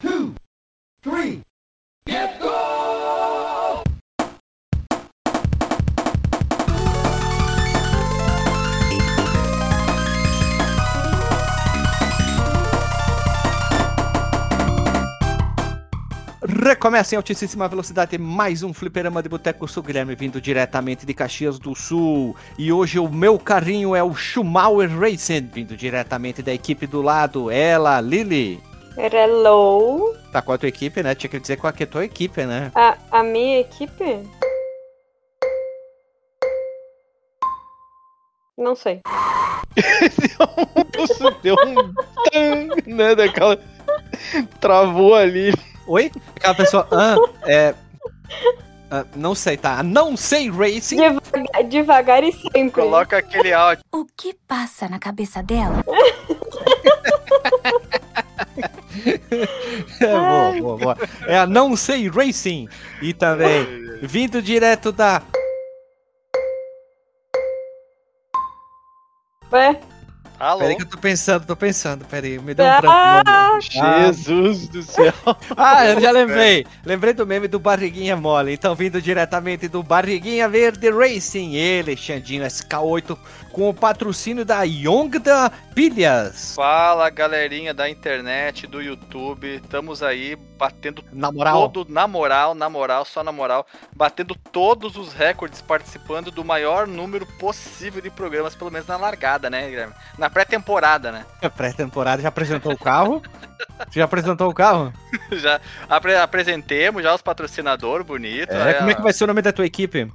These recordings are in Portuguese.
two, three, get go! Recomeça em altíssima velocidade mais um fliperama de boteco. Eu sou Guilherme, vindo diretamente de Caxias do Sul. E hoje o meu carrinho é o Schumauer Racing, vindo diretamente da equipe do lado. Ela, Lily. Hello. Tá com a tua equipe, né? Tinha que dizer qual que é a tua equipe, né? A, a minha equipe? Não sei. Deu um tan, né, daquela... Travou ali. Oi? Aquela pessoa. Ah, é. Ah, não sei, tá? Não sei Racing. Devagar, devagar e sempre. Coloca aquele áudio. O que passa na cabeça dela? É, boa, boa, boa. É a Não Sei Racing. E também, vindo direto da. Ué? Alô? Peraí que eu tô pensando, tô pensando, peraí, me deu um branco. Ah, Jesus do céu. Ah, eu já lembrei. Lembrei do meme do Barriguinha Mole. Então, vindo diretamente do Barriguinha Verde Racing, ele, Xandinho SK8, com o patrocínio da Yongda Pilhas. Fala galerinha da internet, do YouTube. Estamos aí batendo Na moral, todo na moral, na moral, só na moral, batendo todos os recordes participando do maior número possível de programas, pelo menos na largada, né, Guilherme? Na pré-temporada, né? pré-temporada, já apresentou o carro? Já apresentou o carro? já apre- apresentemos já os patrocinadores bonitos. É, como é que vai ser o nome da tua equipe?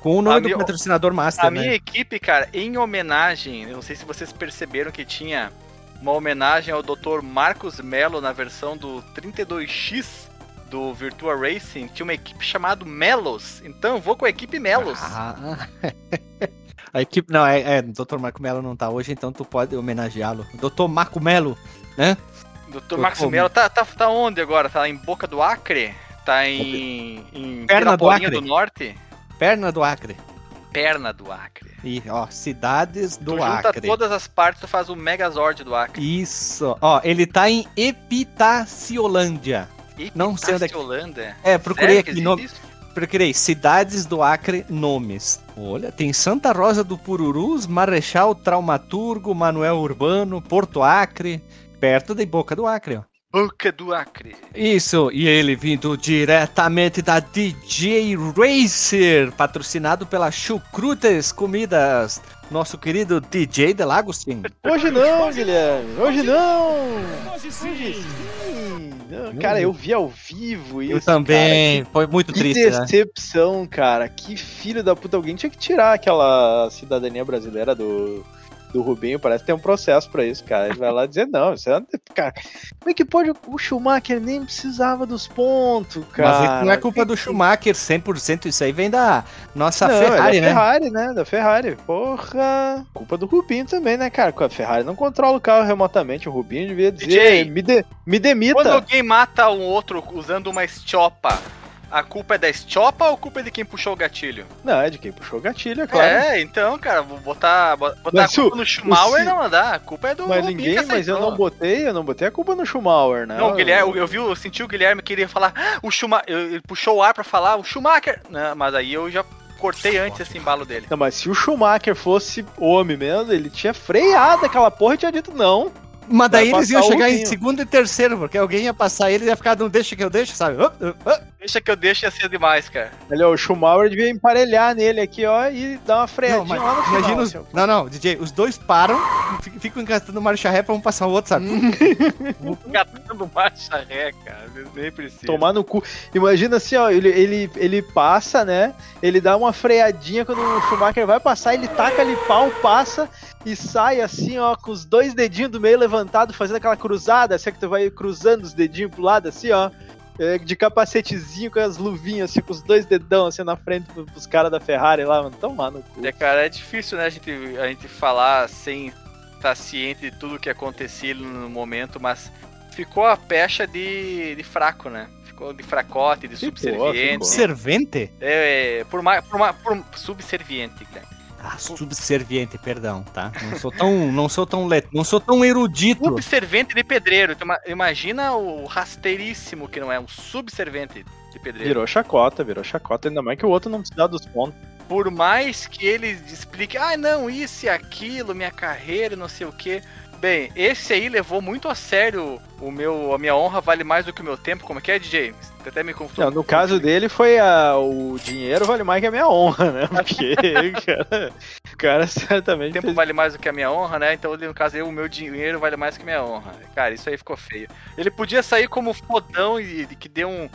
Com o A nome do minha- patrocinador master, A né? minha equipe, cara, em homenagem, eu não sei se vocês perceberam que tinha uma homenagem ao Dr. Marcos Melo na versão do 32X do Virtua Racing, tinha uma equipe chamada Melos. Então eu vou com a equipe Melos. Ah, a equipe. Não, é, é. Dr. Marco Melo não tá hoje, então tu pode homenageá-lo. Dr. Marco Melo, né? Dr. Marcos Pô, Melo tá, tá, tá onde agora? Tá em Boca do Acre? Tá em, em Perna do Acre. do Norte? Perna do Acre. Perna do Acre. E, ó, cidades do tu junta Acre. todas as partes, tu faz o Megazord do Acre. Isso. Ó, ele tá em Epitaciolândia. Não sei onde é que-. É, procurei Sério aqui isso? Procurei cidades do Acre, nomes. Olha, tem Santa Rosa do Pururus, Marechal Traumaturgo, Manuel Urbano, Porto Acre, perto da Boca do Acre, ó. Boca do Acre. Isso, e ele vindo diretamente da DJ Racer, patrocinado pela Chucrutes Comidas, nosso querido DJ Delagostin. Hoje não, Guilherme. Hoje não. Hoje sim. Não, Cara, eu vi ao vivo isso. Eu também, cara. foi muito Que triste, né? decepção, cara. Que filho da puta. Alguém tinha que tirar aquela cidadania brasileira do, do Rubinho. Parece que tem um processo pra isso, cara. Ele vai lá dizer, não, isso é... Cara, como é que pode... O Schumacher nem precisava dos pontos, cara. Mas isso não é culpa do Schumacher 100%, isso aí vem da nossa Não, Ferrari, é da né? Ferrari, né? Da Ferrari. Porra. Culpa do Rubinho também, né, cara? A Ferrari não controla o carro remotamente. O Rubinho devia dizer, DJ, me, de, me demita. Quando alguém mata um outro usando uma estiopa, a culpa é da estiopa ou a culpa é de quem puxou o gatilho? Não, é de quem puxou o gatilho, é claro. É, então, cara, vou botar, bo- botar Mas a culpa o- no Schumauer o- não dá. A culpa é do Mas Rubinho ninguém, mas eu não botei, eu não botei a culpa no Schumacher, né? Não, o Guilherme, eu, eu vi, eu senti o Guilherme queria falar, "Ah, o Schumacher, ele puxou o ar pra falar, o Schumacher, não, mas aí eu já cortei antes esse embalo dele. Não, mas se o Schumacher fosse homem mesmo, ele tinha freado aquela porra e tinha dito não. Mas daí eles iam chegar em segundo e terceiro, porque alguém ia passar ele e ia ficar, não deixa que eu deixo, sabe? Ah, ah. Deixa que eu deixo ia ser demais, cara. Ele, ó, o Schumacher devia emparelhar nele aqui, ó, e dar uma Não, freadinha mas lá no final. imagina os... Não, não, DJ, os dois param, fi- ficam encastando marcha ré pra um passar o outro, sabe? Catando marcha ré, cara, nem precisa. Tomar no cu. Imagina assim, ó, ele, ele, ele passa, né? Ele dá uma freadinha quando o Schumacher vai passar, ele taca ali pau, passa e sai assim, ó, com os dois dedinhos do meio levantado, fazendo aquela cruzada, assim que tu vai cruzando os dedinhos pro lado, assim, ó. é, De capacetezinho com as luvinhas, assim, com os dois dedão assim na frente pro- pros caras da Ferrari lá, mano. Tomar no cu. É, cara, é difícil, né, a gente, a gente falar sem estar ciente de tudo que acontecia no momento, mas ficou a pecha de, de fraco, né? Ficou de fracote, de Ficou, subserviente. ficou. Servente? É, por mais, por mais, por subserviente, cara. Ah, subserviente, perdão, tá? Não sou tão, não sou tão, le... não sou tão erudito. Subservente de pedreiro. Então, ima- Imagina o rasteiríssimo que não é, um subservente de pedreiro. Virou chacota, virou chacota. Ainda mais que o outro não precisa dos pontos. Por mais que ele explique, ah, não, isso e aquilo, minha carreira, não sei o quê. Bem, esse aí levou muito a sério o meu, a minha honra vale mais do que o meu tempo. Como é que é, DJ? Você até me confundiu. Não, no caso dele foi a, o dinheiro vale mais que a minha honra, né? Porque o cara, o cara O certamente tempo fez vale mais do que a minha honra, né? Então, no caso, eu, o meu dinheiro vale mais que a minha honra. Cara, isso aí ficou feio. Ele podia sair como fodão e, que deu um.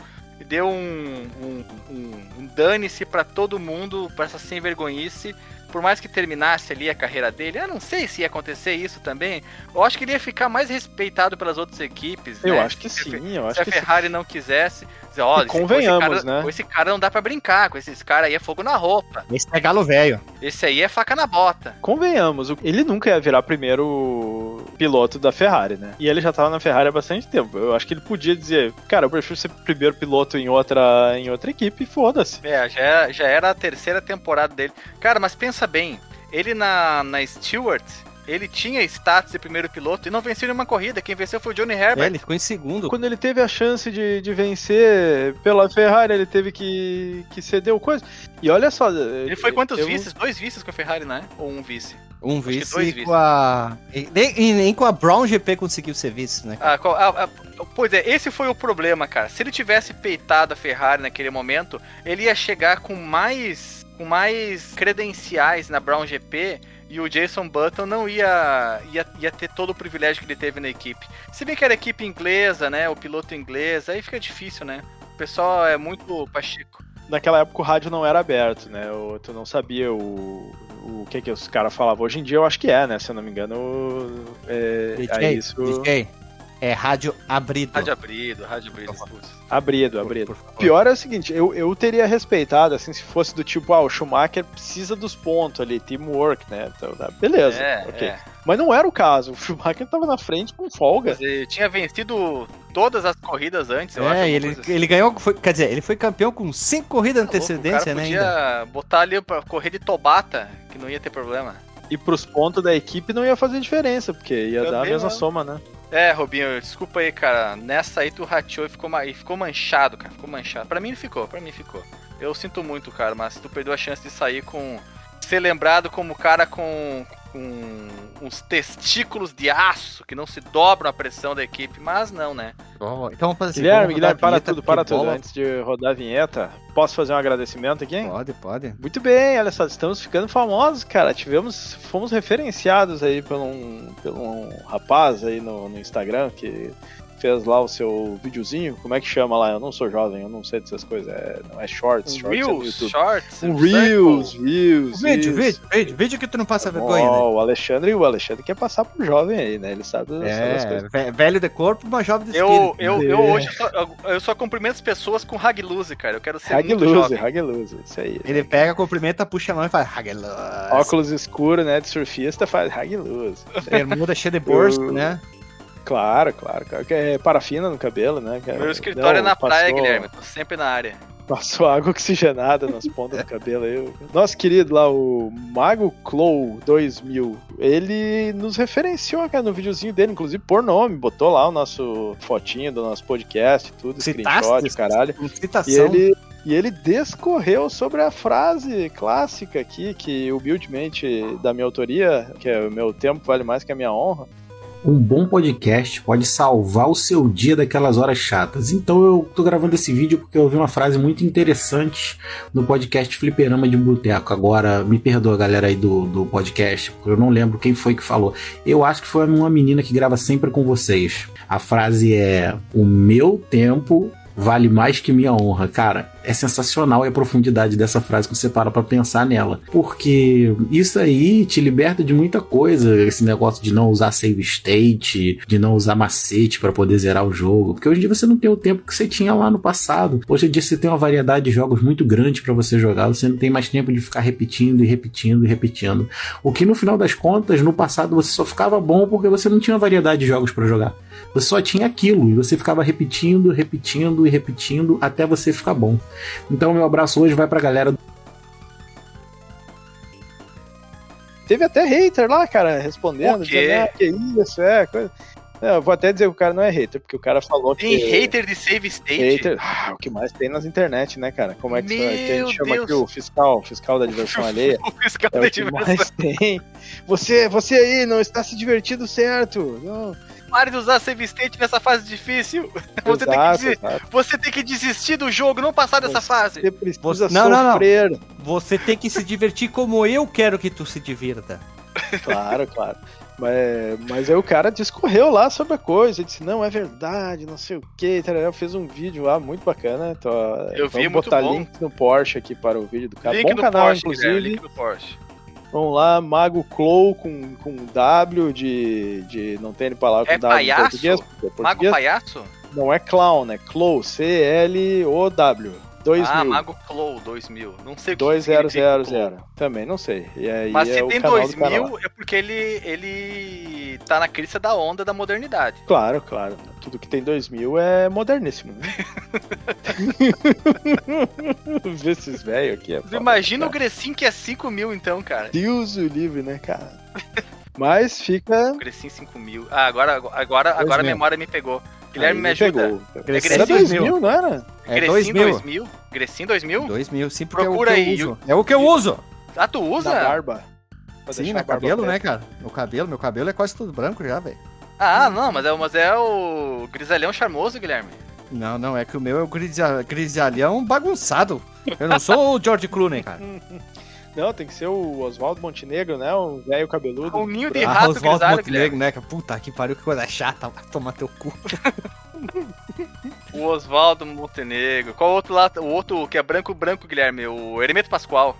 Deu um, um, um, um dane-se pra todo mundo, pra essa sem vergonhice. Por mais que terminasse ali a carreira dele, eu não sei se ia acontecer isso também. Eu acho que ele ia ficar mais respeitado pelas outras equipes. Eu né? acho que Se a sim, eu se acho a que sim. Ferrari não quisesse, dizer, ó, esse- convenhamos, com esse cara, né? Com esse cara não dá pra brincar, com esses caras aí é fogo na roupa. Esse é galo velho. Esse aí é faca na bota. Convenhamos, ele nunca ia virar primeiro piloto da Ferrari, né? E ele já tava na Ferrari há bastante tempo. Eu acho que ele podia dizer, cara, eu prefiro ser primeiro piloto em outra, em outra equipe e foda-se. É, já era, já era a terceira temporada dele. Cara, mas pensa bem, ele na, na Stewart, ele tinha status de primeiro piloto e não venceu nenhuma corrida. Quem venceu foi o Johnny É, Herbert. ele ficou em segundo. Quando ele teve a chance de, de vencer pela Ferrari, ele teve que, que ceder o coisa. E olha só. Ele foi quantos eu- vices? Dois vices com a Ferrari, né? Ou um vice? Um que dois vice vices. com a. e Nem, e nem com a Brown GP conseguiu ser vice, né? Ah, qual- ah, ah, pois é, esse foi o problema, cara. Se ele tivesse peitado a Ferrari naquele momento, ele ia chegar com mais, com mais credenciais na Brown GP e o Jason Button não ia, ia, ia ter todo o privilégio que ele teve na equipe. Se bem que era equipe inglesa, né? O piloto inglês, aí fica difícil, né? O pessoal é muito pachico. Naquela época o rádio não era aberto, né? O- tu não sabia o, o que que os caras falavam. Hoje em dia eu acho que é, né? Se eu não me engano. É, DJ, é isso. DJ, é rádio abrido. Rádio abrido, rádio abrido. Abrido, Por- abrido. por favor. Pior é o seguinte, eu, eu teria respeitado, assim, se fosse do tipo, ah, o Schumacher precisa dos pontos ali, teamwork, né? Então, tá, beleza, É, ok. é. Mas não era o caso, o Schumacher tava na frente com folga. Mas ele tinha vencido todas as corridas antes, eu acho. É, e ele, assim. ele ganhou, foi- quer dizer, ele foi campeão com cinco corridas de louco, antecedência, né? podia botar ali pra correr de Tobata, que não ia ter problema. E pros pontos da equipe não ia fazer diferença, porque ia dar a Também mesma não. soma, né? É, Robinho, desculpa aí, cara. Nessa aí tu rateou e ficou, ma- e ficou manchado, cara. Ficou manchado. Pra mim ficou, pra mim ficou. Eu sinto muito, cara, mas tu perdeu a chance de sair com. Ser lembrado como cara com. com uns testículos de aço que não se dobram à pressão da equipe, mas não, né? Ó, Então vamos fazer assim, Guilherme, Guilherme, para vinheta, tudo, para tudo. Antes de rodar a vinheta, posso fazer um agradecimento aqui? Pode, pode. Muito bem, olha só, estamos ficando famosos, cara. Tivemos, fomos referenciados aí por um, por um rapaz aí no, no Instagram que fez lá o seu videozinho. Como é que chama lá? Eu não sou jovem, eu não sei dessas coisas. É, não é shorts, Um shorts é no Reels, YouTube. Shorts, Um. Reels, Reels. Vídeo, vídeo, vídeo, vídeo que tu não passa vergonha, né? Ó, o Alexandre, o Alexandre quer passar pro jovem aí, né? Ele sabe, sabe as É, coisas. ve- velho de corpo, mas jovem de Eu, espírito. eu, eu É. hoje só, eu, eu só cumprimento as pessoas com hag loose, cara. Eu quero ser muito Hagluse, jovem. Hagluse, isso aí. Ele pega, cumprimenta, puxa a mão e faz Hageluz. Óculos escuros, né? De surfista faz Hagluse. Bermuda cheia de Eu- né? Claro, claro, claro. Que é parafina no cabelo, né? cara? Meu escritório é Não, na praia, passou- Guilherme. Tô sempre na área. Passou água oxigenada nas pontas do cabelo aí. Nosso querido lá, o Mago Clow 2000, ele nos referenciou, cara, no videozinho dele, inclusive por nome, botou lá o nosso fotinho do nosso podcast, tudo, Citaste? screenshot, caralho. Com E citação. ele, e ele descorreu sobre a frase clássica aqui, que humildemente da minha autoria, que é o meu tempo vale mais que a minha honra. Um bom podcast pode salvar o seu dia daquelas horas chatas. Então eu tô gravando esse vídeo porque eu ouvi uma frase muito interessante no podcast Fliperama de Boteco. Agora, me perdoa, galera aí do, do podcast, porque eu não lembro quem foi que falou. Eu acho que foi uma menina que grava sempre com vocês. A frase é: O meu tempo vale mais que minha honra. Cara, é sensacional a profundidade dessa frase quando você para pra pensar nela. Porque isso aí te liberta de muita coisa, esse negócio de não usar save state, de não usar macete para poder zerar o jogo. Porque hoje em dia você não tem o tempo que você tinha lá no passado. Hoje em dia você tem uma variedade de jogos muito grande para você jogar, você não tem mais tempo de ficar repetindo e repetindo e repetindo. O que no final das contas, no passado você só ficava bom porque você não tinha variedade de jogos para jogar. Você só tinha aquilo e você ficava repetindo, repetindo e repetindo até você ficar bom. Então, meu abraço hoje vai pra galera teve até hater lá, cara, respondendo. Dizendo, "Ah, que isso, é, coisa. Não, eu vou até dizer que o cara não é hater, porque o cara falou Tem que. hater de save state? Hater, ah, o que mais tem nas internet, né, cara? Como é que, que a Meu gente chama Deus. aqui o fiscal, fiscal da diversão alheia? O fiscal É da o que diversão. mais tem. Você, você aí não está se divertindo certo. Não. Pare de usar save state nessa fase difícil. Você, tem que Exato, desi- exato. você tem que desistir do jogo, não passar dessa Você fase. Você precisa não, não, não. sofrer. Você tem que se divertir como eu quero que tu se divirta. Claro, claro. Mas, mas aí o cara discorreu lá sobre a coisa, ele disse, não, é verdade, não sei o que, fez um vídeo lá muito bacana. Então, Eu vi, vamos muito botar bom. link no Porsche aqui para o vídeo do cara. link Bom canal, Porsche, inclusive. Guilherme, link do Porsche. Vamos lá, Mago Clow com, com W de, de. Não tem palavra com É W palhaço? em português. é Mago português. Palhaço? Não é clown, é Clow, C-L-O-W. 2000. Ah, Mago Clow 2000. Não sei o que significa 2000. Clow. Também, não sei. E aí Mas é se o tem canal do 2000 canal. é porque ele, ele tá na crista da onda da modernidade. Claro, claro. Tudo que tem 2000 é moderníssimo, né? Vê esses velhos aqui. É Imagina o. Grecin que é 5 mil então, cara. Deus o livre, né, cara? Mas fica. O Grecin 5 mil. Ah, agora, agora, agora a 2000. memória me pegou. Guilherme Aí me ajuda. pegou. Grecin Era 2000. 2000, não era? É Grecin 2000. 2000? Grecin 2000? 2000, sim, porque Procura é o que aí, eu uso. É o que eu uso. Ah, tu usa? Na barba. Pra Sim, barba cabelo, né, cara? No cabelo, meu cabelo é quase tudo branco já, velho. Ah, não, mas é, mas é o grisalhão charmoso, Guilherme. Não, não, é que o meu é o grisa- grisalhão bagunçado. Eu não sou o George Clooney, cara. Não, tem que ser o Oswaldo Montenegro, né? O velho cabeludo. Um ninho de branco. Ah, rato Oswaldo grisalho, Montenegro, né? Puta que pariu, que coisa chata. Vai tomar teu cu. O Oswaldo Montenegro. Qual outro lá? O outro que é branco, branco, Guilherme. O Hermeto Pascoal.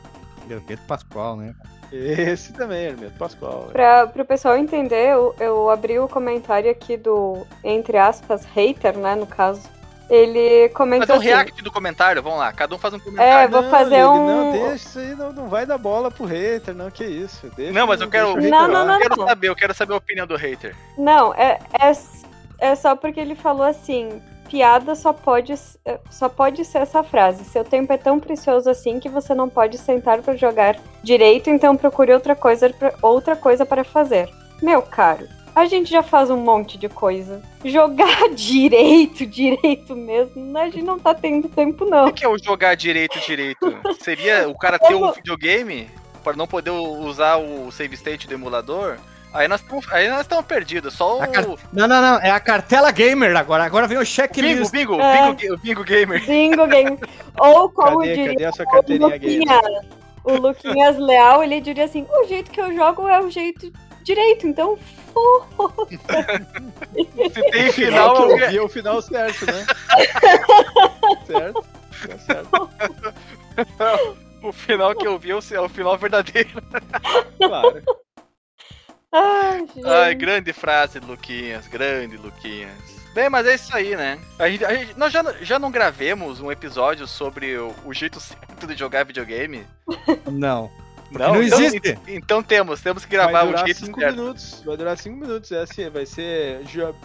Pedro Pascoal, né? Esse também, Hermeto Pascoal. Pra, pro pessoal entender, eu, eu abri o comentário aqui do, entre aspas, hater, né, no caso. Ele comentou Fazer um assim, react do comentário, vamos lá. Cada um faz um É, comentário. vou Não, fazer ele um- Não, deixa isso aí, não, não vai dar bola pro hater, não, que isso. Deixa, Não, mas eu quero- Não, não, não, Eu quero saber, eu quero saber a opinião do hater. Não, é, é, é só porque ele falou assim: piada só pode, é, só pode ser essa frase. Seu tempo é tão precioso assim que você não pode sentar pra jogar direito, então procure outra coisa, pra- outra coisa para fazer. Meu caro, a gente já faz um monte de coisa. Jogar direito, direito mesmo, a gente não tá tendo tempo, O não. que é o jogar direito, direito? Seria o cara ter um videogame para não poder usar o save state do emulador? Aí nós estamos aí nós estamos perdidos. Só o car- Não, não, não. É a cartela gamer agora. Agora vem o bingo, checklist. bingo, É. bingo, bingo gamer. Bingo game. Ou como Cadê, diria cadê a sua o carteirinha? Luquinhas, o Luquinhas Leal, ele diria assim: o jeito que eu jogo é o jeito direito, então Se tem O final que eu alguém- vi é o final certo, né? certo. Tá certo. o final que eu vi é o é o final verdadeiro. Claro. Ai, gente. Ai, grande frase, Luquinhas, grande Luquinhas. Bem, mas é isso aí, né? A gente, a gente- nós já, já não gravemos um episódio sobre o, o jeito certo de jogar videogame? Não. Não, não então, existe. Então temos, temos que gravar o durar jeito 5 certo. minutos. Vai durar 5 minutos. É assim, vai ser.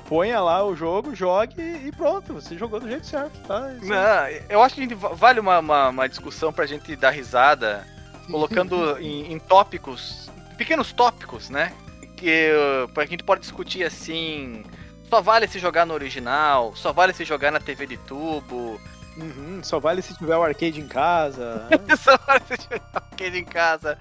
Ponha lá o jogo, jogue e pronto. Você jogou do jeito certo, tá? Isso. Não, eu acho que a vale uma, uma, uma discussão pra gente dar risada, colocando em, em tópicos, pequenos tópicos, né? Que pra gente pode discutir assim. Só vale se jogar no original, só vale se jogar na TV de tubo, Uhum, só vale se tiver o arcade em casa. só vale se jogar arcade em casa.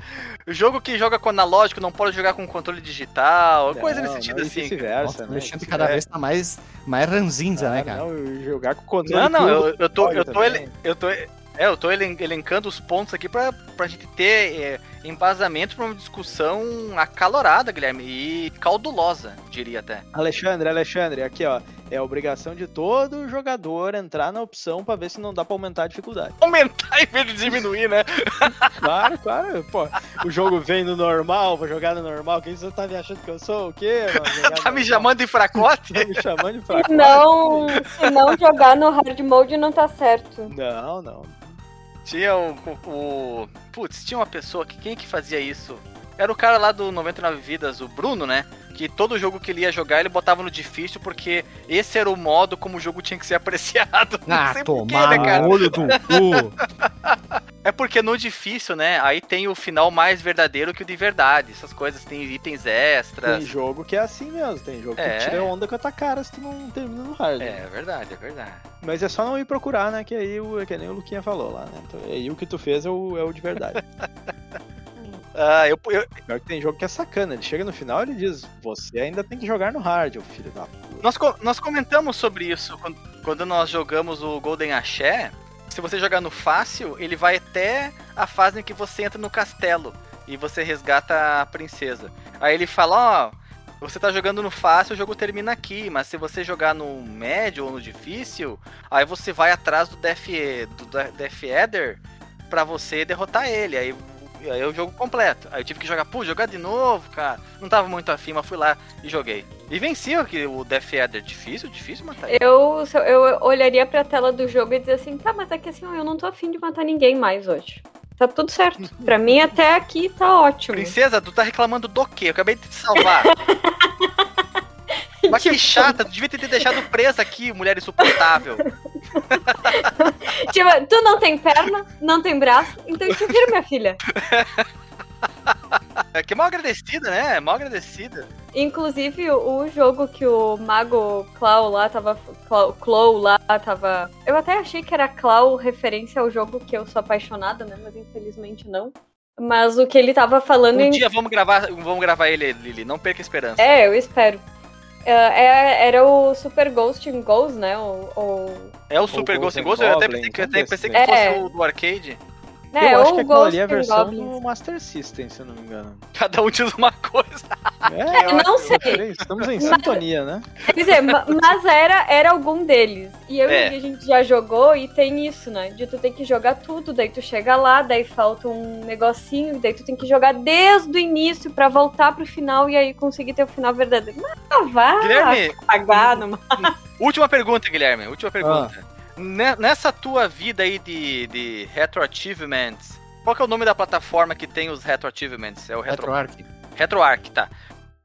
O jogo que joga com analógico não pode jogar com controle digital, coisa Não, nesse sentido não, e assim. Vice-versa, Nossa, né? o Alexandre Vice-versa. cada vez tá mais, mais ranzinza, né, cara? Não, jogar com o controle. Não, não, eu, eu tô, eu tô, ele- eu tô, é, eu tô elen- elencando os pontos aqui pra, pra gente ter é, embasamento pra uma discussão acalorada, Guilherme, e caudulosa, diria até. Alexandre, Alexandre, aqui ó. É obrigação de todo jogador entrar na opção pra ver se não dá pra aumentar a dificuldade. Aumentar em vez de diminuir, né? Claro, claro. Pô, o jogo vem no normal, vou jogar no normal. Quem você tá me achando que eu sou? O quê? Tá me chamando de fracote? Tá me chamando de fraco. Se não, se não jogar no hard mode, não tá certo. Não, não. Tinha o, o, o- Putz, tinha uma pessoa que. Quem que fazia isso? Era o cara lá do 99 Vidas, o Bruno, né? Que todo jogo que ele ia jogar, ele botava no difícil, porque esse era o modo como o jogo tinha que ser apreciado. Não Ah, sei porquê, tomar né, cara? olho do cu. É porque no difícil, né? Aí tem o final mais verdadeiro que o de verdade. Essas coisas tem itens extras. Tem jogo que é assim mesmo, tem jogo É. que tira onda com a tua cara se tu não termina no hard. É, é verdade, é verdade. Mas é só não ir procurar, né? Que aí o que nem o Luquinha falou lá, né? Então, aí o que tu fez é o, é o de verdade. Ah, eu, eu- Pior que tem jogo que é sacana. Ele chega no final e ele diz: Você ainda tem que jogar no hard, ô filho da puta. nós, co- nós comentamos sobre isso quando, quando nós jogamos o Golden Axé. Se você jogar no fácil, ele vai até a fase em que você entra no castelo e você resgata a princesa. Aí ele fala, ó, você tá jogando no fácil, o jogo termina aqui, mas se você jogar no médio ou no difícil, aí você vai atrás do Death, do Death Eder pra você derrotar ele. Aí, aí é o jogo completo. Aí eu tive que jogar, pô, jogar de novo, cara. Não tava muito afim, mas fui lá e joguei. E venci o que- o Death Eder. Difícil, difícil matar ele. Eu, eu- olharia pra tela do jogo e dizer assim, tá, mas é que assim, eu não tô afim de matar ninguém mais hoje. Tá tudo certo. Pra mim, até aqui tá ótimo. Princesa, tu tá reclamando do quê? Eu acabei de te salvar. Mas que Tipo- chata, tu devia ter te deixado presa aqui, mulher insuportável. Tipo, tu não tem perna, não tem braço, então te vira, minha filha. É que é mal agradecida, né? É mal agradecida. Inclusive, o jogo que o Mago Clau lá tava. Clau, Clau lá tava. Eu até achei que era Clau referência ao jogo que eu sou apaixonada, né? Mas infelizmente não. Mas o que ele tava falando Um em. dia vamos gravar, vamos gravar ele, Lili. Não perca a esperança. É, eu espero. É, é- era o Super Ghost in Ghost, né? O, o- É o Super Ghost Ghost and Ghost? Eu até pensei que, eu até pensei que fosse É. o do arcade. Né, eu acho que aquilo ali é a versão Goblins. do Master System, se eu não me engano. Cada um diz uma coisa. É, Eu não sei. Estamos em sintonia, né? Quer dizer, ma- mas era, era algum deles. E eu É. e a gente já jogou e tem isso, né? De tu ter que jogar tudo, daí tu chega lá, daí falta um negocinho, daí tu tem que jogar desde o início pra voltar pro final e aí conseguir ter o final verdadeiro. Ah, vá Guilherme, pagar numa... última pergunta, Guilherme. Última pergunta. Ah. Ne- Nessa tua vida aí de, de Retro Achievements, qual que é o nome da plataforma que tem os Retro Achievements? É o Retro... RetroArch. RetroArch, tá.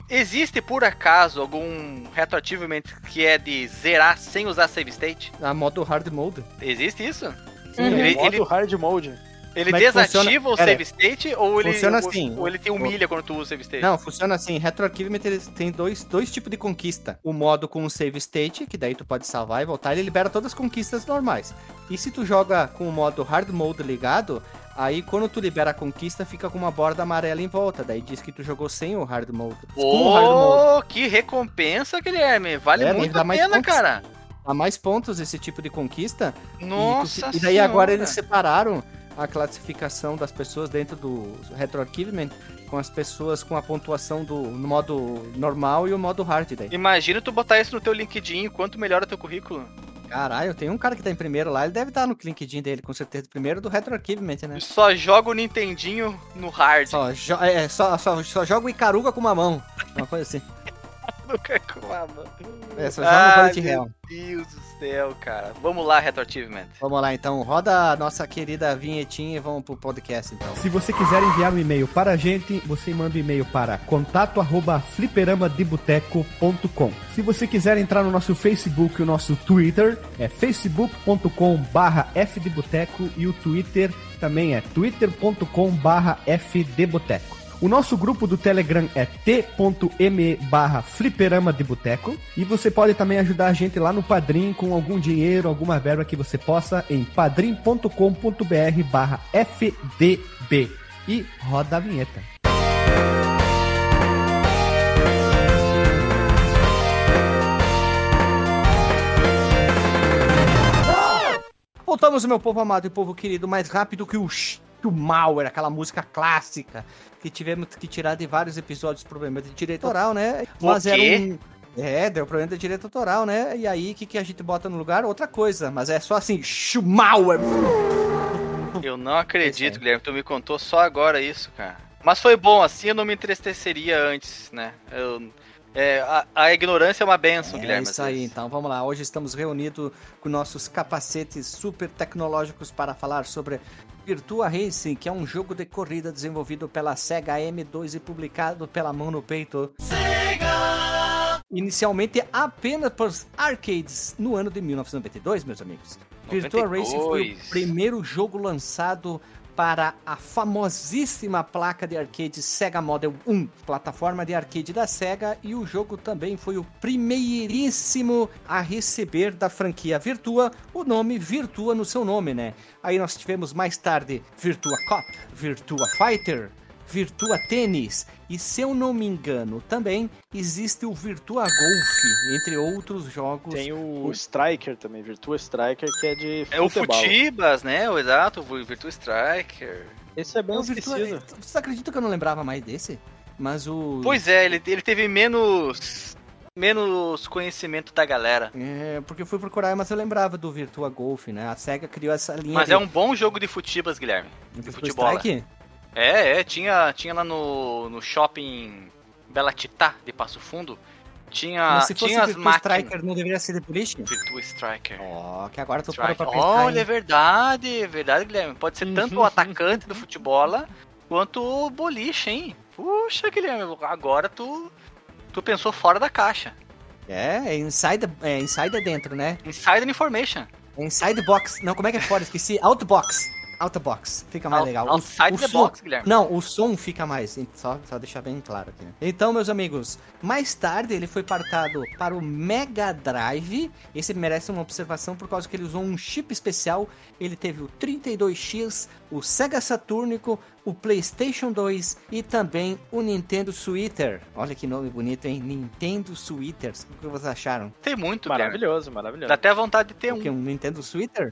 Existe por acaso algum Retro Achievement que é de zerar sem usar save state? A modo hard mode. Existe isso? Uhum. Ele, modo ele, hard mode. Ele é desativa funciona? o save state ou ele, Funciona assim. ou ele te humilha quando tu usa o save state? Não, funciona assim. RetroArchivement tem dois, dois tipos de conquista. O modo com o save state, que daí tu pode salvar e voltar, ele libera todas as conquistas normais. E se tu joga com o modo hard mode ligado, aí quando tu libera a conquista, fica com uma borda amarela em volta. Daí diz que tu jogou sem o hard mode. com o hard mode. Que recompensa, Guilherme. Vale É, muito a pena, pontos. cara. Dá mais pontos esse tipo de conquista. E tu- Nossa E, daí agora Senhora. eles separaram a classificação das pessoas dentro do RetroArchivement com as pessoas com a pontuação do no modo normal e o modo hard daí. Imagina tu botar isso no teu LinkedIn, quanto melhora teu currículo. Caralho, tem um cara que tá em primeiro lá, ele deve estar no LinkedIn dele, com certeza. Primeiro do RetroArchivement, né? Só joga o Nintendinho no hard. Só, jo é, só, só, só joga o Icaruga com uma mão. Uma coisa assim. No Cacuaba. É, só joga o Ai, Quality meu Real. Deus do céu, cara. Vamos lá, Retro Achievement. Vamos lá então, roda a nossa querida vinhetinha e vamos pro podcast então. Se você quiser enviar um e-mail para a gente, você manda um e-mail para contato@fliperamadeboteco.com. Se você quiser entrar no nosso Facebook e o nosso Twitter, é facebook.com/fdeboteco e o Twitter também é twitter.com/fdeboteco. O nosso grupo do Telegram é t.me barra fliperama de boteco. E você pode também ajudar a gente lá no Padrim com algum dinheiro, alguma verba que você possa em padrim.com.br barra fdb. E roda a vinheta. Voltamos, meu povo amado e povo querido, mais rápido que o Schumauer, aquela música clássica que tivemos que tirar de vários episódios, problema de direito autoral, né? Mas era um. É, deu problema de direito autoral, né? E aí, o que, que a gente bota no lugar? Outra coisa, mas é só assim, Schumauer. Eu não acredito, aí. Guilherme. Tu me contou só agora isso, cara. Mas foi bom, assim eu não me entristeceria antes, né? Eu- é, a, a ignorância é uma benção, É Guilherme. isso às aí, então vamos lá. Hoje estamos reunidos com nossos capacetes super tecnológicos para falar sobre Virtua Racing, que é um jogo de corrida desenvolvido pela Sega M2 e publicado pela mão no peito. Inicialmente apenas para os arcades no ano de 1992, meus amigos. Virtua Racing foi o 92. primeiro jogo lançado para a famosíssima placa de arcade Sega Model 1, plataforma de arcade da Sega, e o jogo também foi o primeiríssimo a receber da franquia Virtua o nome Virtua no seu nome, né? Aí nós tivemos mais tarde Virtua Cop, Virtua Fighter, Virtua Tênis e, se eu não me engano, também existe o Virtua Golf, entre outros jogos. Tem o Striker também, Virtua Striker, que é de É o futebol. Futibas, né? O exato, o Virtua Striker. Esse é bem É o Virtua... esquecido. Você acredita que eu não lembrava mais desse? Mas o. Pois é, ele, ele teve menos. menos conhecimento da galera. É, porque eu fui procurar, mas eu lembrava do Virtua Golf, né? A SEGA criou essa linha. Mas de... é um bom jogo de futibas, Guilherme. de futebol. Strike? É, é, tinha, tinha lá no, no shopping Bela Titá de Passo Fundo. Tinha, Mas se fosse tinha as Virtua máquinas. Striker, não deveria ser de boliche? Virtua Striker. Ó, que agora parando Striker. pra pensar. Olha, é verdade, é verdade, Guilherme. Pode ser tanto o atacante do futebol quanto o boliche, hein? Puxa, Guilherme, agora tu, tu pensou fora da caixa. É, é inside, é inside dentro, né? Insider Information. É inside box. Não, como é que é fora? Esqueci. Outbox. Outbox. Fica mais Out- legal. O- outside o the som- box, Guilherme. Não, o som fica mais. Só, só deixar bem claro aqui. Né? Então, meus amigos, mais tarde ele foi partado para o Mega Drive. Esse merece uma observação por causa que ele usou um chip especial. Ele teve o 32X, o Sega Saturnico, o PlayStation 2 e também o Nintendo Switcher. Olha que nome bonito, hein? Nintendo Switcher. O que vocês acharam? Tem muito, Guilherme. Maravilhoso, maravilhoso. Dá até vontade de ter O um. que? Um Nintendo Switcher?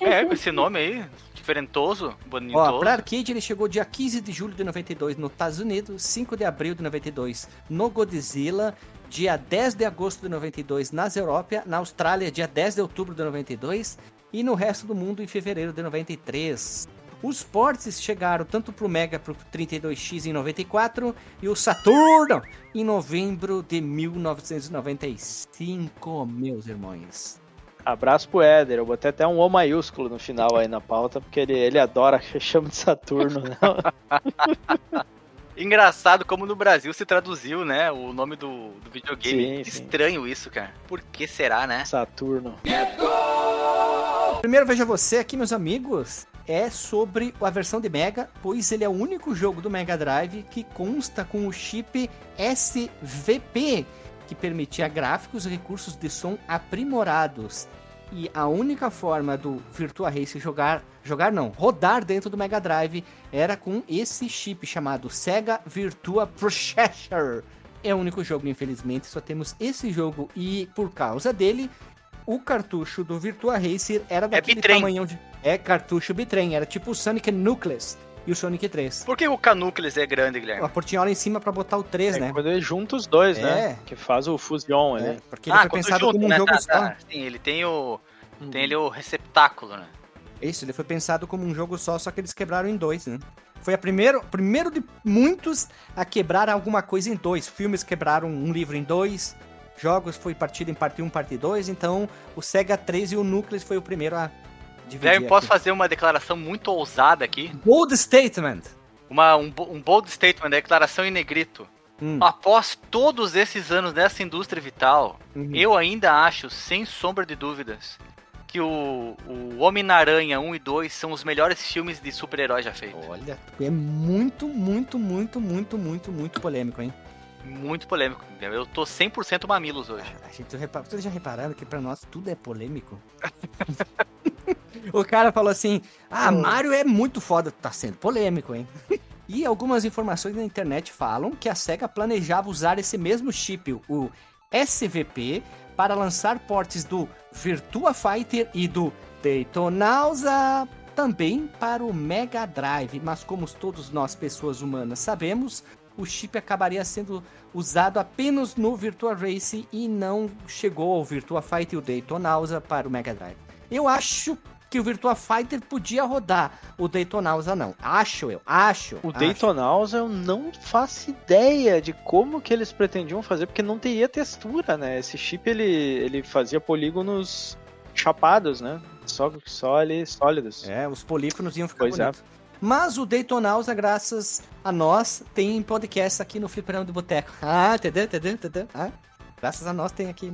É, com esse nome aí, diferentoso, Ó, bonitoso. pra arcade ele chegou dia 15 de julho de 92 nos Estados Unidos, 5 de abril de 92 no Godzilla, dia 10 de agosto de 92 nas Europa, na Austrália, dia 10 de outubro de 92 e no resto do mundo em fevereiro de 93. Os ports chegaram tanto pro Mega pro 32X em 94 e o Saturno em novembro de 1995, meus irmãos. Abraço pro Éder. Eu botei até um O maiúsculo no final aí na pauta, porque ele, ele adora que chama de Saturno. Né? Engraçado como no Brasil se traduziu, né, o nome do, do videogame. Sim, sim. estranho isso, cara. Por que será, né? Saturno. Primeiro veja você aqui, meus amigos, é sobre a versão de Mega, pois ele é o único jogo do Mega Drive que consta com o chip SVP, que permitia gráficos e recursos de som aprimorados. E a única forma do Virtua Race jogar, jogar não, rodar dentro do Mega Drive era com esse chip chamado Sega Virtua Processor. É o único jogo, infelizmente, só temos esse jogo e por causa dele o cartucho do Virtua Racer era daquele bitrem. tamanhão de. É cartucho bitrem, era tipo o Sonic Nucleus e o Sonic 3. Por que o Canúcleos é grande, Guilherme? A portinhola em cima pra botar o 3, É né? quando ele junta os dois, É. né? Que faz o fusion É, ali. porque ele foi quando pensado junta, como um né? jogo Tá, só. tá. Sim, ele tem o. Tem ali o receptáculo, né? Isso, ele foi pensado como um jogo só, só que eles quebraram em dois, né? Foi a primeiro, primeiro de muitos a quebrar alguma coisa em dois. Filmes quebraram um livro em dois, jogos foi partido em parte 1, parte 2, então o Sega 3 e o Nucleus foi o primeiro a. Guilherme, posso aqui. fazer uma declaração muito ousada aqui? Bold statement! Uma, um, um bold statement, declaração em negrito. Hum, Após todos esses anos nessa indústria vital, uhum. eu ainda acho, sem sombra de dúvidas, que o, o Homem-Aranha 1 e 2 são os melhores filmes de super-herói já feitos. Olha, é muito, muito, muito, muito, muito, muito polêmico, hein? Muito polêmico. Eu tô 100% mamilos hoje. A gente vocês já repararam que pra nós tudo é polêmico? o cara falou assim: Ah, Mario é muito foda. Tá sendo polêmico, hein? e algumas informações na internet falam que a SEGA planejava usar esse mesmo chip, o SVP, para lançar portes do Virtua Fighter e do Daytonausa também para o Mega Drive, mas como todos nós pessoas humanas sabemos, o chip acabaria sendo usado apenas no Virtua Race e não chegou ao Virtua Fighter e o Daytonausa para o Mega Drive. Eu acho que o Virtua Fighter podia rodar, o Daytonausa não. Acho eu, acho. O acho. Daytonausa eu não faço ideia de como que eles pretendiam fazer, porque não teria textura, né? Esse chip ele, ele fazia polígonos chapados, né? Só, só ali sólidos. É, os polífonos iam ficar Pois é. bonitos. Mas o Daytonausa, graças a nós, tem podcast aqui no Fliperão do Boteco. Ah, entendeu? Entendeu? Entendeu? Ah, Graças a nós tem aqui.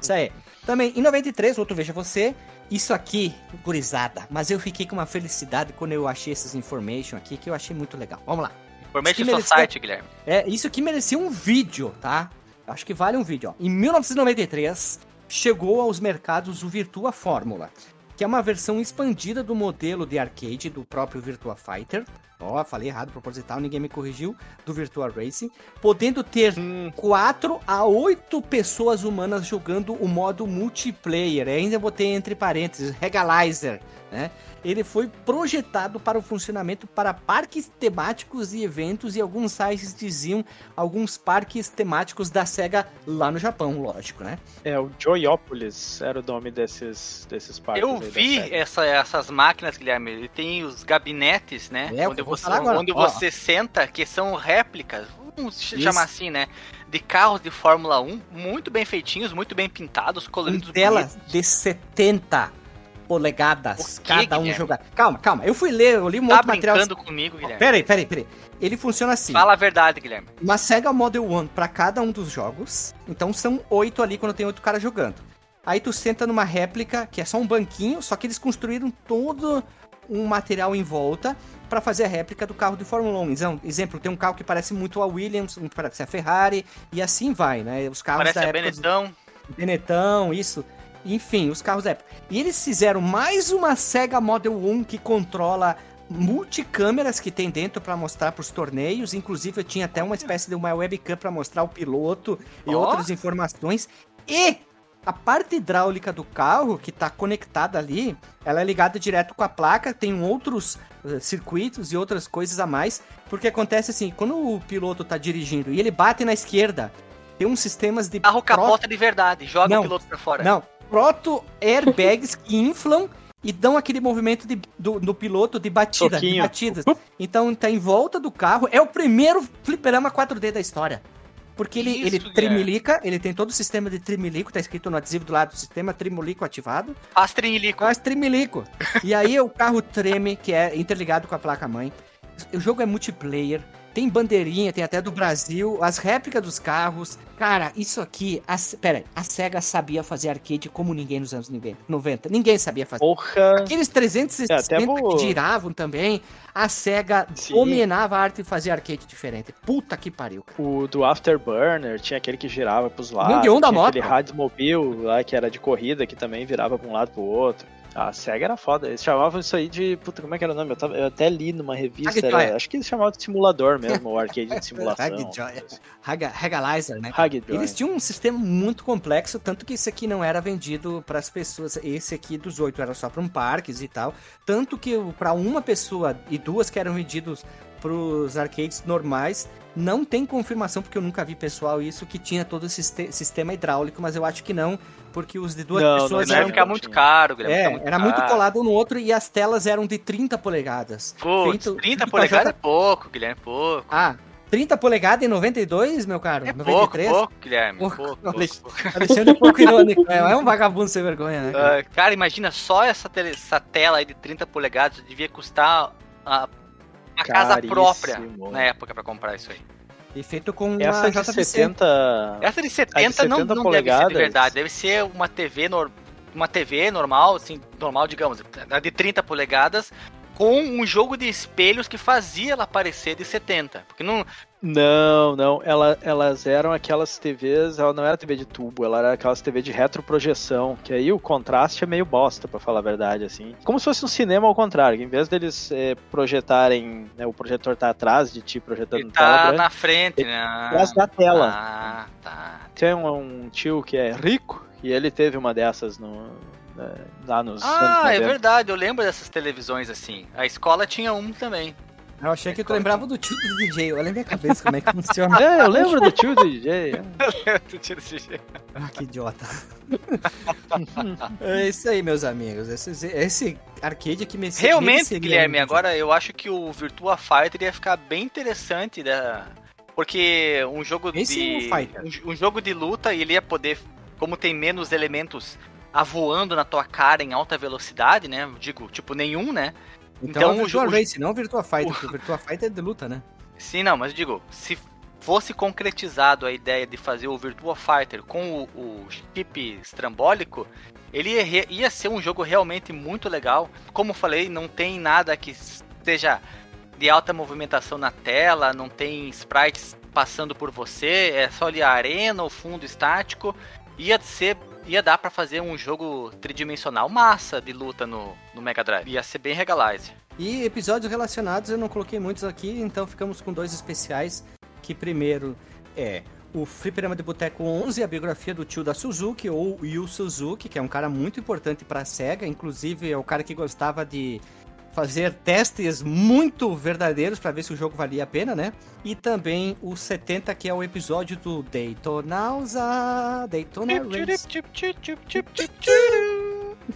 Isso aí. Também, em 93, outro Veja Você. Isso aqui, gurizada. Mas eu fiquei com uma felicidade quando eu achei essas information aqui, que eu achei muito legal. Vamos lá. Information Isso que Society, Guilherme. É, isso aqui merecia um vídeo, tá? Acho que vale um vídeo, ó. Em 1993, chegou aos mercados o Virtua Fórmula, que é uma versão expandida do modelo de arcade do próprio Virtua Fighter. Ó, falei errado, proposital, ninguém me corrigiu. Do Virtua Racing, podendo ter 4 a 8 pessoas humanas jogando o modo multiplayer. Ainda botei entre parênteses, Regalizer, né? Ele foi projetado para o funcionamento para parques temáticos e eventos e alguns sites diziam alguns parques temáticos da SEGA lá no Japão, lógico, né? É, o Joyopolis era o nome desses, desses parques. Eu vi essa- essas máquinas, Guilherme. Ele tem os gabinetes, né? É, onde você, onde Ó. você senta, que são réplicas, vamos Isso. chamar assim, né? De carros de Fórmula 1, muito bem feitinhos, muito bem pintados, coloridos tela de 70 polegadas, quê, cada um Guilherme? jogar. Calma, calma. Eu fui ler, eu li um Tá monte de material. brincando comigo, Guilherme? Peraí, peraí, peraí. Ele funciona assim. Fala a verdade, Guilherme. Uma Sega Model One pra cada um dos jogos. Então são oito ali quando tem oito caras jogando. Aí tu senta numa réplica, que é só um banquinho, só que eles construíram todo um material em volta pra fazer a réplica do carro de Fórmula 1. Então, exemplo, tem um carro que parece muito a Williams, um que parece a Ferrari, e assim vai, né? Os carros Parece da a época dos- Benetton. Benetão, isso. Enfim, os carros época. E eles fizeram mais uma Sega Model 1 que controla multicâmeras que tem dentro pra mostrar pros torneios. Inclusive, eu tinha até uma espécie de uma webcam pra mostrar o piloto e Ó. outras informações. E a parte hidráulica do carro, que tá conectada ali, ela é ligada direto com a placa, tem outros eh, circuitos e outras coisas a mais. Porque acontece assim, quando o piloto tá dirigindo e ele bate na esquerda, tem uns sistemas de Carro capota de verdade, joga Não. o piloto pra fora. não, proto airbags que inflam e dão aquele movimento de, do, do piloto de batida, de batidas. Então tá em volta do carro. É o primeiro fliperama 4D da história. Porque ele, Isso, ele trimilica, ele tem todo o sistema de trimilico, tá escrito no adesivo do lado do sistema, trimilico ativado. Faz trinilico. Faz trimilico. e aí o carro treme, que é interligado com a placa-mãe. O jogo é multiplayer, tem bandeirinha, tem até do Brasil, as réplicas dos carros. Cara, isso aqui. A, pera aí, a SEGA sabia fazer arcade como ninguém nos anos 90. Ninguém sabia fazer. Porra. Aqueles 360 É, vou- que giravam também, a SEGA Sim. dominava a arte de fazer arcade diferente. Puta que pariu, cara. O do Afterburner tinha aquele que girava pros lados. Yu-Gi-Oh! da moto. Aquele Radmobile lá que era de corrida que também virava pra um lado pro outro. A SEGA era foda. Eles chamavam isso aí de. Puta, como é que era o nome? Eu, tava- eu até li numa revista. Era- acho que eles chamavam de simulador mesmo, o arcade de simulação. Hag Joy. Haga- Hagalizer, né? Hag Joy. Eles tinham um sistema muito complexo, tanto que esse aqui não era vendido para as pessoas. Esse aqui dos oito era só para um parques e tal. Tanto que para uma pessoa e duas que eram vendidos para os arcades normais, não tem confirmação, porque eu nunca vi pessoal isso, que tinha todo esse siste- sistema hidráulico, mas eu acho que não, porque os de duas Não, pessoas Não eram. ficar muito caro, Guilherme. É, muito era muito caro. colado um no outro e as telas eram de 30 polegadas. Putz, Feito- 30 feito polegadas com é pouco, Guilherme, pouco. Ah, 30 polegadas em 92, meu caro? É pouco, 93? pouco, Guilherme. Pouco. Pouco, pouco, Alex- pouco. Alexandre é um pouco irônico, né? É um vagabundo sem vergonha, né? cara? Ah, cara, imagina só essa, tele- essa tela aí de 30 polegadas, devia custar a, a casa própria na época pra comprar isso aí. E feito com Essa uma de JVC. 70. Essa de 70, A de não, 70 não deve ser de verdade, deve ser uma TV, nor- uma TV normal, assim, normal, digamos, de 30 polegadas, com um jogo de espelhos que fazia ela parecer de 70. Porque não. Não, não. Ela, elas eram aquelas TVs. Ela não era TV de tubo, ela era aquelas TV de retroprojeção. Que aí o contraste é meio bosta, pra falar a verdade, assim. Como se fosse um cinema ao contrário. Em vez deles eh, projetarem. né, o projetor tá atrás de ti projetando Ele tela tá grande, na frente, ele né? atrás da tela. Ah, tá. Tem um, um tio que é rico e ele teve uma dessas no, né, lá nos Ah, é 90. verdade, eu lembro dessas televisões assim. A escola tinha um também. Eu achei que tu lembrava do tio do DJ. Olha a minha cabeça como é que funciona. É, eu lembro do tio do DJ. é. Ah, que idiota. é isso aí, meus amigos. Esse, esse arcade aqui me Realmente, Guilherme, agora eu acho que o Virtua Fighter ia ficar bem interessante, da... porque um jogo Esse é de um fighter. um, um jogo de luta ele ia poder, como tem menos elementos avoando na tua cara em alta velocidade, né? Digo, tipo nenhum, né? Então, Então, é o o Virtua jogo- Race, não o Virtua Fighter, porque o Virtua Fighter é de luta, né? Sim, não, mas digo, se fosse concretizado a ideia de fazer o Virtua Fighter com o, o chip estrambólico, ele ia, ia, ser um jogo realmente muito legal. Como falei, não tem nada que seja de alta movimentação na tela, não tem sprites passando por você, é só ali a arena, o fundo estático. Ia ser ia dar para fazer um jogo tridimensional massa de luta no, no Mega Drive. Ia ser bem regalize. E episódios relacionados eu não coloquei muitos aqui, então ficamos com dois especiais. Que primeiro é o Fliperama de Boteco 11, a biografia do tio da Suzuki, ou Yu Suzuki, que é um cara muito importante para a SEGA, inclusive é o cara que gostava de fazer testes muito verdadeiros para ver se o jogo valia a pena, né? E também o 70, que é o episódio do Daytonausa, Daytona Race.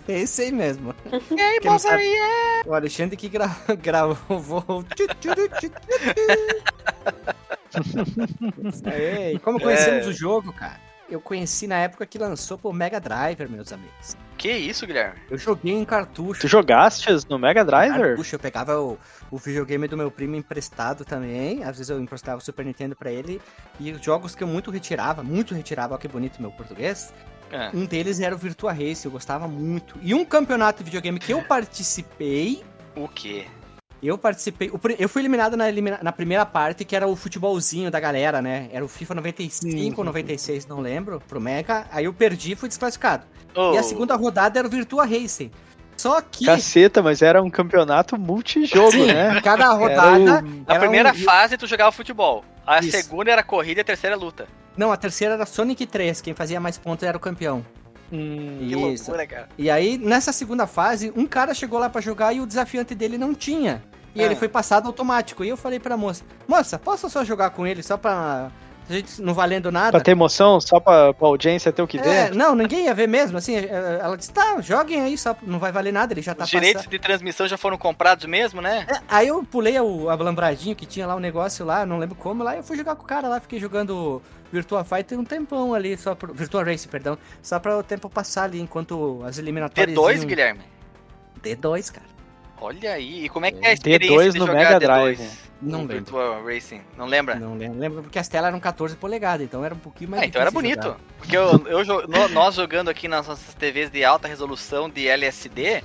Esse aí mesmo. E aí, yeah. O Alexandre que gra gravou. aí, como conhecemos é. o jogo, cara? Eu conheci na época que lançou pro Mega Drive, meus amigos. Que isso, Guilherme? Eu joguei em cartucho. Tu jogaste no Mega Drive? Cartucho, eu pegava o, o videogame do meu primo emprestado também. Às vezes eu emprestava o Super Nintendo pra ele. E os jogos que eu muito retirava, muito retirava, olha que bonito meu português. É. Um deles era o Virtua Race, eu gostava muito. E um campeonato de videogame que eu participei. O quê? Eu participei. Eu fui eliminado na, na primeira parte, que era o futebolzinho da galera, né? Era o FIFA 95 ou 96, não lembro, pro Mega. Aí eu perdi e fui desclassificado. Oh. E a segunda rodada era o Virtua Racing. Só que. Caceta, mas era um campeonato multijogo, Sim, né? Cada rodada. Na primeira um... fase tu jogava futebol. A Isso. segunda era corrida e a terceira luta. Não, a terceira era Sonic 3. Quem fazia mais pontos era o campeão. Hum, que Isso. loucura, cara. E aí, nessa segunda fase, um cara chegou lá para jogar e o desafiante dele não tinha. E ele é. foi passado automático. E eu falei pra moça: Moça, posso só jogar com ele só pra. A gente não valendo nada. Pra ter emoção, só pra, pra audiência ter o que é, ver? Não, ninguém ia ver mesmo. Assim, é, ela disse: tá, joguem aí, só não vai valer nada, ele já tá Os direitos passando. de transmissão já foram comprados mesmo, né? É, aí eu pulei o alambradinho que tinha lá o um negócio lá, não lembro como, lá eu fui jogar com o cara lá, fiquei jogando Virtua Fighter um tempão ali, só pro. Virtua Race, perdão. Só pra o tempo passar ali enquanto as eliminatórias. D2, iam... Guilherme? D2, cara. Olha aí, e como é que é a experiência D2 no Mega Drive? D2? Não lembro. Virtual Racing, não lembra? Não lembro, lembro porque as telas eram 14 polegadas, então era um pouquinho mais ah, então era bonito. Jogar. Porque eu, eu, nós jogando aqui nas nossas TVs de alta resolução de LSD,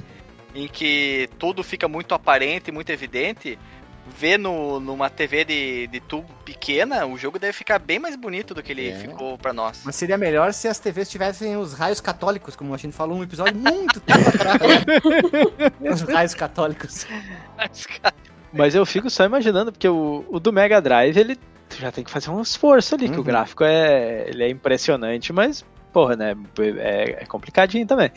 em que tudo fica muito aparente, muito evidente, ver no, numa TV de, de tubo pequena, o jogo deve ficar bem mais bonito do que ele é. ficou para nós. Mas seria melhor se as TVs tivessem os raios católicos, como a gente falou um episódio muito tempo atrás. Né? Os raios católicos. Mas eu fico só imaginando, porque o, o do Mega Drive, ele já tem que fazer um esforço ali, uhum. que o uhum. gráfico é, ele é impressionante, mas, porra, né, é, é complicadinho também.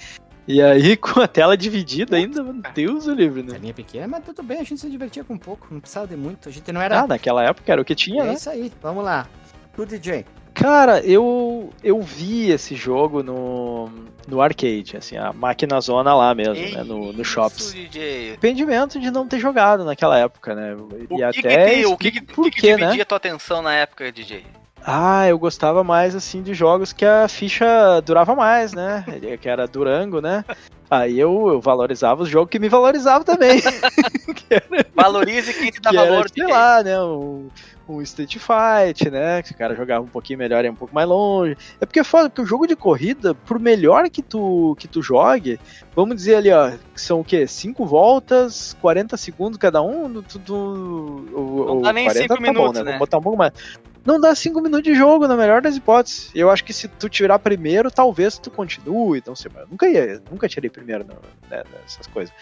E aí, com a tela dividida ainda, meu Deus o livro, né? Telinha pequena, mas tudo bem, a gente se divertia com pouco, não precisava de muito. A gente não era. Ah, naquela época era o que tinha, é né? É isso aí, vamos lá. Tu, DJ. Cara, eu, eu vi esse jogo no, no arcade, assim, a máquina zona lá mesmo, Ei, né, no, no shops. DJ. Arrependimento de não ter jogado naquela época, né? O e que até que, o que, que, por que, que dividia né? tua atenção na época, DJ? Ah, eu gostava mais assim de jogos que a ficha durava mais, né? Que era Durango, né? Aí eu, eu valorizava os jogos que me valorizavam também. Valorize quem te dá valor. Era, sei lá, né? Um, um Street Fight, né? Que o cara jogava um pouquinho melhor e um pouco mais longe. É porque é foda, porque o jogo de corrida, por melhor que tu, que tu jogue, vamos dizer ali, ó, são o quê? 5 voltas, 40 segundos cada um? Tu, tu, Não dá nem 5 tá minutos, bom, né? né? Vamos botar um pouco mais não dá cinco minutos de jogo, na melhor das hipóteses. Eu acho que se tu tirar primeiro, talvez tu continue. Então, assim, eu nunca ia, nunca tirei primeiro né, nessas coisas.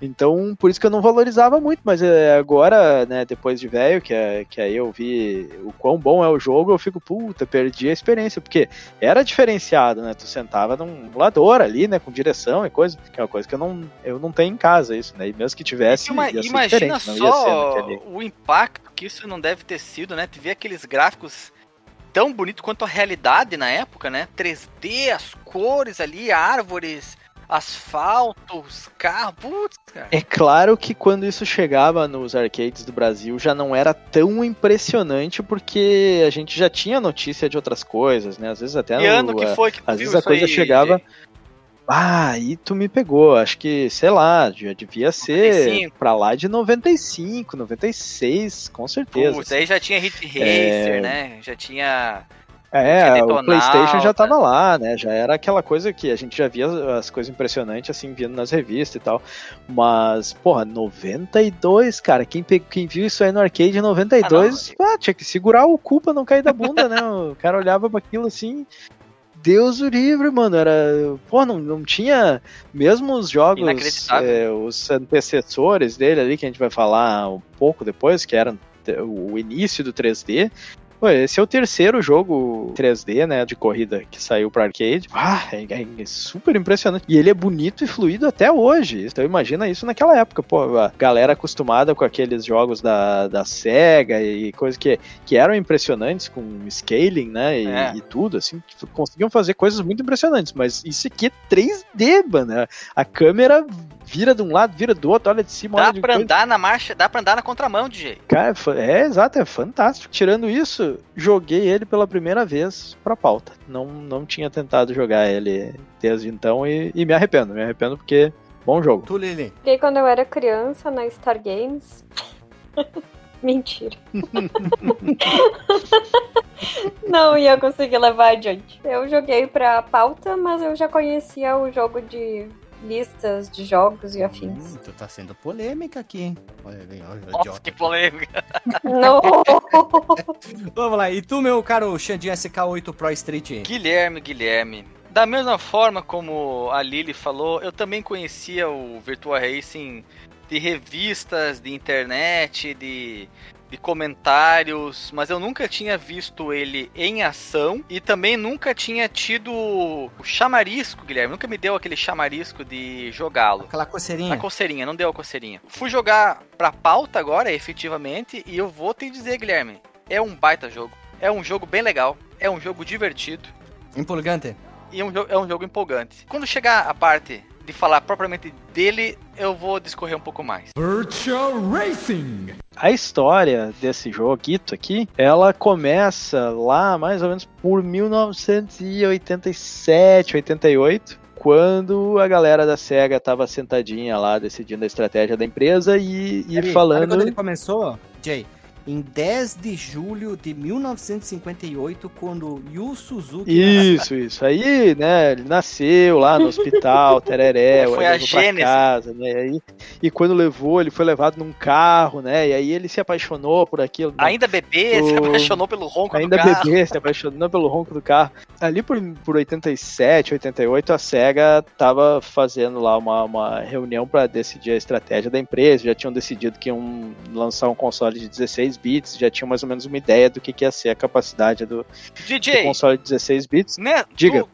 Então, por isso que eu não valorizava muito, mas é, agora, né, depois de velho, que, é, que aí eu vi o quão bom é o jogo, eu fico, puta, perdi a experiência, porque era diferenciado, né? Tu sentava num emulador ali, né, com direção e coisa, que é uma coisa que eu não, eu não tenho em casa, isso, né? E mesmo que tivesse, imagina só o impacto que isso não deve ter sido, né? Tu vê aqueles gráficos tão bonito quanto a realidade na época, né? 3D, as cores ali, árvores, asfalto, os carros, putz, cara. É claro que quando isso chegava nos arcades do Brasil já não era tão impressionante porque a gente já tinha notícia de outras coisas, né? Às vezes até que no, ano que foi que às vezes a coisa aí, chegava Ah, aí tu me pegou. Acho que, sei lá, já devia ser 95. pra lá de 95, 96, com certeza. Putz, aí já tinha Hit Racer, É. né? Já tinha. É, o. PlayStation já tava lá, né? Já era aquela coisa que a gente já via as coisas impressionantes assim vindo nas revistas e tal. Mas, porra, 92, cara, quem, quem viu isso aí no arcade em 92, ah, tinha que segurar o cu pra não cair da bunda, né? O cara olhava pra aquilo assim. Deus o livre, mano. Era. Pô, não, não tinha. Mesmo os jogos. É, os antecessores dele ali, que a gente vai falar um pouco depois, que eram o início do 3D. Esse é o terceiro jogo 3D, né, de corrida que saiu para arcade. Ah, é, é super impressionante. E ele é bonito e fluido até hoje. Então imagina isso naquela época, pô, a galera acostumada com aqueles jogos da, da Sega e coisas que, que eram impressionantes com scaling, né, e, É. e tudo, assim, conseguiam fazer coisas muito impressionantes. Mas isso aqui é 3D, mano. A câmera vira de um lado, vira do outro, olha de cima, Dá olha de pra coisa. andar na marcha, dá pra andar na contramão, DJ. Cara, é é exato, é fantástico. Tirando isso, joguei ele pela primeira vez pra pauta. Não, não tinha tentado jogar ele desde então e, e me arrependo. Me arrependo porque bom jogo. Tu, Lili. Quando eu era criança na Star Games. Mentira. Não ia conseguir levar adiante. Eu joguei pra pauta, mas eu já conhecia o jogo de listas de jogos e afins. Hum, tu tá sendo polêmica aqui, hein? Olha, bem, olha, Nossa, que polêmica. Não! Vamos lá, e tu, meu caro Xandinho SK8 Pro Street? Guilherme, Guilherme. Da mesma forma como a Lily falou, eu também conhecia o Virtua Racing de revistas, de internet, de, de comentários, mas eu nunca tinha visto ele em ação e também nunca tinha tido o chamarisco, Guilherme. Nunca me deu aquele chamarisco de jogá-lo. Aquela coceirinha. A coceirinha, não deu a coceirinha. Fui jogar pra pauta agora, efetivamente, e eu vou te dizer, Guilherme, é um baita jogo. É um jogo bem legal, é um jogo divertido Empolgante. e é um, é um jogo empolgante. Quando chegar a parte de falar propriamente dele, eu vou discorrer um pouco mais. Virtual Racing. A história desse joguito aqui, ela começa lá mais ou menos por 1987, 88. Quando a galera da SEGA tava sentadinha lá decidindo a estratégia da empresa e, e sabe falando. quando ele começou, Jay? Em 10 de julho de 1958, quando Yu Suzuki Isso, isso. Aí, né, ele nasceu lá no hospital, tereré, Foi a gênese. casa, né, aí, e quando levou, ele foi levado num carro, né, e aí ele se apaixonou por aquilo. né, Ainda bebê, se O- apaixonou pelo ronco Ainda do carro. bebê, se apaixonou pelo ronco do carro. Ali por, por 87, 88, a SEGA tava fazendo lá uma, uma reunião para decidir a estratégia da empresa. Já tinham decidido que iam lançar um console de 16 bits, já tinham mais ou menos uma ideia do que, que ia ser a capacidade do, do DJ, console de 16 bits. né? Diga. Tu,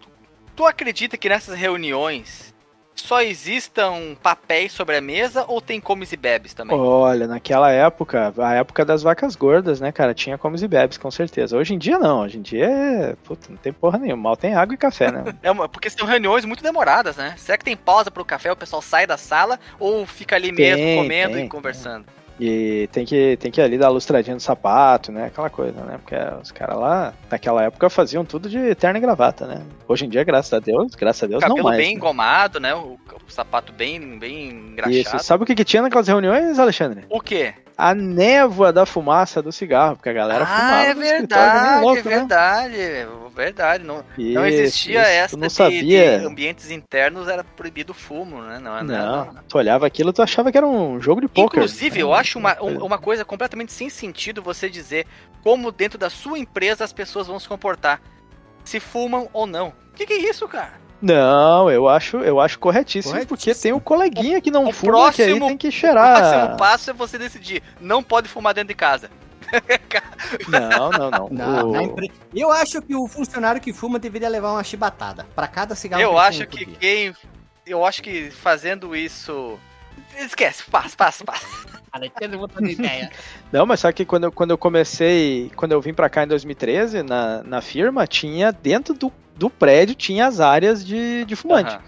tu acredita que nessas reuniões só existam papéis sobre a mesa ou tem comes e bebes também? Olha, naquela época, a época das vacas gordas, né, cara, tinha comes e bebes, com certeza. Hoje em dia não, hoje em dia é. Puta, não tem porra nenhuma, mal tem água e café, né? É uma- porque são reuniões muito demoradas, né? Será que tem pausa pro café, o pessoal sai da sala ou fica ali Tem, mesmo comendo tem, e conversando? E tem que, tem que ir ali dar lustradinha no sapato, né? Aquela coisa, né? Porque os caras lá, naquela época, faziam tudo de terno e gravata, né? Hoje em dia, graças a Deus, graças a Deus, Cabelo não mais. bem né? engomado, né? O, o sapato bem, bem engraxado. Isso. Sabe o que, que tinha naquelas reuniões, Alexandre? O quê? A névoa da fumaça do cigarro, porque a galera ah, fumava é verdade, louco, é né? verdade, é verdade. Não, não Isso, existia isso. essa não de, sabia. de ambientes internos, era proibido o fumo, né? Não, Não, tu olhava aquilo, tu achava que era um jogo de poker. Inclusive, eu acho uma, um- uma coisa completamente sem sentido você dizer como dentro da sua empresa as pessoas vão se comportar. Se fumam ou não. O que, que é isso, cara? Não, eu acho, eu acho corretíssimo, Corretíssimo. porque tem o coleguinha que não o fuma, que aí próximo- tem que O cheirar. próximo passo é você decidir. Não pode fumar dentro de casa. Não, não, não. Não, O- empre- Eu acho que o funcionário que fuma deveria levar uma chibatada para cada cigarro eu ele acho que quem. Eu acho que fazendo isso. Esquece, passa, passa, passa. Não, mas sabe que quando eu, quando eu comecei, quando eu vim pra cá em 2013, na, na firma, tinha dentro do, do prédio, tinha as áreas de, de fumante. Aham.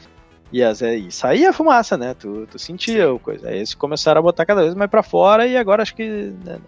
E, as, e saía a fumaça, né? Tu, tu sentia o coisa. Aí eles começaram a botar cada vez mais pra fora e agora acho que. né,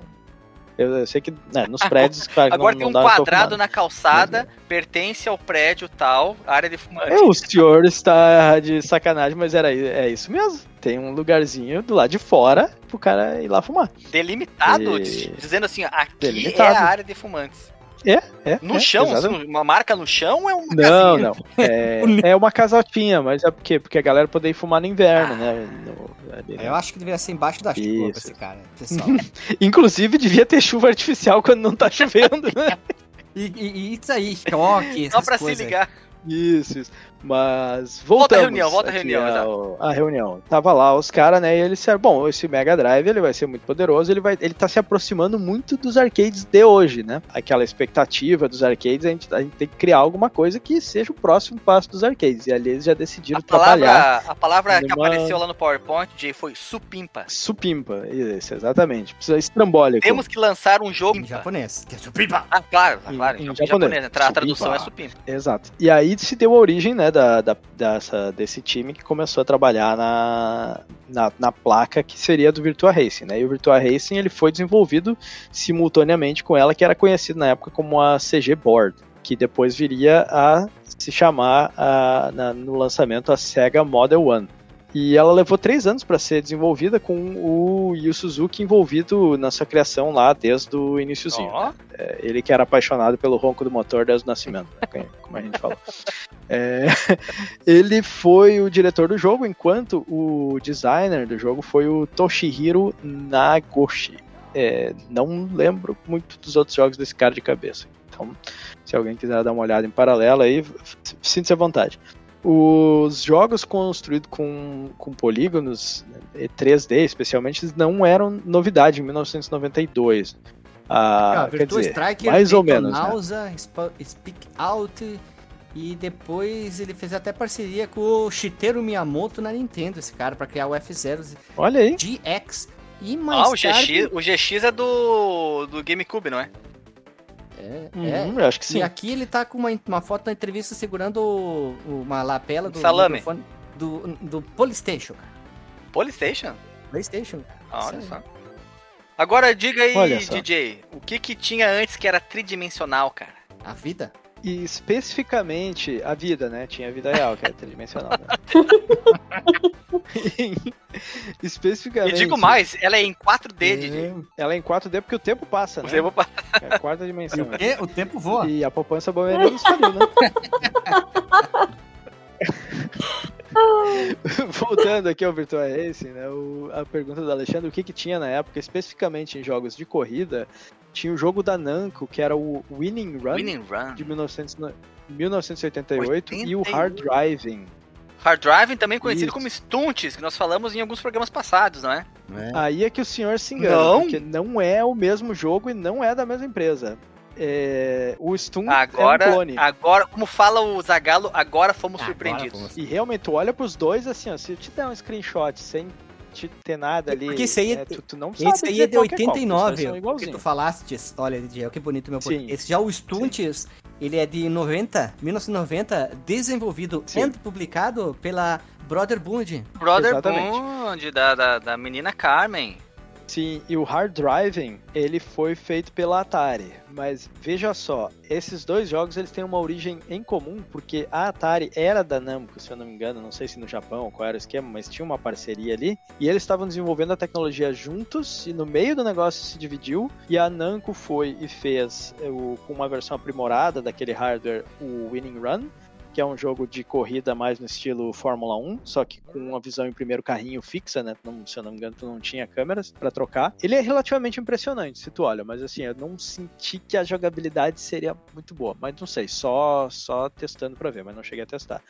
Eu, eu sei que né, nos prédios, claro, Agora não, tem um não pra quadrado na calçada, pertence ao prédio tal, área de fumante. É, o senhor está de sacanagem, mas era, é isso mesmo. Tem um lugarzinho do lado de fora pro cara ir lá fumar. Delimitado, E- diz- dizendo assim, aqui Delimitado. é a área de fumantes. É, No é, chão, exatamente. assim, uma marca no chão é uma Não, casinha? não. É, é uma casaltinha, mas é porque, porque a galera poder fumar no inverno, né? No- ali, né? Eu acho que deveria ser embaixo da chuva pra Isso. esse cara, pessoal. Inclusive, devia ter chuva artificial quando não tá chovendo, né? e, e- e isso aí, choque, Só essas pra se ligar. Isso, isso. Mas Volta a voltamos. reunião, volta a aqui reunião, ao- A reunião. Tava lá os caras, né? E eles disseram, bom, esse Mega Drive ele vai ser muito poderoso, ele vai, ele tá se aproximando muito dos arcades de hoje, né? Aquela expectativa dos arcades, a gente, a gente tem que criar alguma coisa que seja o próximo passo dos arcades. E ali eles já decidiram A trabalhar. palavra, a palavra que numa- apareceu lá no PowerPoint, Jay, foi supimpa. Supimpa, isso, exatamente. Precisa estrambólico. Temos que lançar um jogo Em japonês, que é supimpa. Ah, claro, claro, em em japonês. japonês. né? A Supimpa. tradução é supimpa. Exato. E aí se deu a origem, né, da, da- dessa, desse time que começou a trabalhar na, na, na placa que seria do Virtua Racing, né? E o Virtua Racing ele foi desenvolvido simultaneamente com ela, que era conhecida na época como a CG Board, que depois viria a se chamar a- na- no lançamento a Sega Model One. E ela levou três anos para ser desenvolvida com o Yu Suzuki envolvido na sua criação lá desde o iníciozinho. Ó, Ele que era apaixonado pelo ronco do motor desde o nascimento, né, como a gente falou. É, ele foi o diretor do jogo, enquanto o designer do jogo foi o Toshihiro Nagoshi. É, não lembro muito dos outros jogos desse cara de cabeça. Então, se alguém quiser dar uma olhada em paralelo aí, sinta-se à vontade. Os jogos construídos com, com polígonos né, 3D, especialmente, eles não eram novidade em 1992. Ah, Ah, quer Virtua dizer, mais ou menos, né? Nausa, Sp- Speak Out e depois ele fez até parceria com o Shigeru Miyamoto na Nintendo, esse cara, pra criar o F0 Olha aí. GX. E mais ah, o tarde... GX, o GX é do, do GameCube, não é? É, Uhum, é. eu acho que sim. E aqui ele tá com uma, uma foto na entrevista segurando o- uma lapela do Salame. do, do Polystation, cara. Polystation? Playstation. Ah, olha só. Agora diga aí. DJ, o que que tinha antes que era tridimensional, cara? A vida. E especificamente a vida, né? Tinha a vida real, que era tridimensional. Né? especificamente. E digo mais, ela é em 4D, DJ. Ela é em 4D porque o tempo passa, né? Você vou pa- É a quarta dimensão. né? E o tempo voa. E a poupança bovina nos faliu, né? Voltando aqui ao Virtua Racing, né? o- a pergunta do Alexandre, o que, que tinha na época, especificamente em jogos de corrida, tinha o jogo da Namco, que era o Winning Run, Winning Run. de 1900 no- 1988, e o 88. Hard Driving. Hard Driving, também conhecido Isso. como Stunts, que nós falamos em alguns programas passados, não é? Aí é que o senhor se engana, Não. porque não é o mesmo jogo e não é da mesma empresa. É, o Stun é um Agora, clone. agora, como fala o Zagalo, agora fomos Agora surpreendidos. fomos. E realmente, tu olha pros dois assim, ó, se eu te der um screenshot sem te ter nada ali, Porque esse aí é- né, tu, tu não sabe Esse aí é de qual que qual, porque os 89, dois são o que igualzinhos. tu falaste, olha, DJ, que bonito meu Sim. português. Já o Stunts, ele é de 90, 1990, desenvolvido Sim. e publicado pela Brother Bund. Brother Exatamente. Bond, da, da, da menina Carmen. Sim, e o Hard Driving, ele foi feito pela Atari. Mas veja só, esses dois jogos eles têm uma origem em comum, porque a Atari era da Namco, se eu não me engano, não sei se no Japão, qual era o esquema, mas tinha uma parceria ali. E eles estavam desenvolvendo a tecnologia juntos, e no meio do negócio se dividiu, e a Namco foi e fez eh, com uma versão aprimorada daquele hardware, o Winning Run, que é um jogo de corrida mais no estilo Fórmula 1, só que com uma visão em primeiro carrinho fixa, né? Não, se eu não me engano, tu não tinha câmeras pra trocar. Ele é relativamente impressionante, se tu olha, mas assim, eu não senti que a jogabilidade seria muito boa, mas não sei, só só testando pra ver, mas não cheguei a testar.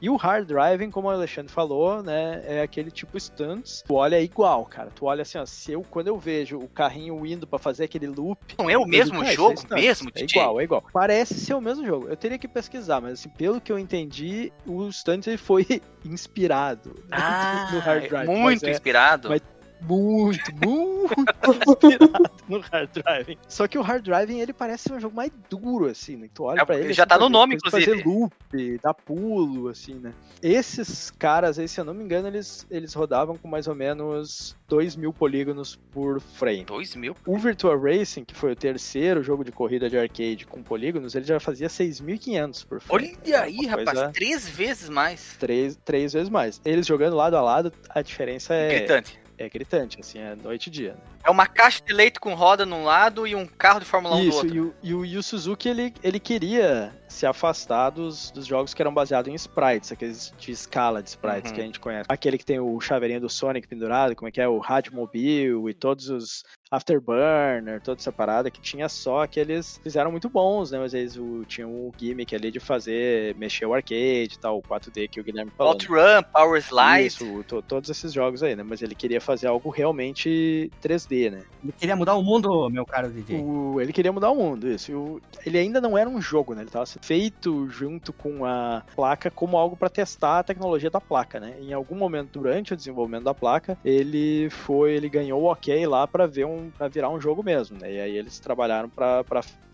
E o hard driving, como o Alexandre falou, né, é aquele tipo stunts. Tu olha igual, cara. Tu olha assim, ó, se eu quando eu vejo o carrinho indo pra fazer aquele loop, Não é o mesmo digo, "Ah, isso jogo, é stunts." mesmo, É DJ? igual, é igual. Parece ser o mesmo jogo. Eu teria que pesquisar, mas assim, pelo que eu entendi, o Stunts ele foi inspirado Ah, no Hard Drive. muito mas é, inspirado. mas- muito, muito no Hard Driving. Só que o Hard Driving, ele parece um jogo mais duro, assim, né? Tu olha É, pra ele... já assim, tá no nome, inclusive. Fazer loop, dar pulo, assim, né? Esses caras aí, se eu não me engano, eles, eles rodavam com mais ou menos 2 mil polígonos por frame. 2 mil? O Virtua Racing, que foi o terceiro jogo de corrida de arcade com polígonos, ele já fazia 6.500 por frame. Olha aí, rapaz, coisa- três vezes mais. Três, três vezes mais. Eles jogando lado a lado, a diferença é Gritante. É gritante, assim, é noite e dia. Né? É uma caixa de leite com roda num lado e um carro de Fórmula 1 do Isso, outro. e o, e o Yu Suzuki, ele, ele queria se afastar dos, dos jogos que eram baseados em sprites, aqueles de escala de sprites Uhum. que a gente conhece. Aquele que tem o chaveirinho do Sonic pendurado, como é que é, o Rádio Mobile e todos os Afterburner, toda essa parada que tinha só que eles fizeram muito bons, né? Mas eles o, tinham o gimmick ali de fazer, mexer o arcade e tal, o 4D que o Guilherme falou. Outrun, Power Slide. Isso, to- todos esses jogos aí, né? Mas ele queria fazer algo realmente 3D, né? Ele queria mudar o mundo, meu caro DJ. O- ele queria mudar o mundo, isso. O- ele ainda não era um jogo, né? Ele estava sendo feito junto com a placa como algo para testar a tecnologia da placa, né? Em algum momento durante o desenvolvimento da placa, ele foi, ele ganhou o ok lá para ver um, para virar um jogo mesmo, né? E aí eles trabalharam para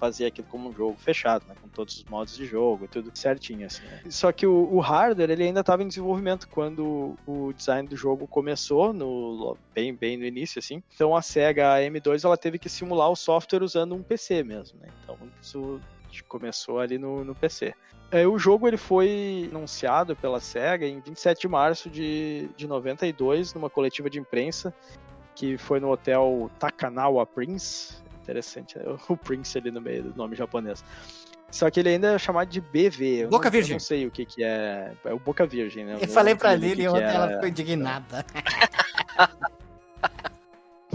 fazer aquilo como um jogo fechado, né? Com todos os modos de jogo, tudo certinho assim. né? Só que o, o hardware ele ainda estava em desenvolvimento quando o design do jogo começou no bem bem no início assim. Então a Sega M2 ela teve que simular o software usando um PC mesmo, né? Então isso começou ali no, no PC. É, o jogo ele foi anunciado pela SEGA em 27 de março de, de 92, numa coletiva de imprensa, que foi no hotel Takanawa Prince. Interessante, né? o Prince ali no meio do nome japonês. Só que ele ainda é chamado de BV. Eu Boca não, Virgem. Eu não sei o que, que é. É o Boca Virgem, né? Eu não falei pra Lili ontem, ela é. ficou indignada.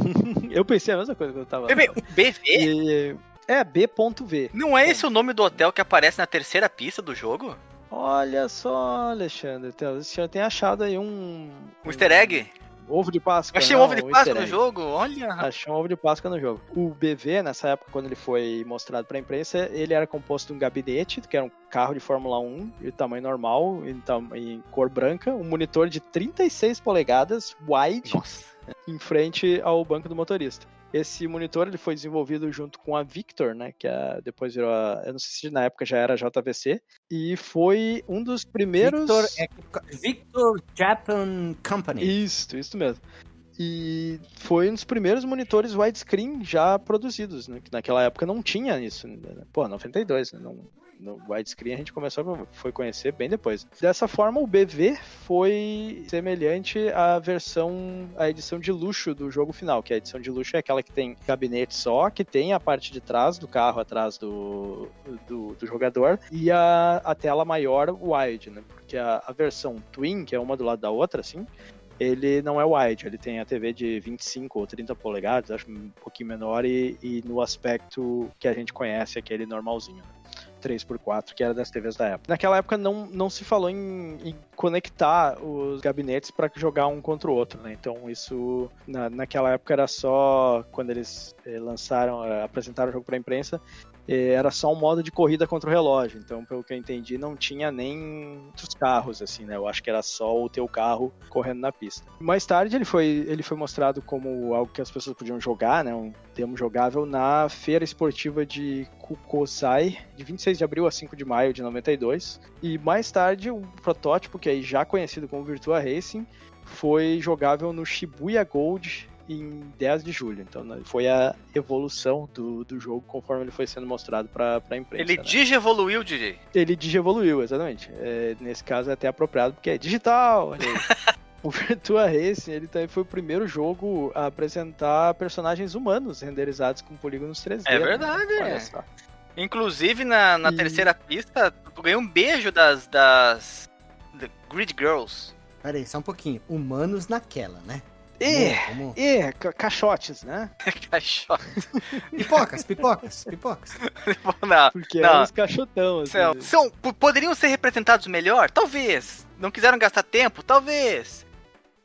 Eu pensei a mesma coisa quando eu tava. BV? E- É, B.V. Não é esse o nome do hotel que aparece na terceira pista do jogo? Olha só, Alexandre. O senhor tem achado aí um. Um easter egg? Ovo de Páscoa. Eu achei um não, ovo de um Páscoa no jogo? Olha. Achei um ovo de Páscoa no jogo. O BV, nessa época, quando ele foi mostrado pra imprensa, ele era composto de um gabinete, que era um carro de Fórmula 1, de tamanho normal, em, tam- em cor branca, um monitor de 36 polegadas, wide, Nossa. Em frente ao banco do motorista. Esse monitor ele foi desenvolvido junto com a Victor, né, que é, depois virou a, eu não sei se na época já era JVC, e foi um dos primeiros Victor, é, Victor Japan Company. Isso, isso mesmo. E foi um dos primeiros monitores widescreen já produzidos, né? Que naquela época não tinha isso. Né? Pô, 92, né? Não, no widescreen a gente começou foi conhecer bem depois. Dessa forma, o BV foi semelhante à versão, à edição de luxo do jogo final, que a edição de luxo é aquela que tem gabinete só, que tem a parte de trás do carro atrás do, do, do jogador e a, a tela maior wide, né? Porque a, a versão Twin, que é uma do lado da outra, assim, ele não é wide, ele tem a TV de 25 ou 30 polegadas, acho um pouquinho menor, e, e no aspecto que a gente conhece, aquele normalzinho. Né? 3x4, que era das TVs da época. Naquela época não, não se falou em, em conectar os gabinetes para jogar um contra o outro, né? Então isso na, naquela época era só quando eles eh, lançaram, eh, apresentaram o jogo para a imprensa, era só um modo de corrida contra o relógio. Então, pelo que eu entendi, não tinha nem os carros assim, né? Eu acho que era só o teu carro correndo na pista. Mais tarde ele foi ele foi mostrado como algo que as pessoas podiam jogar, né? Um demo jogável na feira esportiva de Kukosai, de 26 de abril a 5 de maio de 92. E mais tarde, o protótipo, que é já conhecido como Virtua Racing, foi jogável no Shibuya Gold em 10 de julho. Então né, foi a evolução do, do jogo conforme ele foi sendo mostrado para a imprensa. Ele né? digievoluiu, DJ. ele digievoluiu, exatamente. É, nesse caso é até apropriado porque é digital. aí. o Virtua Racing ele também foi o primeiro jogo a apresentar personagens humanos renderizados com polígonos 3D. É né? verdade, Olha é. só. Inclusive, na, na E- terceira pista, tu ganhou um beijo das, das The Grid Girls. Peraí, só um pouquinho. Humanos naquela, né? E, e ca- caixotes, né? Caixote. Pipocas, pipocas, pipocas. Não, Porque Não. eram os caixotão. Assim, são, poderiam ser representados melhor? Talvez. Não quiseram gastar tempo? Talvez.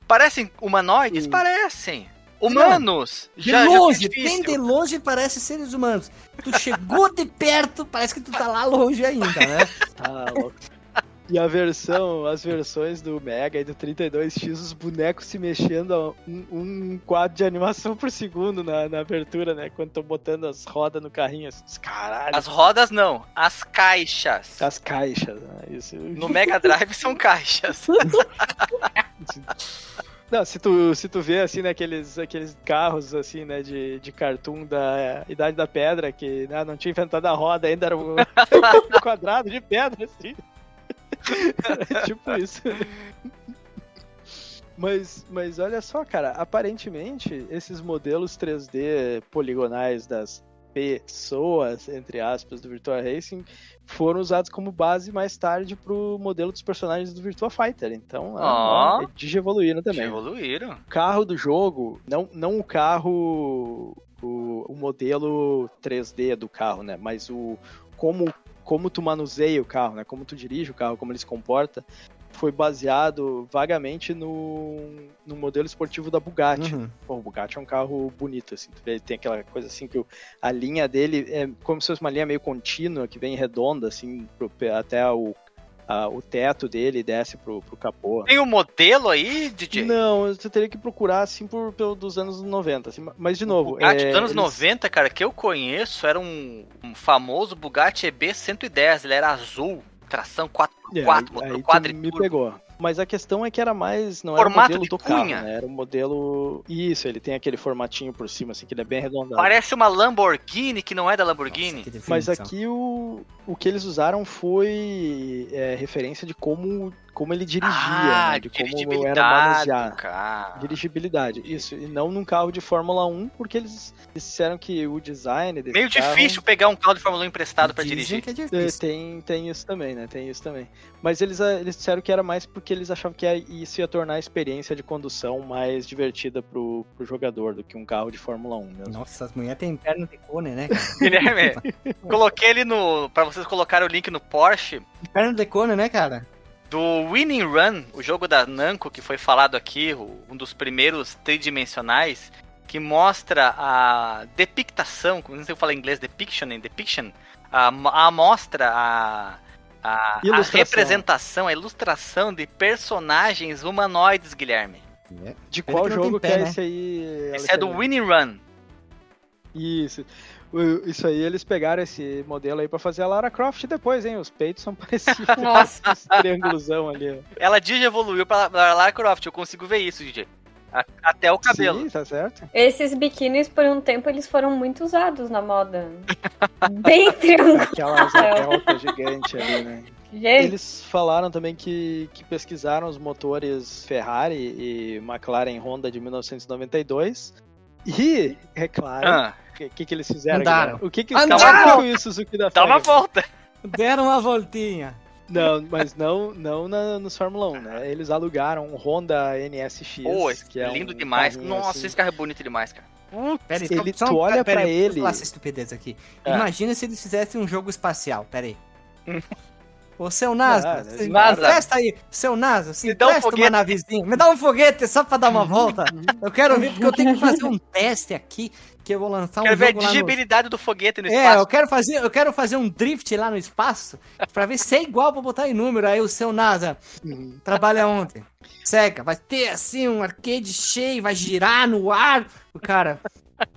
Parecem humanoides? Sim. Parecem. Humanos? De já, já longe, foi bem de longe parece seres humanos. Tu chegou de perto, parece que tu tá lá longe ainda, né? Ah, louco. E a versão, as versões do Mega e do 32X, os bonecos se mexendo a um, um quadro de animação por segundo na, na abertura, né? Quando estão botando as rodas no carrinho. Assim, caralho. As rodas não, as caixas. As caixas, né? Isso. No Mega Drive são caixas. Não, se tu, se tu vê, assim, né, aqueles, aqueles carros, assim, né, de, de cartoon da Idade da Pedra, que né, não tinha inventado a roda ainda, era um quadrado de pedra, assim. Era tipo isso. Mas, mas olha só, cara, aparentemente esses modelos 3D poligonais das pessoas, entre aspas, do Virtua Racing foram usados como base mais tarde pro modelo dos personagens do Virtua Fighter. Então, oh. evoluíram também. Evoluíram. O carro do jogo, não, não o carro, o, o modelo 3D do carro, né? Mas o como como tu manuseia o carro, né? Como tu dirige o carro, como ele se comporta, foi baseado vagamente no, no modelo esportivo da Bugatti. Uhum. Pô, o Bugatti é um carro bonito, assim. Tem aquela coisa assim que a linha dele é como se fosse uma linha meio contínua, que vem redonda, assim, até o, o teto dele desce pro, pro capô. Tem o um modelo aí, DJ? Não, você teria que procurar, assim, por, pelo, dos anos 90. Assim, mas, de novo... Bugatti é, dos anos eles- 90, cara, que eu conheço, era um, um famoso Bugatti EB110. Ele era azul, tração 4x4, É, me pegou. Mas a questão é que era mais. Não Formato era o modelo de do carro, cunha. né? Era o modelo. Isso, ele tem aquele formatinho por cima, assim, que ele é bem arredondado. Parece uma Lamborghini que não é da Lamborghini. Nossa, Mas aqui o, o que eles usaram foi é, referência de como, como ele dirigia, ah, né? de como era dirigibilidade manusear. do carro. Dirigibilidade, isso. E não num carro de Fórmula 1, porque eles disseram que o design desse Meio carro- difícil pegar um carro de Fórmula 1 emprestado pra Dizem dirigir. que é É, difícil. Tem, tem isso também, né? Tem isso também. Mas eles, ah, eles disseram que era mais porque eles achavam que isso ia tornar a experiência de condução mais divertida pro, pro jogador do que um carro de Fórmula 1 mesmo. Nossa, as mulheres têm perna de cone, né, cara? Guilherme, coloquei ele no. pra vocês colocarem o link no Porsche. perna de cone, né, cara? Do Winning Run, o jogo da Namco que foi falado aqui, um dos primeiros tridimensionais, que mostra a depictação, como não sei se eu falar em inglês, depiction, em depiction, a, a amostra, a, a, a representação, a ilustração de personagens humanoides, Guilherme. De Pena qual jogo pé, que é né? esse aí? Esse é do? Winning Run. Isso. Isso aí, eles pegaram esse modelo aí pra fazer a Lara Croft depois, hein? Os peitos são parecidos. Nossa. Esse triangulozão ali. ó. Ela digi evoluiu pra Lara Croft, eu consigo ver isso, DJ. A- Até o cabelo. Sim, tá certo. Esses biquínis, por um tempo, eles foram muito usados na moda. Bem triangular. Aquela delta gigante ali, né? Gente, Eles falaram também que, que pesquisaram os motores Ferrari e McLaren Honda de 1992. E, é claro, Ah, o que, que, eles fizeram? Andaram. Guilherme? O que, que, Andaram! o que que foi o Suzuki da dá uma volta. Deram uma voltinha. Não, mas não, não na, nos Fórmula 1, né? Eles alugaram um Honda NSX. Pô, esse que é lindo um demais. Nossa, assim. esse carro é bonito demais, cara. Pera aí, Ele- só- tu olha pera pra aí, deixa eu ele- falar essa estupidez aqui. Ah. Imagina se eles fizessem um jogo espacial. Pera aí. Ô, seu NASA, Ah, se- aí, seu NASA, se dá um uma navezinha, me dá um foguete só pra dar uma volta. Eu quero ver, porque eu tenho que fazer um teste aqui, que eu vou lançar um Quero ver a lá no... digibilidade do foguete no É, espaço. eu quero fazer, eu quero fazer um drift lá no espaço pra ver se é igual pra botar em número. Aí o seu NASA trabalha ontem. Cega, vai ter assim um arcade cheio, vai girar no ar. O cara,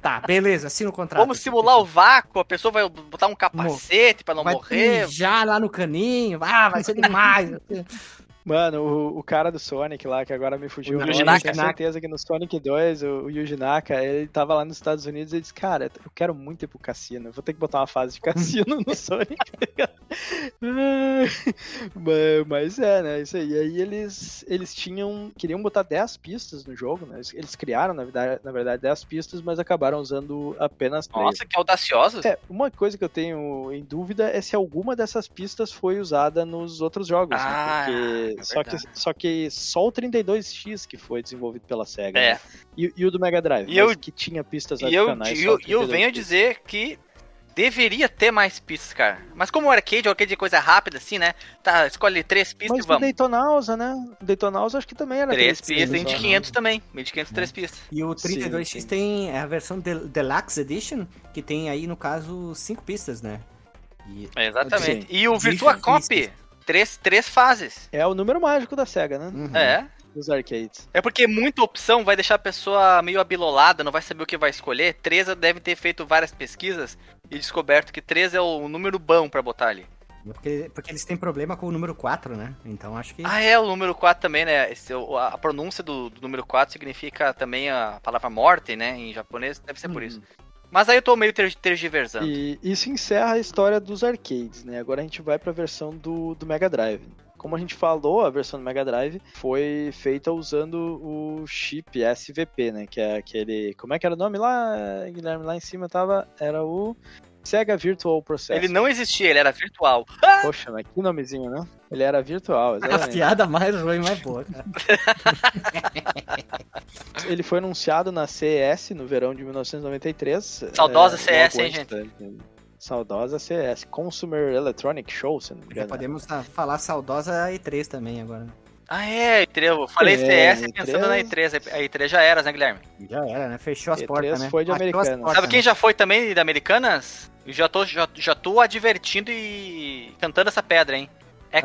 tá, beleza, assina o contrato. Vamos simular o vácuo, a pessoa vai botar um capacete pra não vai morrer. mijar lá no caninho. Ah, vai ser demais. Mano, o, o cara do Sonic lá, que agora me fugiu O nome, eu tenho Naka. certeza que no Sonic 2, o, o Yuji Naka, ele tava lá nos Estados Unidos e disse, cara, eu quero muito ir pro cassino, vou ter que botar uma fase de cassino no Sonic. mas, mas é, né, isso aí. E aí eles, eles tinham, queriam botar 10 pistas no jogo, né, eles, eles criaram, na verdade, na verdade, 10 pistas, mas acabaram usando apenas 3. Nossa, que audaciosos. É, uma coisa que eu tenho em dúvida é se alguma dessas pistas foi usada nos outros jogos, Ah, né? Porque é só, que, só que só o 32X que foi desenvolvido pela SEGA, É. né? e, e o do Mega Drive, E mas eu- que tinha pistas E eu, adicionais. e eu, eu 32X. venho dizer que deveria ter mais pistas, cara. Mas como o arcade, o arcade é coisa rápida, assim, né? Tá, escolhe três pistas Mas e o vamos. Daytonausa, né? O Daytonausa acho que também era Três três pistas, de né? 500 também. 1500, três pistas. E o 32X Sim, sim. tem a versão Del- Deluxe Edition, que tem aí, no caso, cinco pistas, né? E É, exatamente. Sim. E o Virtua Cop, pistas. Três, três fases. É o número mágico da SEGA, né? Uhum. É. Dos arcades. É porque muita opção vai deixar a pessoa meio abilolada, não vai saber o que vai escolher. Três deve ter feito várias pesquisas e descoberto que três é o número bom pra botar ali. Porque, porque eles têm problema com o número 4, né? Então acho que. Ah, é, o número 4 também, né? Esse, a pronúncia do, do número 4 significa também a palavra morte, né? Em japonês, deve ser por isso. Mas aí eu tô meio ter, tergiversando. E isso encerra a história dos arcades, né? Agora a gente vai pra versão do, do Mega Drive. Como a gente falou, a versão do Mega Drive foi feita usando o chip SVP, né? Que é aquele. Como é que era o nome lá, Guilherme? Lá em cima tava. Era o Sega Virtual Processor. Ele não existia, ele era virtual. Poxa, mas que nomezinho, né? Ele era virtual, A exatamente. piada mais ruim, mais boa, cara. Ele foi anunciado na CES no verão de 1993. Saudosa é, CES, hein, da- Saudosa CES. Consumer Electronic Show, se não me Já engano. podemos ah, falar saudosa E3 também agora. Ah, é, E3. Eu falei É, CS pensando na E3. A E3 já era, né, Guilherme? Já era, né? Fechou as E3 portas, né? foi de Americanas. portas, Sabe quem né? já foi também da Americanas? Eu já tô, já, já tô advertindo e cantando essa pedra, hein?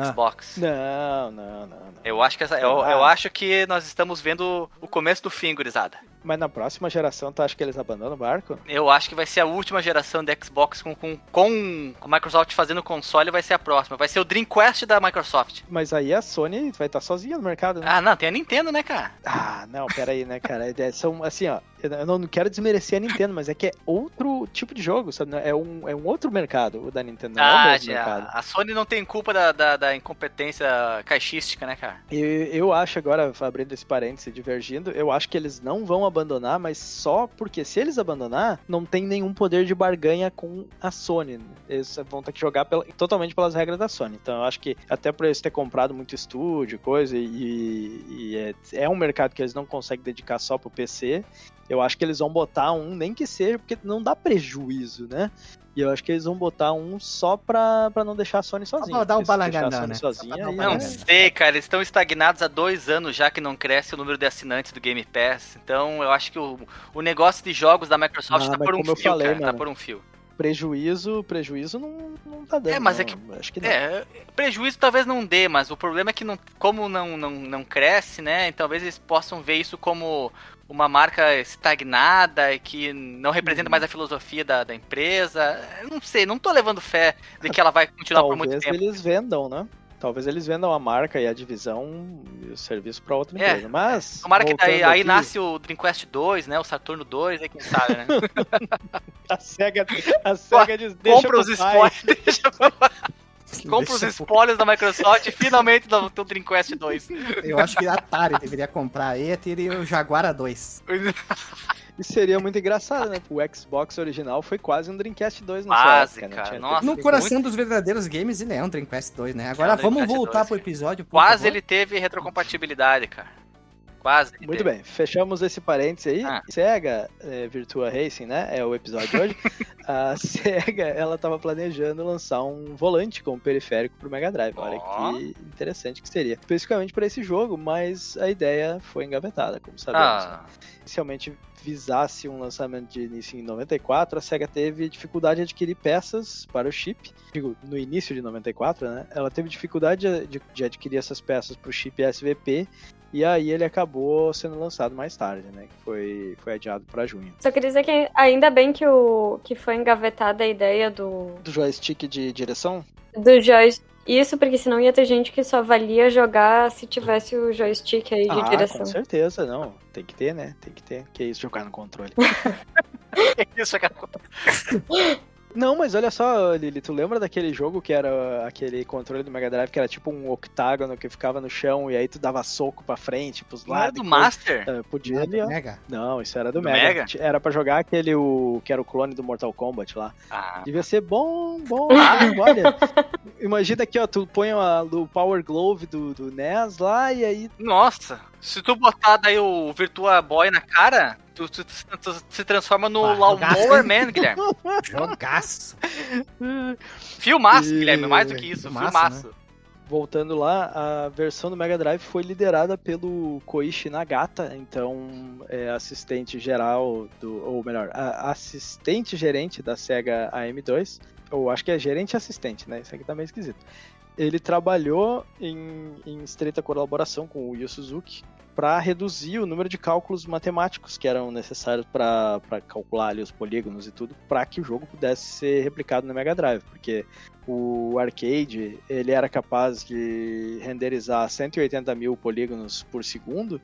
Xbox. Não, não, não, não. Eu acho que essa, eu, Ah. eu acho que nós estamos vendo o começo do fim, gurizada. Mas na próxima geração, tu acha que eles abandonam o barco? Eu acho que vai ser a última geração de Xbox com, com, com a Microsoft fazendo console, vai ser a próxima. Vai ser o Dreamcast da Microsoft. Mas aí a Sony vai estar sozinha no mercado, né? Ah, não, tem a Nintendo, né, cara? Ah, não, pera aí, né, cara? É, São, assim, ó, eu não quero desmerecer a Nintendo, mas é que é outro tipo de jogo, sabe? É um, é um outro mercado, o da Nintendo, não é o ah, mesmo já, mercado. a Sony não tem culpa da, da, da incompetência caixística, né, cara? Eu, eu acho agora, abrindo esse parênteses e divergindo, eu acho que eles não vão abandonar, mas só porque se eles abandonar, não tem nenhum poder de barganha com a Sony. Eles vão ter que jogar pela- totalmente pelas regras da Sony. Então eu acho que até por eles ter comprado muito estúdio, coisa, e, e é, é um mercado que eles não conseguem dedicar só pro PC. Eu acho que eles vão botar um, nem que seja, porque não dá prejuízo, né? E eu acho que eles vão botar um só pra, pra não deixar a Sony sozinha. pra dar um porque se deixar a balangandã, Sony né? Sozinha, um Não né? sei, cara, eles estão estagnados há dois anos já que não cresce o número de assinantes do Game Pass. Então eu acho que o, o negócio de jogos da Microsoft Ah, tá por um fio, falei, cara. Tá por um fio. prejuízo, prejuízo não, não tá dando. É, mas é não. que- Acho que não. É, prejuízo talvez não dê, mas o problema é que não, como não, não, não cresce, né? Talvez eles possam ver isso como uma marca estagnada e que não representa Uhum. mais a filosofia da, da empresa. Eu Não sei, não tô levando fé de que ela vai continuar por muito Talvez tempo. eles vendam, né? Talvez eles vendam a marca e a divisão e o serviço pra outra É, empresa. Mas. Tomara que daí, voltando aí aqui, nasce o Dreamcast 2, né? O Saturno 2, aí quem sabe, né? A SEGA, a SEGA diz: deixa Compra os spoilers. Compra os spoilers da Microsoft e finalmente dá o teu Dreamcast 2. Eu acho que a Atari deveria comprar aí e teria o Jaguar A2. E seria muito engraçado, né? O Xbox original foi quase um Dreamcast 2 no Quase, época, né? cara. Tinha- Nossa. No coração dos verdadeiros games, ele é um Dreamcast 2, né? Agora É um vamos Dreamcast voltar 2, pro episódio. por Quase favor. ele teve retrocompatibilidade, cara. Quase. Muito bem, fechamos esse parênteses aí. Ah. SEGA é, Virtua Racing, né? É o episódio de hoje. a SEGA, ela tava planejando lançar um volante como periférico pro Mega Drive. Olha Ó. que interessante que seria. Especificamente para esse jogo, mas a ideia foi engavetada, como sabemos. Ah, Inicialmente visasse um lançamento de início em 94, a SEGA teve dificuldade de adquirir peças para o chip. Digo, no início de 94, né? Ela teve dificuldade de, de adquirir essas peças para o chip SVP. E aí ele acabou sendo lançado mais tarde, né? Que foi, foi adiado para junho. Só queria dizer que ainda bem que, o, que foi engavetada a ideia do, Do joystick de direção? do joystick. Isso, porque senão ia ter gente que só valia jogar se tivesse o joystick aí de ah, direção. com certeza, não. Tem que ter, né? Tem que ter. Que isso, jogar no controle. isso, cara. Não, mas olha só, Lili, tu lembra daquele jogo que era aquele controle do Mega Drive que era tipo um octágono que ficava no chão e aí tu dava soco pra frente, pros Não era lados? do e coisa? Master? É, podia ali, ó. Mega. Não, isso era do, Do Mega. Mega? Era pra jogar aquele o que era o clone do Mortal Kombat lá. Ah, Devia ser bom, bom, bom, olha. Imagina aqui, ó, tu põe a, o Power Glove do, do NES lá e aí nossa, se tu botar daí o Virtua Boy na cara, tu, tu- tu- tu se transforma no Ah, Lawnmower Man, Guilherme. Jogaço. Filmaço, E- Guilherme, mais do que isso, Filmaço, filmaço. Voltando lá, a versão do Mega Drive foi liderada pelo Koichi Nagata, então é assistente geral do, ou melhor, a- assistente gerente da Sega AM2, ou acho que é gerente assistente, né? Isso aqui tá meio esquisito. Ele trabalhou em, em estreita colaboração com o Yu Suzuki para reduzir o número de cálculos matemáticos que eram necessários para calcular ali os polígonos e tudo, para que o jogo pudesse ser replicado no Mega Drive, porque o arcade ele era capaz de renderizar 180 mil polígonos por segundo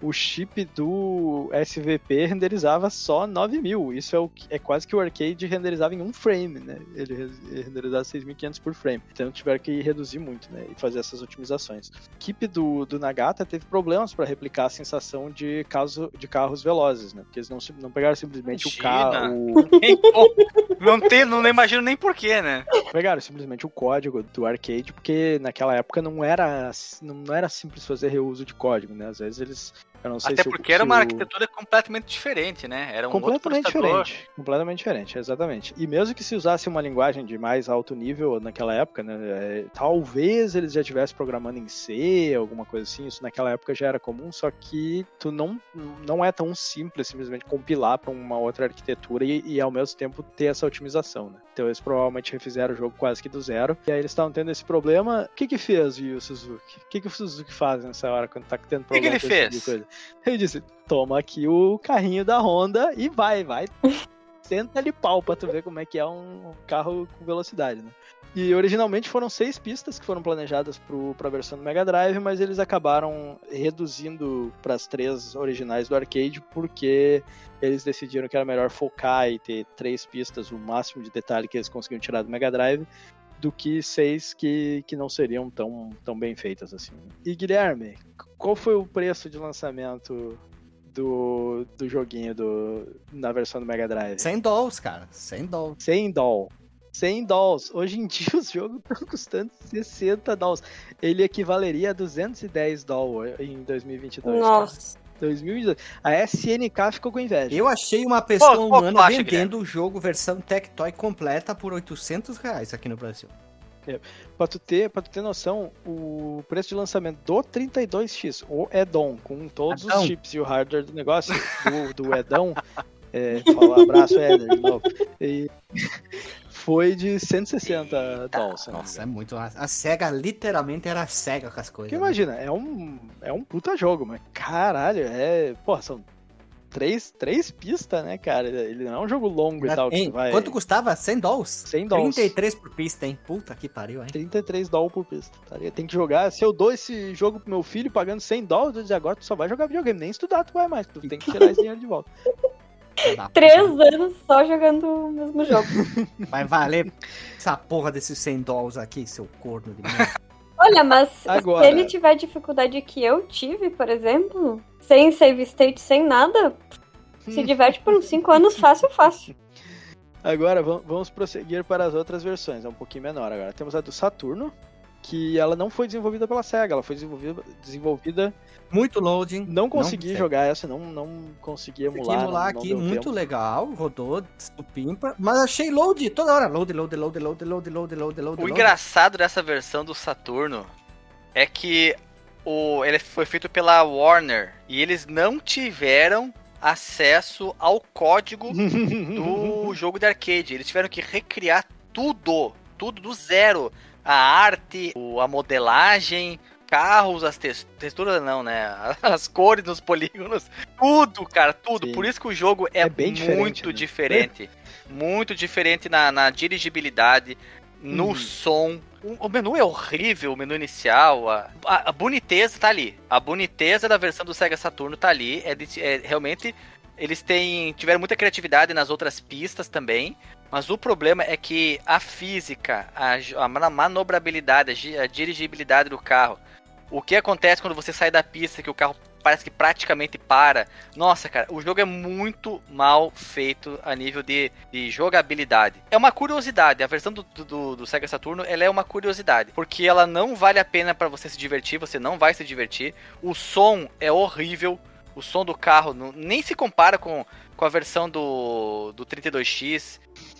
o chip do SVP renderizava só 9 mil. Isso é, o, é quase que o arcade renderizava em um frame, né? Ele renderizava 6.500 por frame. Então tiveram que reduzir muito, né? E fazer essas otimizações. A equipe do, do Nagata teve problemas para replicar a sensação de, caso, de carros velozes, né? Porque eles não, não pegaram simplesmente Imagina. o carro. não, tem, não imagino nem porquê, né? Pegaram simplesmente o código do arcade, porque naquela época não era, não era simples fazer reuso de código, né? Às vezes eles até porque era uma arquitetura completamente diferente, né? Era um completamente diferente. Completamente diferente, exatamente. E mesmo que se usasse uma linguagem de mais alto nível naquela época, né? É, talvez eles já estivessem programando em C, alguma coisa assim. Isso naquela época já era comum, só que tu não, não é tão simples simplesmente compilar para uma outra arquitetura e, e, ao mesmo tempo ter essa otimização, né? Então eles provavelmente refizeram o jogo quase que do zero. E aí eles estavam tendo esse problema. O que que fez o Suzuki? O que que o Suzuki faz nessa hora quando tá tendo problema? O que, que ele tipo fez? Ele disse: toma aqui o carrinho da Honda e vai, vai. Senta ali pau pra tu ver como é que é um carro com velocidade, né? E originalmente foram seis pistas que foram planejadas para a versão do Mega Drive, mas eles acabaram reduzindo para as três originais do arcade porque eles decidiram que era melhor focar e ter três pistas, o máximo de detalhe que eles conseguiam tirar do Mega Drive, do que seis que, que não seriam tão, tão bem feitas assim. E Guilherme, qual foi o preço de lançamento do, do joguinho do, na versão do Mega Drive? 100 dólares, cara. 100 dólares. 100 dólares. 100 dólares. Hoje em dia os jogos estão custando 60 dólares. Ele equivaleria a 210 dólares em 2022. Nossa. Cara. 2022. A SNK ficou com inveja. Eu achei uma pessoa pô, humana pô, vendendo o jogo versão Tectoy completa por 800 reais aqui no Brasil. É, pra, tu ter, pra tu ter noção, o preço de lançamento do 32X, o Edon, com todos Edão. os chips e o hardware do negócio, do, do Edão, é, fala, abraço, Éder, de novo. E, foi de 160 dólares. Nossa, é muito. A SEGA literalmente era cega com as coisas. Que né? imagina, é um, é um puta jogo, mas caralho, é. Pô, são três, três pistas, né, cara? Ele não é um jogo longo e tal. Hein, vai... Quanto custava? 100 dólares? 100 dólares. 33 por pista, hein? Puta que pariu, hein? 33 dólares por pista. Tá? Tem que jogar. Se eu dou esse jogo pro meu filho pagando 100 dólares, agora tu só vai jogar videogame. Nem estudar tu vai mais. Tu tem que tirar esse dinheiro de volta. Três anos só jogando o mesmo jogo. Vai valer essa porra desses 100 dólares aqui, seu corno de merda. Olha, mas Agora... se ele tiver dificuldade que eu tive, por exemplo, sem save state, sem nada, se diverte por uns 5 anos fácil, fácil. Agora vamos prosseguir para as outras versões, é um pouquinho menor agora. Temos a do Saturno, que ela não foi desenvolvida pela SEGA, ela foi desenvolvida, desenvolvida muito loading. Não consegui não jogar essa, não, não consegui emular. Consegui emular não, aqui, muito tempo. legal, rodou, estupimpa, mas achei load toda hora. Load, load, load, load, load, load, load, load. O load. engraçado dessa versão do Saturno é que o, ele foi feito pela Warner e eles não tiveram acesso ao código do jogo de arcade. Eles tiveram que recriar tudo, tudo do zero. A arte, a modelagem, carros, as texturas não, né? As cores dos polígonos, tudo, cara, tudo. Sim. Por isso que o jogo é, é bem muito diferente. Né? diferente. Muito diferente na, na dirigibilidade, no hum. som. O, o, menu é horrível, o menu inicial. A, a, a, boniteza tá ali. A boniteza da versão do Sega Saturno tá ali. É, de, é realmente. Eles têm, tiveram muita criatividade nas outras pistas também. Mas o problema é que a física, a, a manobrabilidade, a dirigibilidade do carro, o que acontece quando você sai da pista que o carro parece que praticamente para. Nossa, cara, o jogo é muito mal feito a nível de, de jogabilidade. É uma curiosidade, a versão do, do, do, Sega Saturno ela é uma curiosidade, porque ela não vale a pena para você se divertir, você não vai se divertir. O som é horrível, o som do carro não, nem se compara com, com a versão do, do 32X,